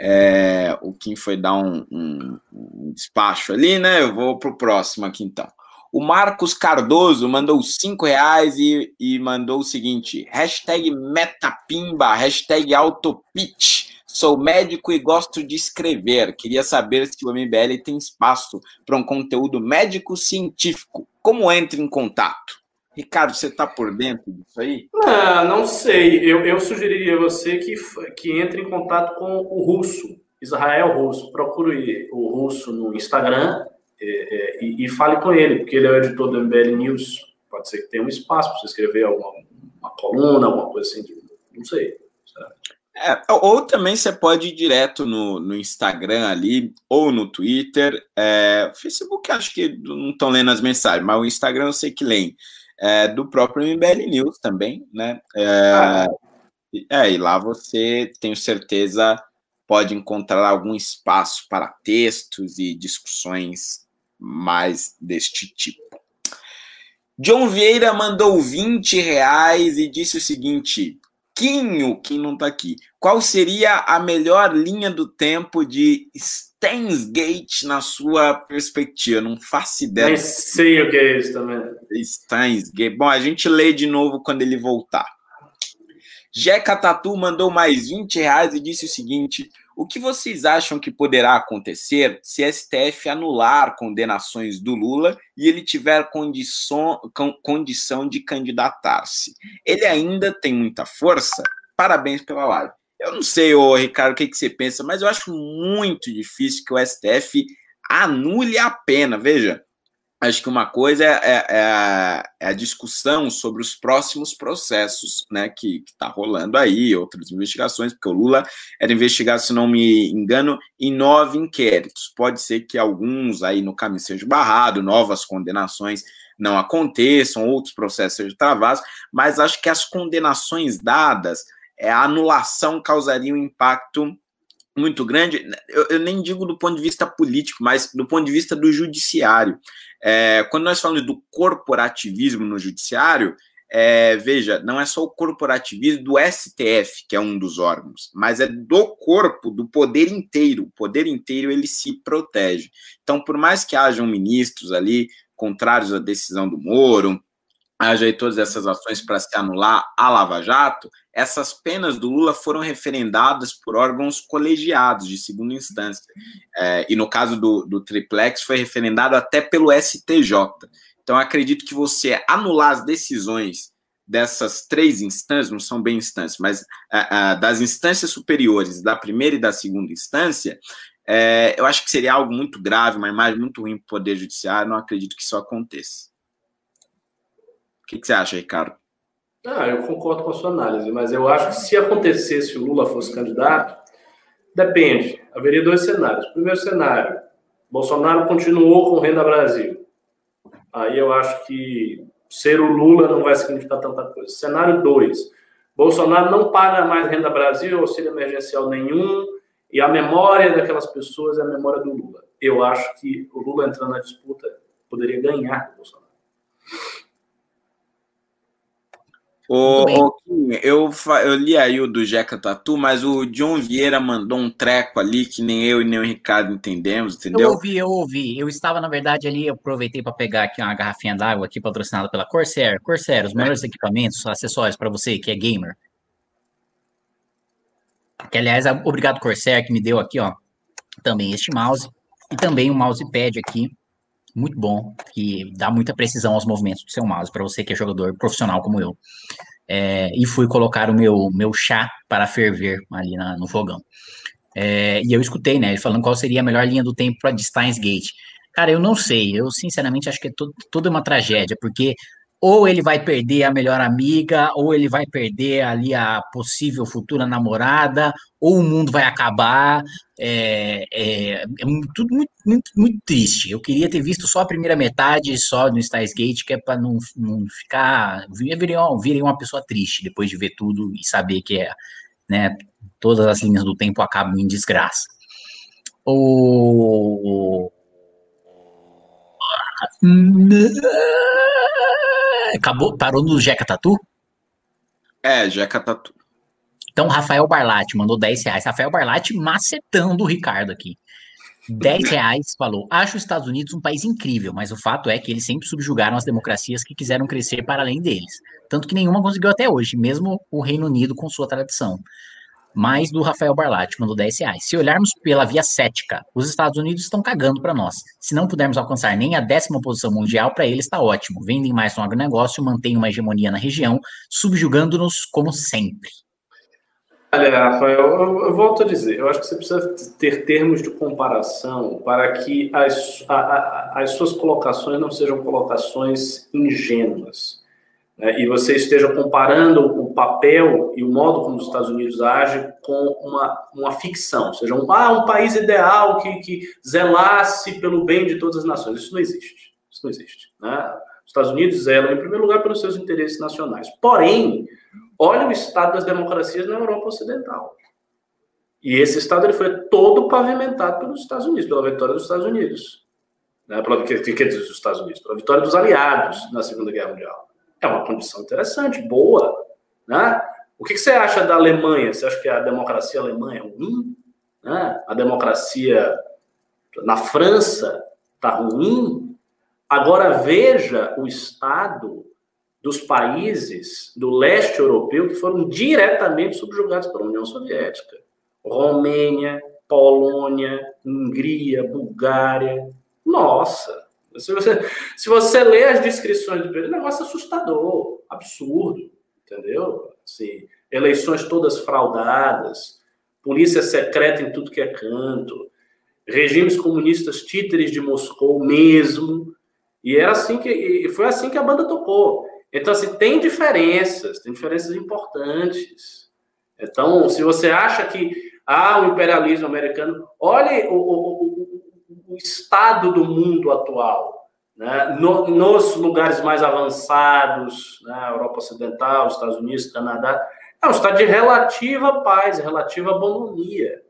É, o Kim foi dar um, um, um, despacho ali, né? Eu vou para o próximo aqui então. O Marcos Cardoso mandou cinco reais e, e mandou o seguinte: hashtag Metapimba, hashtag Autopitch. Sou médico e gosto de escrever. Queria saber se o MBL tem espaço para um conteúdo médico-científico. Como entra em contato? Ricardo, você está por dentro disso aí? Não, não sei. Eu, eu sugeriria a você que, que entre em contato com o russo, Israel Russo. Procure o russo no Instagram é, é, e, e, fale com ele, porque ele é o editor do MBL News. Pode ser que tenha um espaço para você escrever alguma uma coluna, alguma coisa assim. Não sei. É, ou também você pode ir direto no, no Instagram ali, ou no Twitter. É, Facebook acho que não estão lendo as mensagens, mas o Instagram eu sei que leem é, do próprio MBL News também, né? É, ah. é, e lá você, tenho certeza, pode encontrar algum espaço para textos e discussões mais deste tipo. John Vieira mandou 20 reais e disse o seguinte: Quinho, quem não está aqui, qual seria a melhor linha do tempo de Steinsgate na sua perspectiva? Não faço ideia. Nem sei o que é isso também. Steinsgate. Bom, a gente lê de novo quando ele voltar. Jeca Tatu mandou mais 20 reais e disse o seguinte: o que vocês acham que poderá acontecer se STF anular condenações do Lula e ele tiver condição, condição de candidatar-se? Ele ainda tem muita força? Parabéns pela live. Eu não sei, ô, Ricardo, o que, que você pensa, mas eu acho muito difícil que o STF anule a pena. Veja, acho que uma coisa é, é, é, a, é, discussão sobre os próximos processos né, que está rolando aí, outras investigações, porque o Lula era investigado, se não me engano, em nove inquéritos. Pode ser que alguns aí no caminho sejam barrados, novas condenações não aconteçam, outros processos sejam travados, mas acho que as condenações dadas a anulação causaria um impacto muito grande. Eu, eu, nem digo do ponto de vista político, mas do ponto de vista do judiciário. É, quando nós falamos do corporativismo no judiciário, é, veja, não é só o corporativismo do STF, que é um dos órgãos, mas é do corpo, do poder inteiro. O poder inteiro ele se protege. Então, por mais que hajam ministros ali contrários à decisão do Moro, todas essas ações para se anular a Lava Jato, essas penas do Lula foram referendadas por órgãos colegiados de segunda instância. É, e no caso do, do triplex, foi referendado até pelo STJ. Então, acredito que você anular as decisões dessas três instâncias, não são bem instâncias, mas é, é, das instâncias superiores, da primeira e da segunda instância, é, eu acho que seria algo muito grave, uma imagem muito ruim para o Poder Judiciário, não acredito que isso aconteça. Que, que você acha, Ricardo? Ah, eu concordo com a sua análise, mas eu acho que se acontecesse o Lula fosse candidato, depende. Haveria dois cenários. Primeiro cenário, Bolsonaro continuou com Renda Brasil. Aí eu acho que ser o Lula não vai significar tanta coisa. Cenário 2, Bolsonaro não paga mais Renda Brasil, auxílio emergencial nenhum, e a memória daquelas pessoas é a memória do Lula. Eu acho que o Lula entrando na disputa poderia ganhar o Bolsonaro. Ô, eu, eu li aí o do Jeca Tatu, mas o John Vieira mandou um treco ali que nem eu e nem o Ricardo entendemos, entendeu? Eu ouvi, eu ouvi. Eu estava, na verdade, ali, eu aproveitei para pegar aqui uma garrafinha d'água aqui patrocinada pela Corsair. Corsair, os melhores equipamentos, acessórios para você que é gamer. Que, aliás, obrigado Corsair que me deu aqui, ó, também este mouse e também um mousepad aqui, muito bom, que dá muita precisão aos movimentos do seu mouse, para você que é jogador profissional como eu. É, e fui colocar o meu, meu chá para ferver ali na, no fogão. É, e eu escutei, né, ele falando qual seria a melhor linha do tempo para Steins Gate. Cara, eu não sei, eu sinceramente acho que é tudo, tudo uma tragédia, porque ou ele vai perder a melhor amiga, ou ele vai perder ali a possível futura namorada, ou o mundo vai acabar. É, é, é tudo muito, muito, muito, triste. Eu queria ter visto só a primeira metade, só no Stars Gate, que é para não, não ficar. Virem, virem uma pessoa triste depois de ver tudo e saber que é, né, todas as linhas do tempo acabam em desgraça. O. Acabou, parou no Jeca Tatu? É, Jeca Tatu. Então, Rafael Barlatti mandou 10 reais. Rafael Barlatti macetando o Ricardo aqui. 10 reais falou: Acho os Estados Unidos um país incrível, mas o fato é que eles sempre subjugaram as democracias que quiseram crescer para além deles. Tanto que nenhuma conseguiu até hoje, mesmo o Reino Unido com sua tradição mais do Rafael Barlatti, mandou 10 reais. Se olharmos pela via cética, os Estados Unidos estão cagando para nós. Se não pudermos alcançar nem a décima posição mundial, para eles está ótimo. Vendem mais no agronegócio, mantêm uma hegemonia na região, subjugando-nos como sempre. Olha, Rafael, eu, eu, volto a dizer, eu acho que você precisa ter termos de comparação para que as, a, a, as suas colocações não sejam colocações ingênuas né, e você esteja comparando o papel e o modo como os Estados Unidos agem com uma, uma ficção, ou seja, um, ah, um país ideal que, que zelasse pelo bem de todas as nações. Isso não existe. Isso não existe. Né? Os Estados Unidos zelam, em primeiro lugar, pelos seus interesses nacionais. Porém, olha o estado das democracias na Europa Ocidental. E esse estado ele foi todo pavimentado pelos Estados Unidos, pela vitória dos Estados Unidos. Né? Pela, que, que, que dos Estados Unidos? Pela vitória dos aliados na Segunda Guerra Mundial é uma condição interessante, boa. Né? O que, que, você acha da Alemanha? Você acha que a democracia alemã é ruim? Né? A democracia na França está ruim? Agora veja o estado dos países do leste europeu que foram diretamente subjugados pela União Soviética. Romênia, Polônia, Hungria, Bulgária. Nossa, se você, se você lê as descrições do período, é um negócio assustador, absurdo, entendeu? Assim, eleições todas fraudadas, polícia secreta em tudo que é canto, regimes comunistas títeres de Moscou mesmo, e era assim que e foi assim que a banda tocou. Então, assim, tem diferenças, tem diferenças importantes. Então, se você acha que ah, o imperialismo americano, olhe o, o, o, estado do mundo atual. Né? No, nos lugares mais avançados, né? Europa Ocidental, Estados Unidos, Canadá, é um estado de relativa paz, relativa bonomia.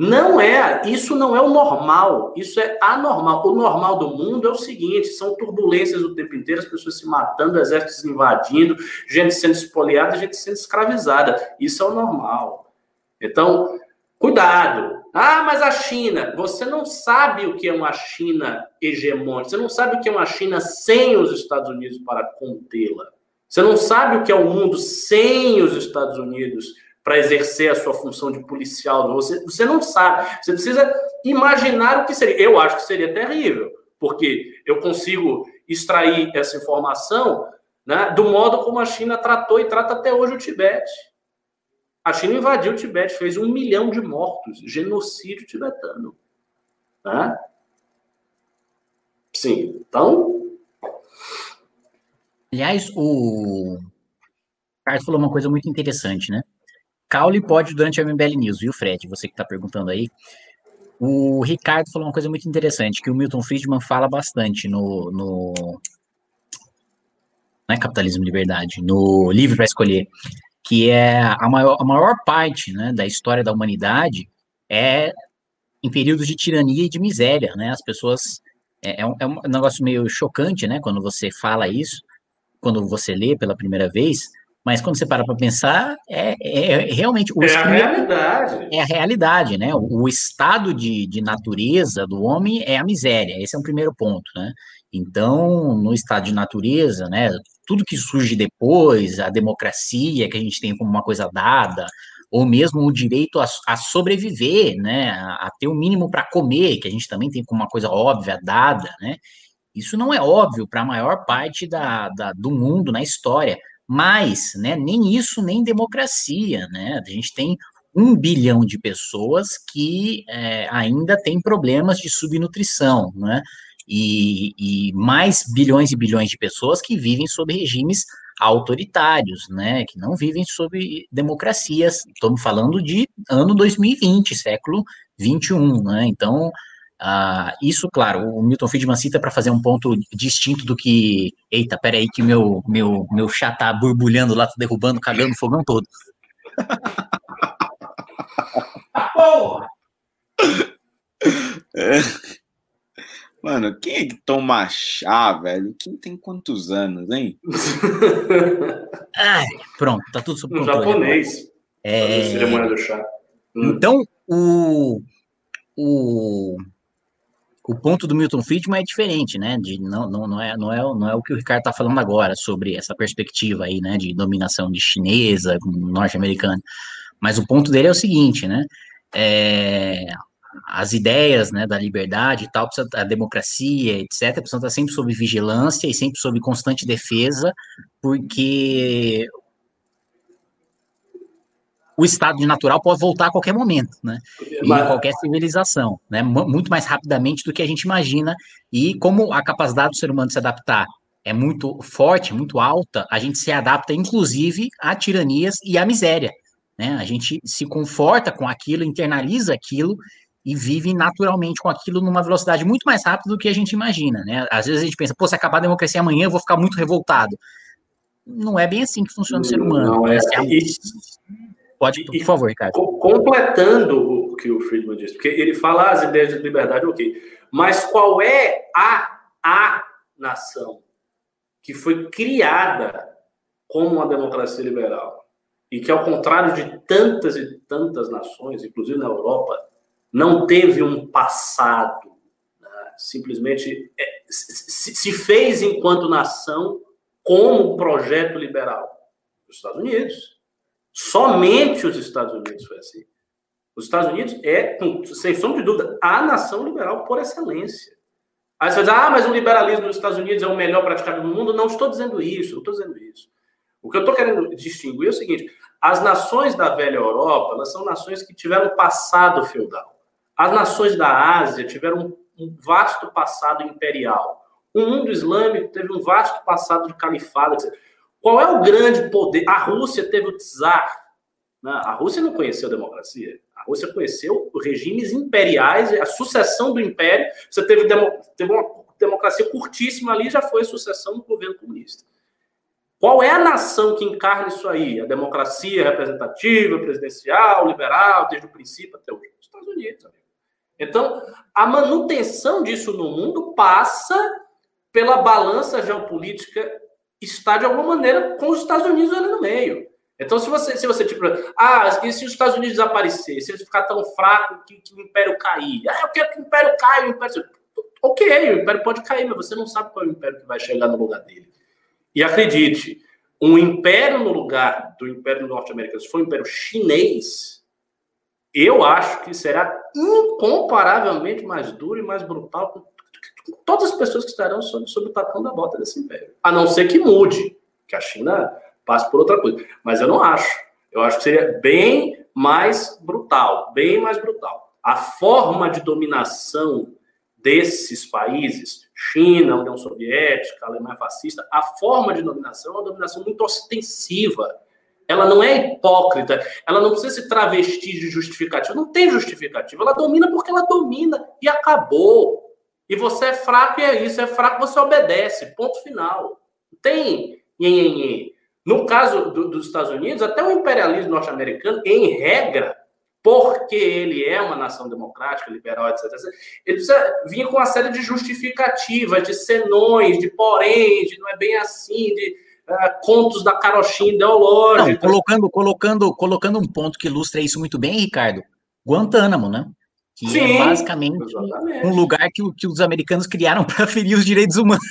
Não é, isso não é o normal, isso é anormal. O normal do mundo é o seguinte: são turbulências o tempo inteiro, as pessoas se matando, exércitos invadindo, gente sendo espoliada, gente sendo escravizada. Isso é o normal. Então, cuidado, ah, mas a China, você não sabe o que é uma China hegemônica, você não sabe o que é uma China sem os Estados Unidos para contê-la. Você não sabe o que é o mundo sem os Estados Unidos para exercer a sua função de policial. Você, você não sabe. Você precisa imaginar o que seria. Eu acho que seria terrível, porque eu consigo extrair essa informação né, do modo como a China tratou e trata até hoje o Tibete. A China invadiu o Tibete, fez um milhão de mortos, genocídio tibetano. Né? Sim, então. Aliás, o Carlos falou uma coisa muito interessante, né? Caule pode durante a MBL News, viu, Fred? Você que está perguntando aí. O Ricardo falou uma coisa muito interessante, que o Milton Friedman fala bastante no. no não é capitalismo e liberdade, no livro para escolher, que é a maior, a maior parte né, da história da humanidade é em períodos de tirania e de miséria, né? As pessoas. É, é, um, é um negócio meio chocante, né? Quando você fala isso, quando você lê pela primeira vez, mas quando você para para pensar, é, é, é, realmente o é a realidade. É a realidade, né? O, o, estado de, de natureza do homem é a miséria. Esse é um primeiro ponto, né? Então, no estado de natureza, né? Tudo que surge depois, a democracia que a gente tem como uma coisa dada, ou mesmo o direito a, a sobreviver, né? A, a ter o um mínimo para comer, que a gente também tem como uma coisa óbvia dada, né? Isso não é óbvio para a maior parte da, da, do mundo na história, mas né, nem isso, nem democracia. Né? A gente tem um bilhão de pessoas que é, ainda têm problemas de subnutrição, né? E, e, mais bilhões e bilhões de pessoas que vivem sob regimes autoritários, né? Que não vivem sob democracias. Estamos falando de ano 2020, século 21, né? Então, Uh, isso, claro, o Milton Friedman cita para fazer um ponto distinto do que. Eita, peraí, que meu, meu, meu chá tá borbulhando lá, tá derrubando, cagando o fogão todo. Porra! É. Mano, quem é que toma chá, velho? Quem tem quantos anos, hein? Ai, pronto, tá tudo sob controle. japonês. É... cerimônia do chá. Hum. Então, o, o o ponto do Milton Friedman é diferente, né? De, não, não, não, é, não, é, não é o que o Ricardo está falando agora sobre essa perspectiva aí, né? De dominação de chinesa, norte-americana. Mas o ponto dele é o seguinte, né? É, as ideias né, da liberdade e tal, a democracia, etc., precisam estar sempre sob vigilância e sempre sob constante defesa, porque o estado de natural pode voltar a qualquer momento, né? Mas... Em qualquer civilização, né? Muito mais rapidamente do que a gente imagina. E como a capacidade do ser humano de se adaptar é muito forte, muito alta, a gente se adapta, inclusive, a tiranias e à miséria. Né? A gente se conforta com aquilo, internaliza aquilo e vive naturalmente com aquilo numa velocidade muito mais rápida do que a gente imagina. Né? Às vezes a gente pensa, pô, se acabar a democracia amanhã, eu vou ficar muito revoltado. Não é bem assim que funciona o ser humano. Não, é, é Pode, por favor, Ricardo. Completando o que o Friedman disse, porque ele fala as ideias de liberdade, ok. Mas qual é a, a nação que foi criada como uma democracia liberal? E que, ao contrário de tantas e tantas nações, inclusive na Europa, não teve um passado. Né? Simplesmente é, se, se fez enquanto nação como projeto liberal. Os Estados Unidos. Somente os Estados Unidos foi assim. Os Estados Unidos é, sem sombra de dúvida, a nação liberal por excelência. Aí você diz, ah, mas o liberalismo nos Estados Unidos é o melhor praticado no mundo. Não estou dizendo isso, não estou dizendo isso. O que eu estou querendo distinguir é o seguinte: as nações da velha Europa, elas são nações que tiveram passado feudal. As nações da Ásia tiveram um vasto passado imperial. O mundo islâmico teve um vasto passado de califado, etc. Qual é o grande poder? A Rússia teve o czar. Né? A Rússia não conheceu a democracia. A Rússia conheceu regimes imperiais, a sucessão do império. Você teve, demo, teve uma democracia curtíssima ali, já foi a sucessão do governo comunista. Qual é a nação que encarna isso aí? A democracia representativa, presidencial, liberal, desde o princípio até hoje? Os Estados Unidos. Amigo. Então, a manutenção disso no mundo passa pela balança geopolítica está de alguma maneira com os Estados Unidos ali no meio. Então, se você, se você tipo, ah, e se os Estados Unidos desaparecer, se eles ficar tão fraco que, que, o Império cair, ah, eu quero que o Império caia, o Império. Ok, o Império pode cair, mas você não sabe qual é o Império que vai chegar no lugar dele. E acredite, um Império no lugar do Império norte-americano, se for o Império chinês, eu acho que será incomparavelmente mais duro e mais brutal todas as pessoas que estarão sob, sob o tapão da bota desse império. A não ser que mude, que a China passe por outra coisa. Mas eu não acho. Eu acho que seria bem mais brutal, bem mais brutal. A forma de dominação desses países, China, União Soviética, Alemanha fascista, a forma de dominação é uma dominação muito ostensiva. Ela não é hipócrita, ela não precisa se travestir de justificativa, não tem justificativa, ela domina porque ela domina e acabou. E você é fraco e é isso, é fraco, você obedece, ponto final. Tem no caso do, dos Estados Unidos, até o imperialismo norte-americano, em regra, porque ele é uma nação democrática, liberal, etc, etc, ele precisa vir com uma série de justificativas, de senões, de poréns, de não é bem assim, de uh, contos da carochinha ideológica. Não, colocando, colocando, colocando um ponto que ilustra isso muito bem, Ricardo, Guantánamo, né? Que é Sim, é basicamente exatamente. um lugar que, que os americanos criaram para ferir os direitos humanos.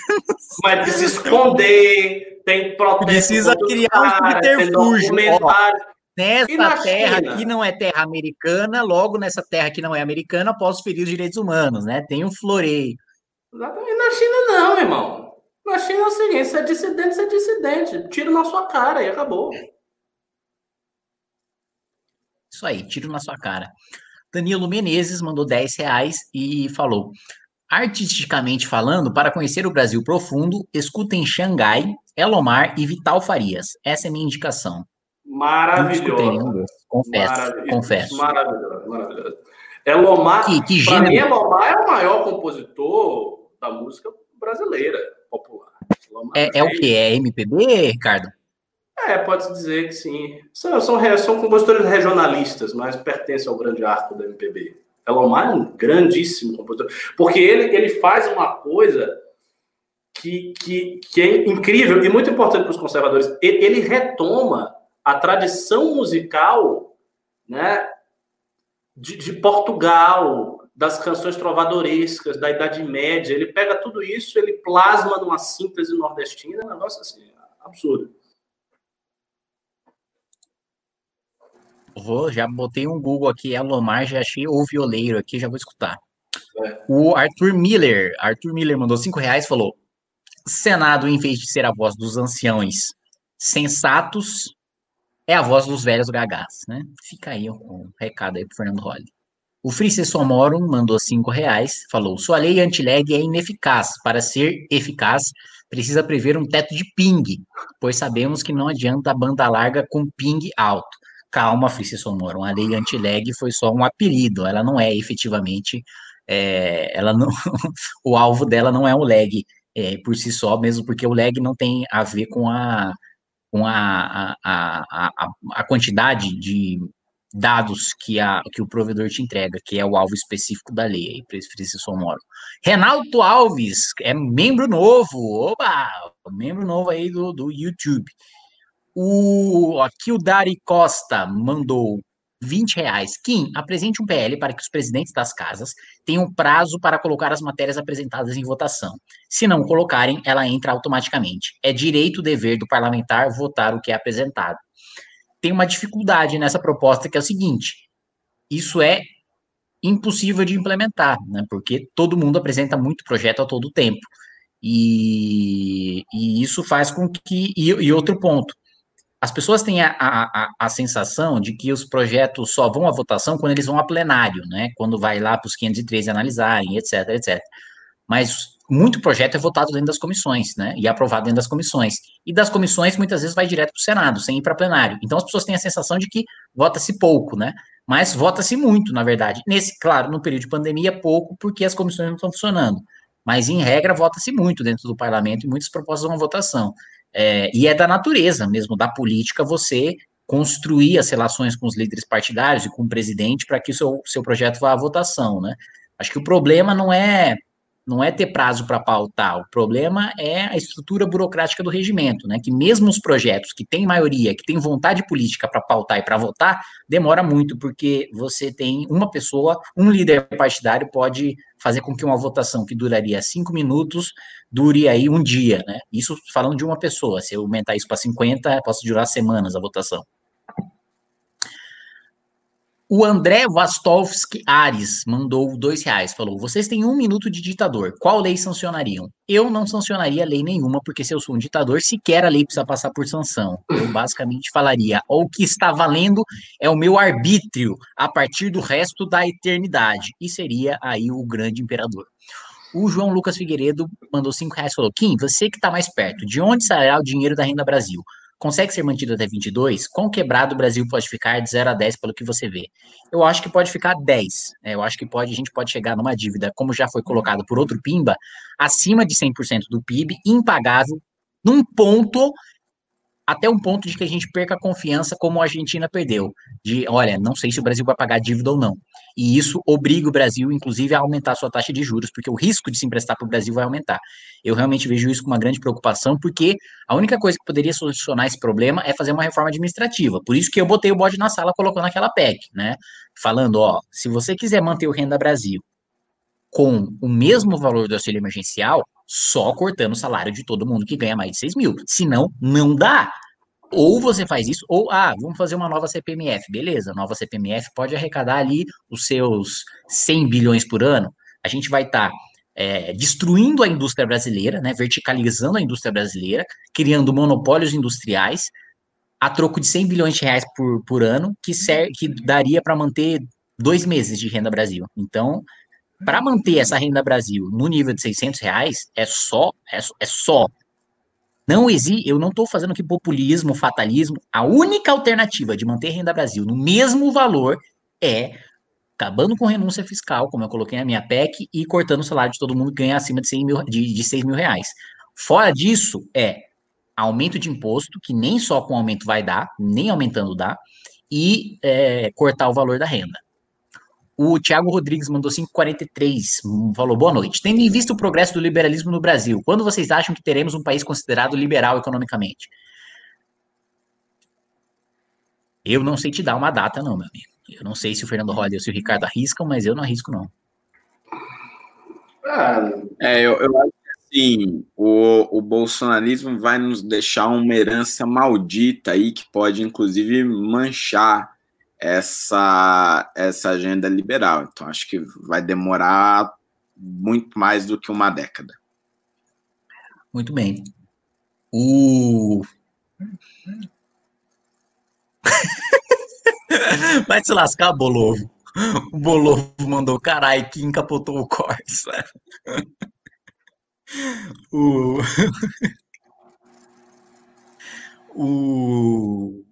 Mas de se esconder, tem protesto. Precisa criar um subterfúgio. Nessa terra China? que não é terra americana, logo nessa terra que não é americana, posso ferir os direitos humanos, né? Tem um floreio. Exatamente. Na China, não, irmão. Na China é o seguinte: se é dissidente, se é dissidente. Tiro na sua cara e acabou. Isso aí, tiro na sua cara. Danilo Menezes mandou 10 reais e falou: Artisticamente falando, para conhecer o Brasil profundo, escutem Xangai, Elomar e Vital Farias. Essa é a minha indicação. Maravilhoso. Confesso, maravilhoso, confesso. Maravilhoso, maravilhoso. Elomar, que, que para mim, Elomar é o maior compositor da música brasileira popular. É, é, o que? É MPB, Ricardo? É, pode-se dizer que sim. São, são, são compositores regionalistas, mas pertencem ao grande arco da MPB. Elomar é um grandíssimo compositor, porque ele, ele faz uma coisa que, que, que é incrível e muito importante para os conservadores. Ele, ele retoma a tradição musical né, de, de, Portugal, das canções trovadorescas, da Idade Média. Ele pega tudo isso, ele plasma numa síntese nordestina, um negócio assim, absurdo. Vou, já botei um Google aqui, Elomar, já achei o violeiro aqui, já vou escutar. É. O Arthur Miller, Arthur Miller mandou cinco reais, falou: Senado, em vez de ser a voz dos anciões sensatos, é a voz dos velhos gagás, né? Fica aí um recado aí pro Fernando Holly. O Frice Somorum mandou cinco reais, falou: sua lei anti-lag é ineficaz. Para ser eficaz, precisa prever um teto de ping, pois sabemos que não adianta a banda larga com ping alto. Calma, Frice Somorum, a lei anti-lag foi só um apelido, ela não é efetivamente, é, ela não, o alvo dela não é o lag é, por si só, mesmo porque o lag não tem a ver com a com a, a, a, a, quantidade de dados que, a, que o provedor te entrega, que é o alvo específico da lei, aí, esse sonoro. Renaldo Alves, é membro novo, oba, membro novo aí do, do YouTube. O, aqui o Dari Costa mandou 20 reais. Kim, apresente um PL para que os presidentes das casas tenham prazo para colocar as matérias apresentadas em votação. Se não colocarem, ela entra automaticamente. É direito dever do parlamentar votar o que é apresentado. Tem uma dificuldade nessa proposta que é o seguinte: isso é impossível de implementar, né? Porque todo mundo apresenta muito projeto a todo tempo. E, e isso faz com que. E, e outro ponto as pessoas têm a, a, a, sensação de que os projetos só vão à votação quando eles vão a plenário, né? Quando vai lá para os 513 analisarem, etc, etc. Mas muito projeto é votado dentro das comissões, né? E aprovado dentro das comissões. E das comissões, muitas vezes, vai direto para o Senado, sem ir para plenário. Então, as pessoas têm a sensação de que vota-se pouco, né? Mas vota-se muito, na verdade. Nesse, claro, no período de pandemia, pouco, porque as comissões não estão funcionando. Mas, em regra, vota-se muito dentro do parlamento e muitas propostas vão à votação. É, e é da natureza mesmo, da política, você construir as relações com os líderes partidários e com o presidente para que o seu, seu projeto vá à votação, né? Acho que o problema não é não é ter prazo para pautar, o problema é a estrutura burocrática do regimento, né? Que mesmo os projetos que têm maioria, que têm vontade política para pautar e para votar, demora muito, porque você tem uma pessoa, um líder partidário pode fazer com que uma votação que duraria cinco minutos dure aí um dia, né? Isso falando de uma pessoa. Se eu aumentar isso para 50, posso durar semanas a votação. O André Vastovski Ares mandou dois reais, falou: vocês têm um minuto de ditador. Qual lei sancionariam? Eu não sancionaria lei nenhuma, porque se eu sou um ditador, sequer a lei precisa passar por sanção. Eu basicamente falaria: o que está valendo é o meu arbítrio a partir do resto da eternidade. E seria aí o grande imperador. O João Lucas Figueiredo mandou 5 reais falou: Kim, você que está mais perto, de onde sairá o dinheiro da Renda Brasil? Consegue ser mantido até 22? Quão quebrado o Brasil pode ficar de 0 a 10 pelo que você vê? Eu acho que pode ficar 10. É, eu acho que pode, a gente pode chegar numa dívida, como já foi colocado por outro Pimba, acima de 100% do PIB, impagável, num ponto até um ponto de que a gente perca a confiança como a Argentina perdeu, de, olha, não sei se o Brasil vai pagar dívida ou não. E isso obriga o Brasil, inclusive, a aumentar a sua taxa de juros, porque o risco de se emprestar para o Brasil vai aumentar. Eu realmente vejo isso com uma grande preocupação, porque a única coisa que poderia solucionar esse problema é fazer uma reforma administrativa. Por isso que eu botei o bode na sala colocando aquela PEC, né? Falando, ó, se você quiser manter o Renda Brasil com o mesmo valor do auxílio emergencial, só cortando o salário de todo mundo que ganha mais de 6 mil. Senão, não dá. Ou você faz isso, ou, ah, vamos fazer uma nova CPMF. Beleza, nova CPMF pode arrecadar ali os seus 100 bilhões por ano. A gente vai estar tá, é, destruindo a indústria brasileira, né, verticalizando a indústria brasileira, criando monopólios industriais, a troco de 100 bilhões de reais por, por ano, que, ser, que daria para manter dois meses de renda Brasil. Então, para manter essa renda Brasil no nível de 600 reais, é só, é, é só. Não existe, eu não estou fazendo aqui populismo, fatalismo. A única alternativa de manter renda Brasil no mesmo valor é acabando com renúncia fiscal, como eu coloquei na minha PEC, e cortando o salário de todo mundo que ganha acima de, 100 mil, de, de 6 mil reais. Fora disso, é aumento de imposto, que nem só com aumento vai dar, nem aumentando dá, e é, cortar o valor da renda. O Thiago Rodrigues mandou 543, falou boa noite. Tendo em vista o progresso do liberalismo no Brasil, quando vocês acham que teremos um país considerado liberal economicamente? Eu não sei te dar uma data, não, meu amigo. Eu não sei se o Fernando Holliday ou se o Ricardo arriscam, mas eu não arrisco, não. Ah, é, eu, eu acho que assim, o, o bolsonarismo vai nos deixar uma herança maldita aí que pode, inclusive, manchar essa, essa agenda liberal. Então, acho que vai demorar muito mais do que uma década. Muito bem. O. Vai se lascar, Bolovo. O Bolovo mandou, carai, que encapotou o Corsa. o... o...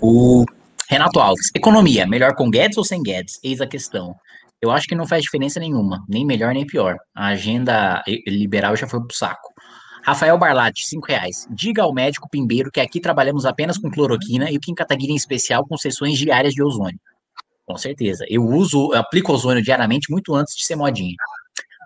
O Renato Alves, economia, melhor com Guedes ou sem Guedes? Eis a questão. Eu acho que não faz diferença nenhuma, nem melhor nem pior. A agenda liberal já foi pro saco. Rafael Barlatti, cinco reais. Diga ao médico Pimbeiro que aqui trabalhamos apenas com cloroquina e o Kim Kataguiri em especial com sessões diárias de ozônio. Com certeza. Eu uso, eu aplico ozônio diariamente muito antes de ser modinha.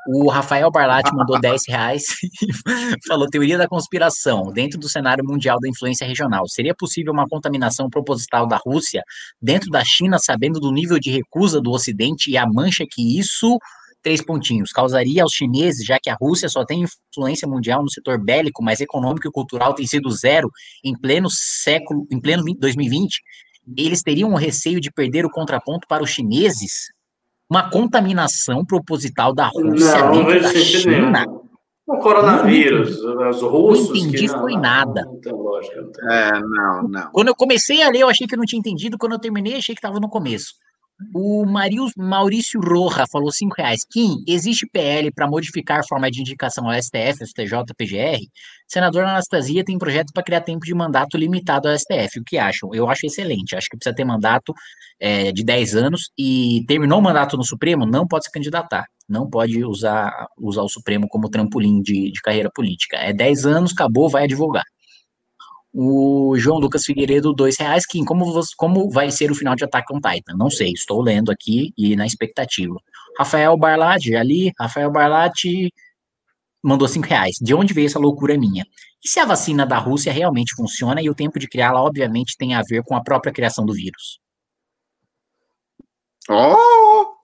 O Rafael Barlatti mandou 10 reais e falou: teoria da conspiração. Dentro do cenário mundial da influência regional, seria possível uma contaminação proposital da Rússia dentro da China, sabendo do nível de recusa do Ocidente e a mancha que isso três pontinhos, causaria aos chineses, já que a Rússia só tem influência mundial no setor bélico, mas econômico e cultural tem sido zero em pleno século, em pleno 2020, eles teriam o receio de perder o contraponto para os chineses? Uma contaminação proposital da Rússia não, dentro da China. O coronavírus, os russos. Não entendi, não, foi nada. Não lógica, não. É, não, não. Quando eu comecei a ler, eu achei que eu não tinha entendido. Quando eu terminei, achei que estava no começo. O Marius, Maurício Roja falou cinco reais. Kim, existe PL para modificar a forma de indicação ao STF, STJ, PGR? Senadora Anastasia tem projeto para criar tempo de mandato limitado ao STF. O que acham? Eu acho excelente. Acho que precisa ter mandato é, de 10 anos e terminou o mandato no Supremo, não pode se candidatar. Não pode usar, usar o Supremo como trampolim de, de carreira política. É 10 anos, acabou, vai advogar. O João Lucas Figueiredo, dois reais. Kim, como, como vai ser o final de Attack on Titan? Não sei, estou lendo aqui e na expectativa. Rafael Barlatti, ali, Rafael Barlatti mandou cinco reais. De onde veio essa loucura minha? E se a vacina da Rússia realmente funciona e o tempo de criá-la, obviamente, tem a ver com a própria criação do vírus? Oh!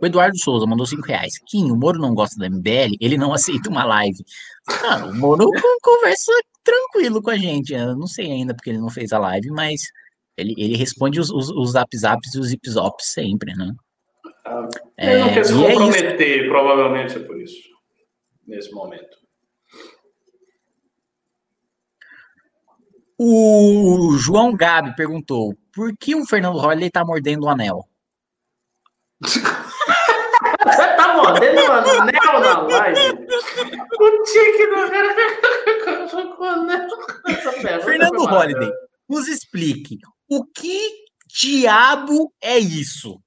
O Eduardo Souza mandou 5 reais. Kim, o Moro não gosta da MBL, ele não aceita uma live. Ah, o Moro conversa tranquilo com a gente. Eu não sei ainda porque ele não fez a live, mas ele, ele responde os, os, os zap zaps e os zip zops sempre, né? Ah, ele é, não quer se é comprometer, é provavelmente é por isso, nesse momento. O João Gabi perguntou: por que o Fernando Holliday tá mordendo o anel? Mordendo o anel na live? O tique do cara com anel. Fernando Holliday, nos explique o que diabo é isso?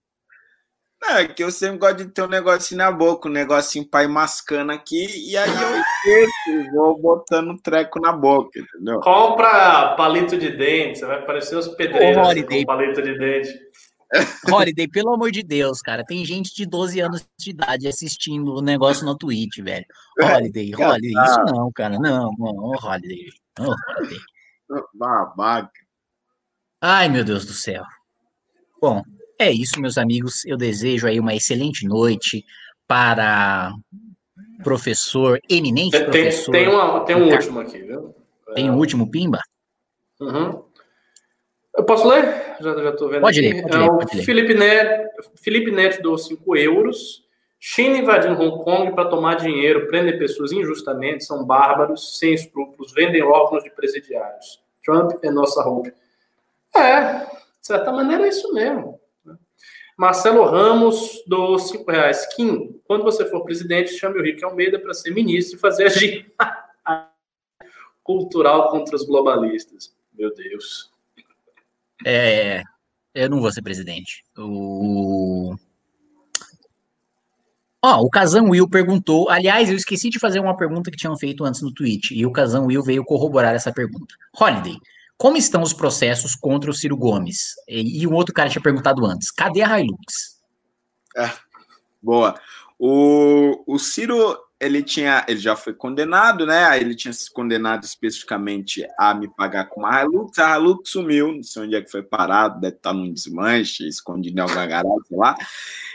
É que eu sempre gosto de ter um negocinho na boca, um negocinho pai mascando aqui, e aí eu esqueço vou botando treco na boca, entendeu? Compra palito de dente, você vai parecer os pedreiros assim, com palito de dente. Holiday, pelo amor de Deus, cara, tem gente de 12 anos de idade assistindo o negócio no Twitch, velho. Holiday, Holiday, isso não, cara, não, não, Holiday, não, Holiday. Babaca. Ai, meu Deus do céu. Bom, é isso, meus amigos. Eu desejo aí uma excelente noite para professor, eminente tem, professor. Tem, uma, tem um último aqui, viu? Tem um último pimba? Uhum. Eu posso ler? Já, tô vendo. Pode ler, pode é ler, pode ler. Felipe Neto, Felipe Neto deu 5 euros. China invadindo Hong Kong para tomar dinheiro, prender pessoas injustamente, são bárbaros, sem escrúpulos, vendem órgãos de presidiários. Trump é nossa roupa. É, de certa maneira é isso mesmo. Marcelo Ramos do cinco reais. Kim, quando você for presidente, chame o Rick Almeida para ser ministro e fazer agir cultural contra os globalistas. Meu Deus. É, eu não vou ser presidente. O Ó, o Kazan Will perguntou. Aliás, eu esqueci de fazer uma pergunta que tinham feito antes no tweet. E o Kazan Will veio corroborar essa pergunta. Holiday, como estão os processos contra o Ciro Gomes? E, e um outro cara tinha perguntado antes: cadê a Hilux? É, boa. O, o Ciro, ele tinha, ele já foi condenado, né? Ele tinha se condenado especificamente a me pagar com uma Hilux. A Hilux sumiu, não sei onde é que foi parado, deve estar num desmanche, escondido em alguma garagem, sei lá.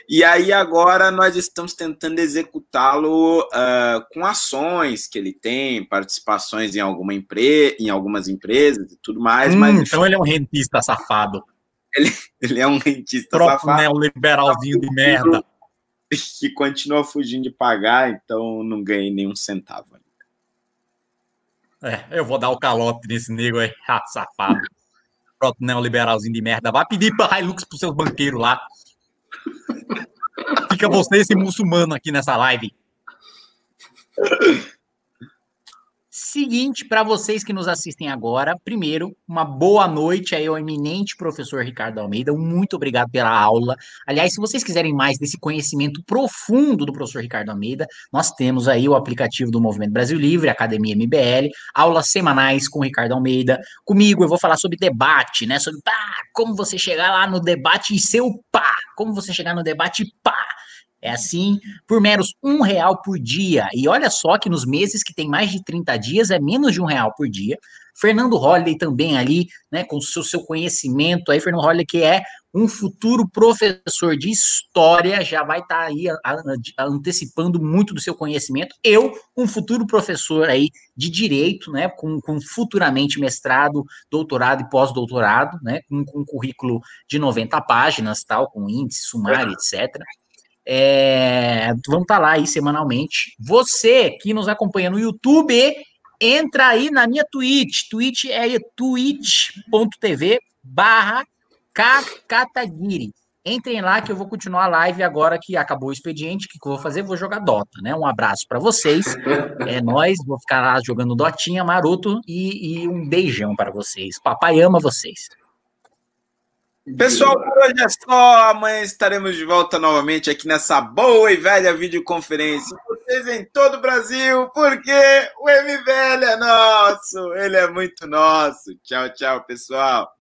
E aí agora nós estamos tentando executá-lo uh, com ações que ele tem, participações em alguma empresa, em algumas empresas e tudo mais. Hum, mas então ele é um rentista safado. Ele, ele é um rentista Próprio safado. neoliberalzinho de merda. Que continua fugindo de pagar, então não ganhei nenhum centavo. É, eu vou dar o calote nesse nego aí, ah, safado. Próprio neoliberalzinho de merda. Vai pedir para Hilux para os seus banqueiros lá. Fica você esse muçulmano aqui nessa live. Seguinte, para vocês que nos assistem agora, primeiro, uma boa noite aí ao eminente professor Ricardo Almeida. Muito obrigado pela aula. Aliás, se vocês quiserem mais desse conhecimento profundo do professor Ricardo Almeida, nós temos aí o aplicativo do Movimento Brasil Livre, Academia MBL, aulas semanais com o Ricardo Almeida. Comigo eu vou falar sobre debate, né? Sobre pá, como você chegar lá no debate e ser o pá, como você chegar no debate e pá. É assim, por meros um real por dia. E olha só que nos meses que tem mais de 30 dias é menos de um real por dia. Fernando Holliday também ali, né, com seu, seu conhecimento aí, Fernando Holliday que é um futuro professor de história, já vai estar tá aí a, a, antecipando muito do seu conhecimento. Eu, um futuro professor aí de direito, né, com, com futuramente mestrado, doutorado e pós-doutorado, né, com, com um currículo de 90 páginas, tal, com índice, sumário, etc. É, vamos estar tá lá aí semanalmente. Você que nos acompanha no YouTube, entra aí na minha Twitch. Twitch é twitch.tv barra Kataguiri. Entrem lá que eu vou continuar a live agora que acabou o expediente. O que, que eu vou fazer? Vou jogar Dota, né? Um abraço para vocês. É nós, vou ficar lá jogando Dotinha, Maroto e, e um beijão para vocês. Papai ama vocês. Pessoal, por hoje é só. Amanhã estaremos de volta novamente aqui nessa boa e velha videoconferência. Vocês em todo o Brasil, porque o MVL é nosso. Ele é muito nosso. Tchau, tchau, pessoal.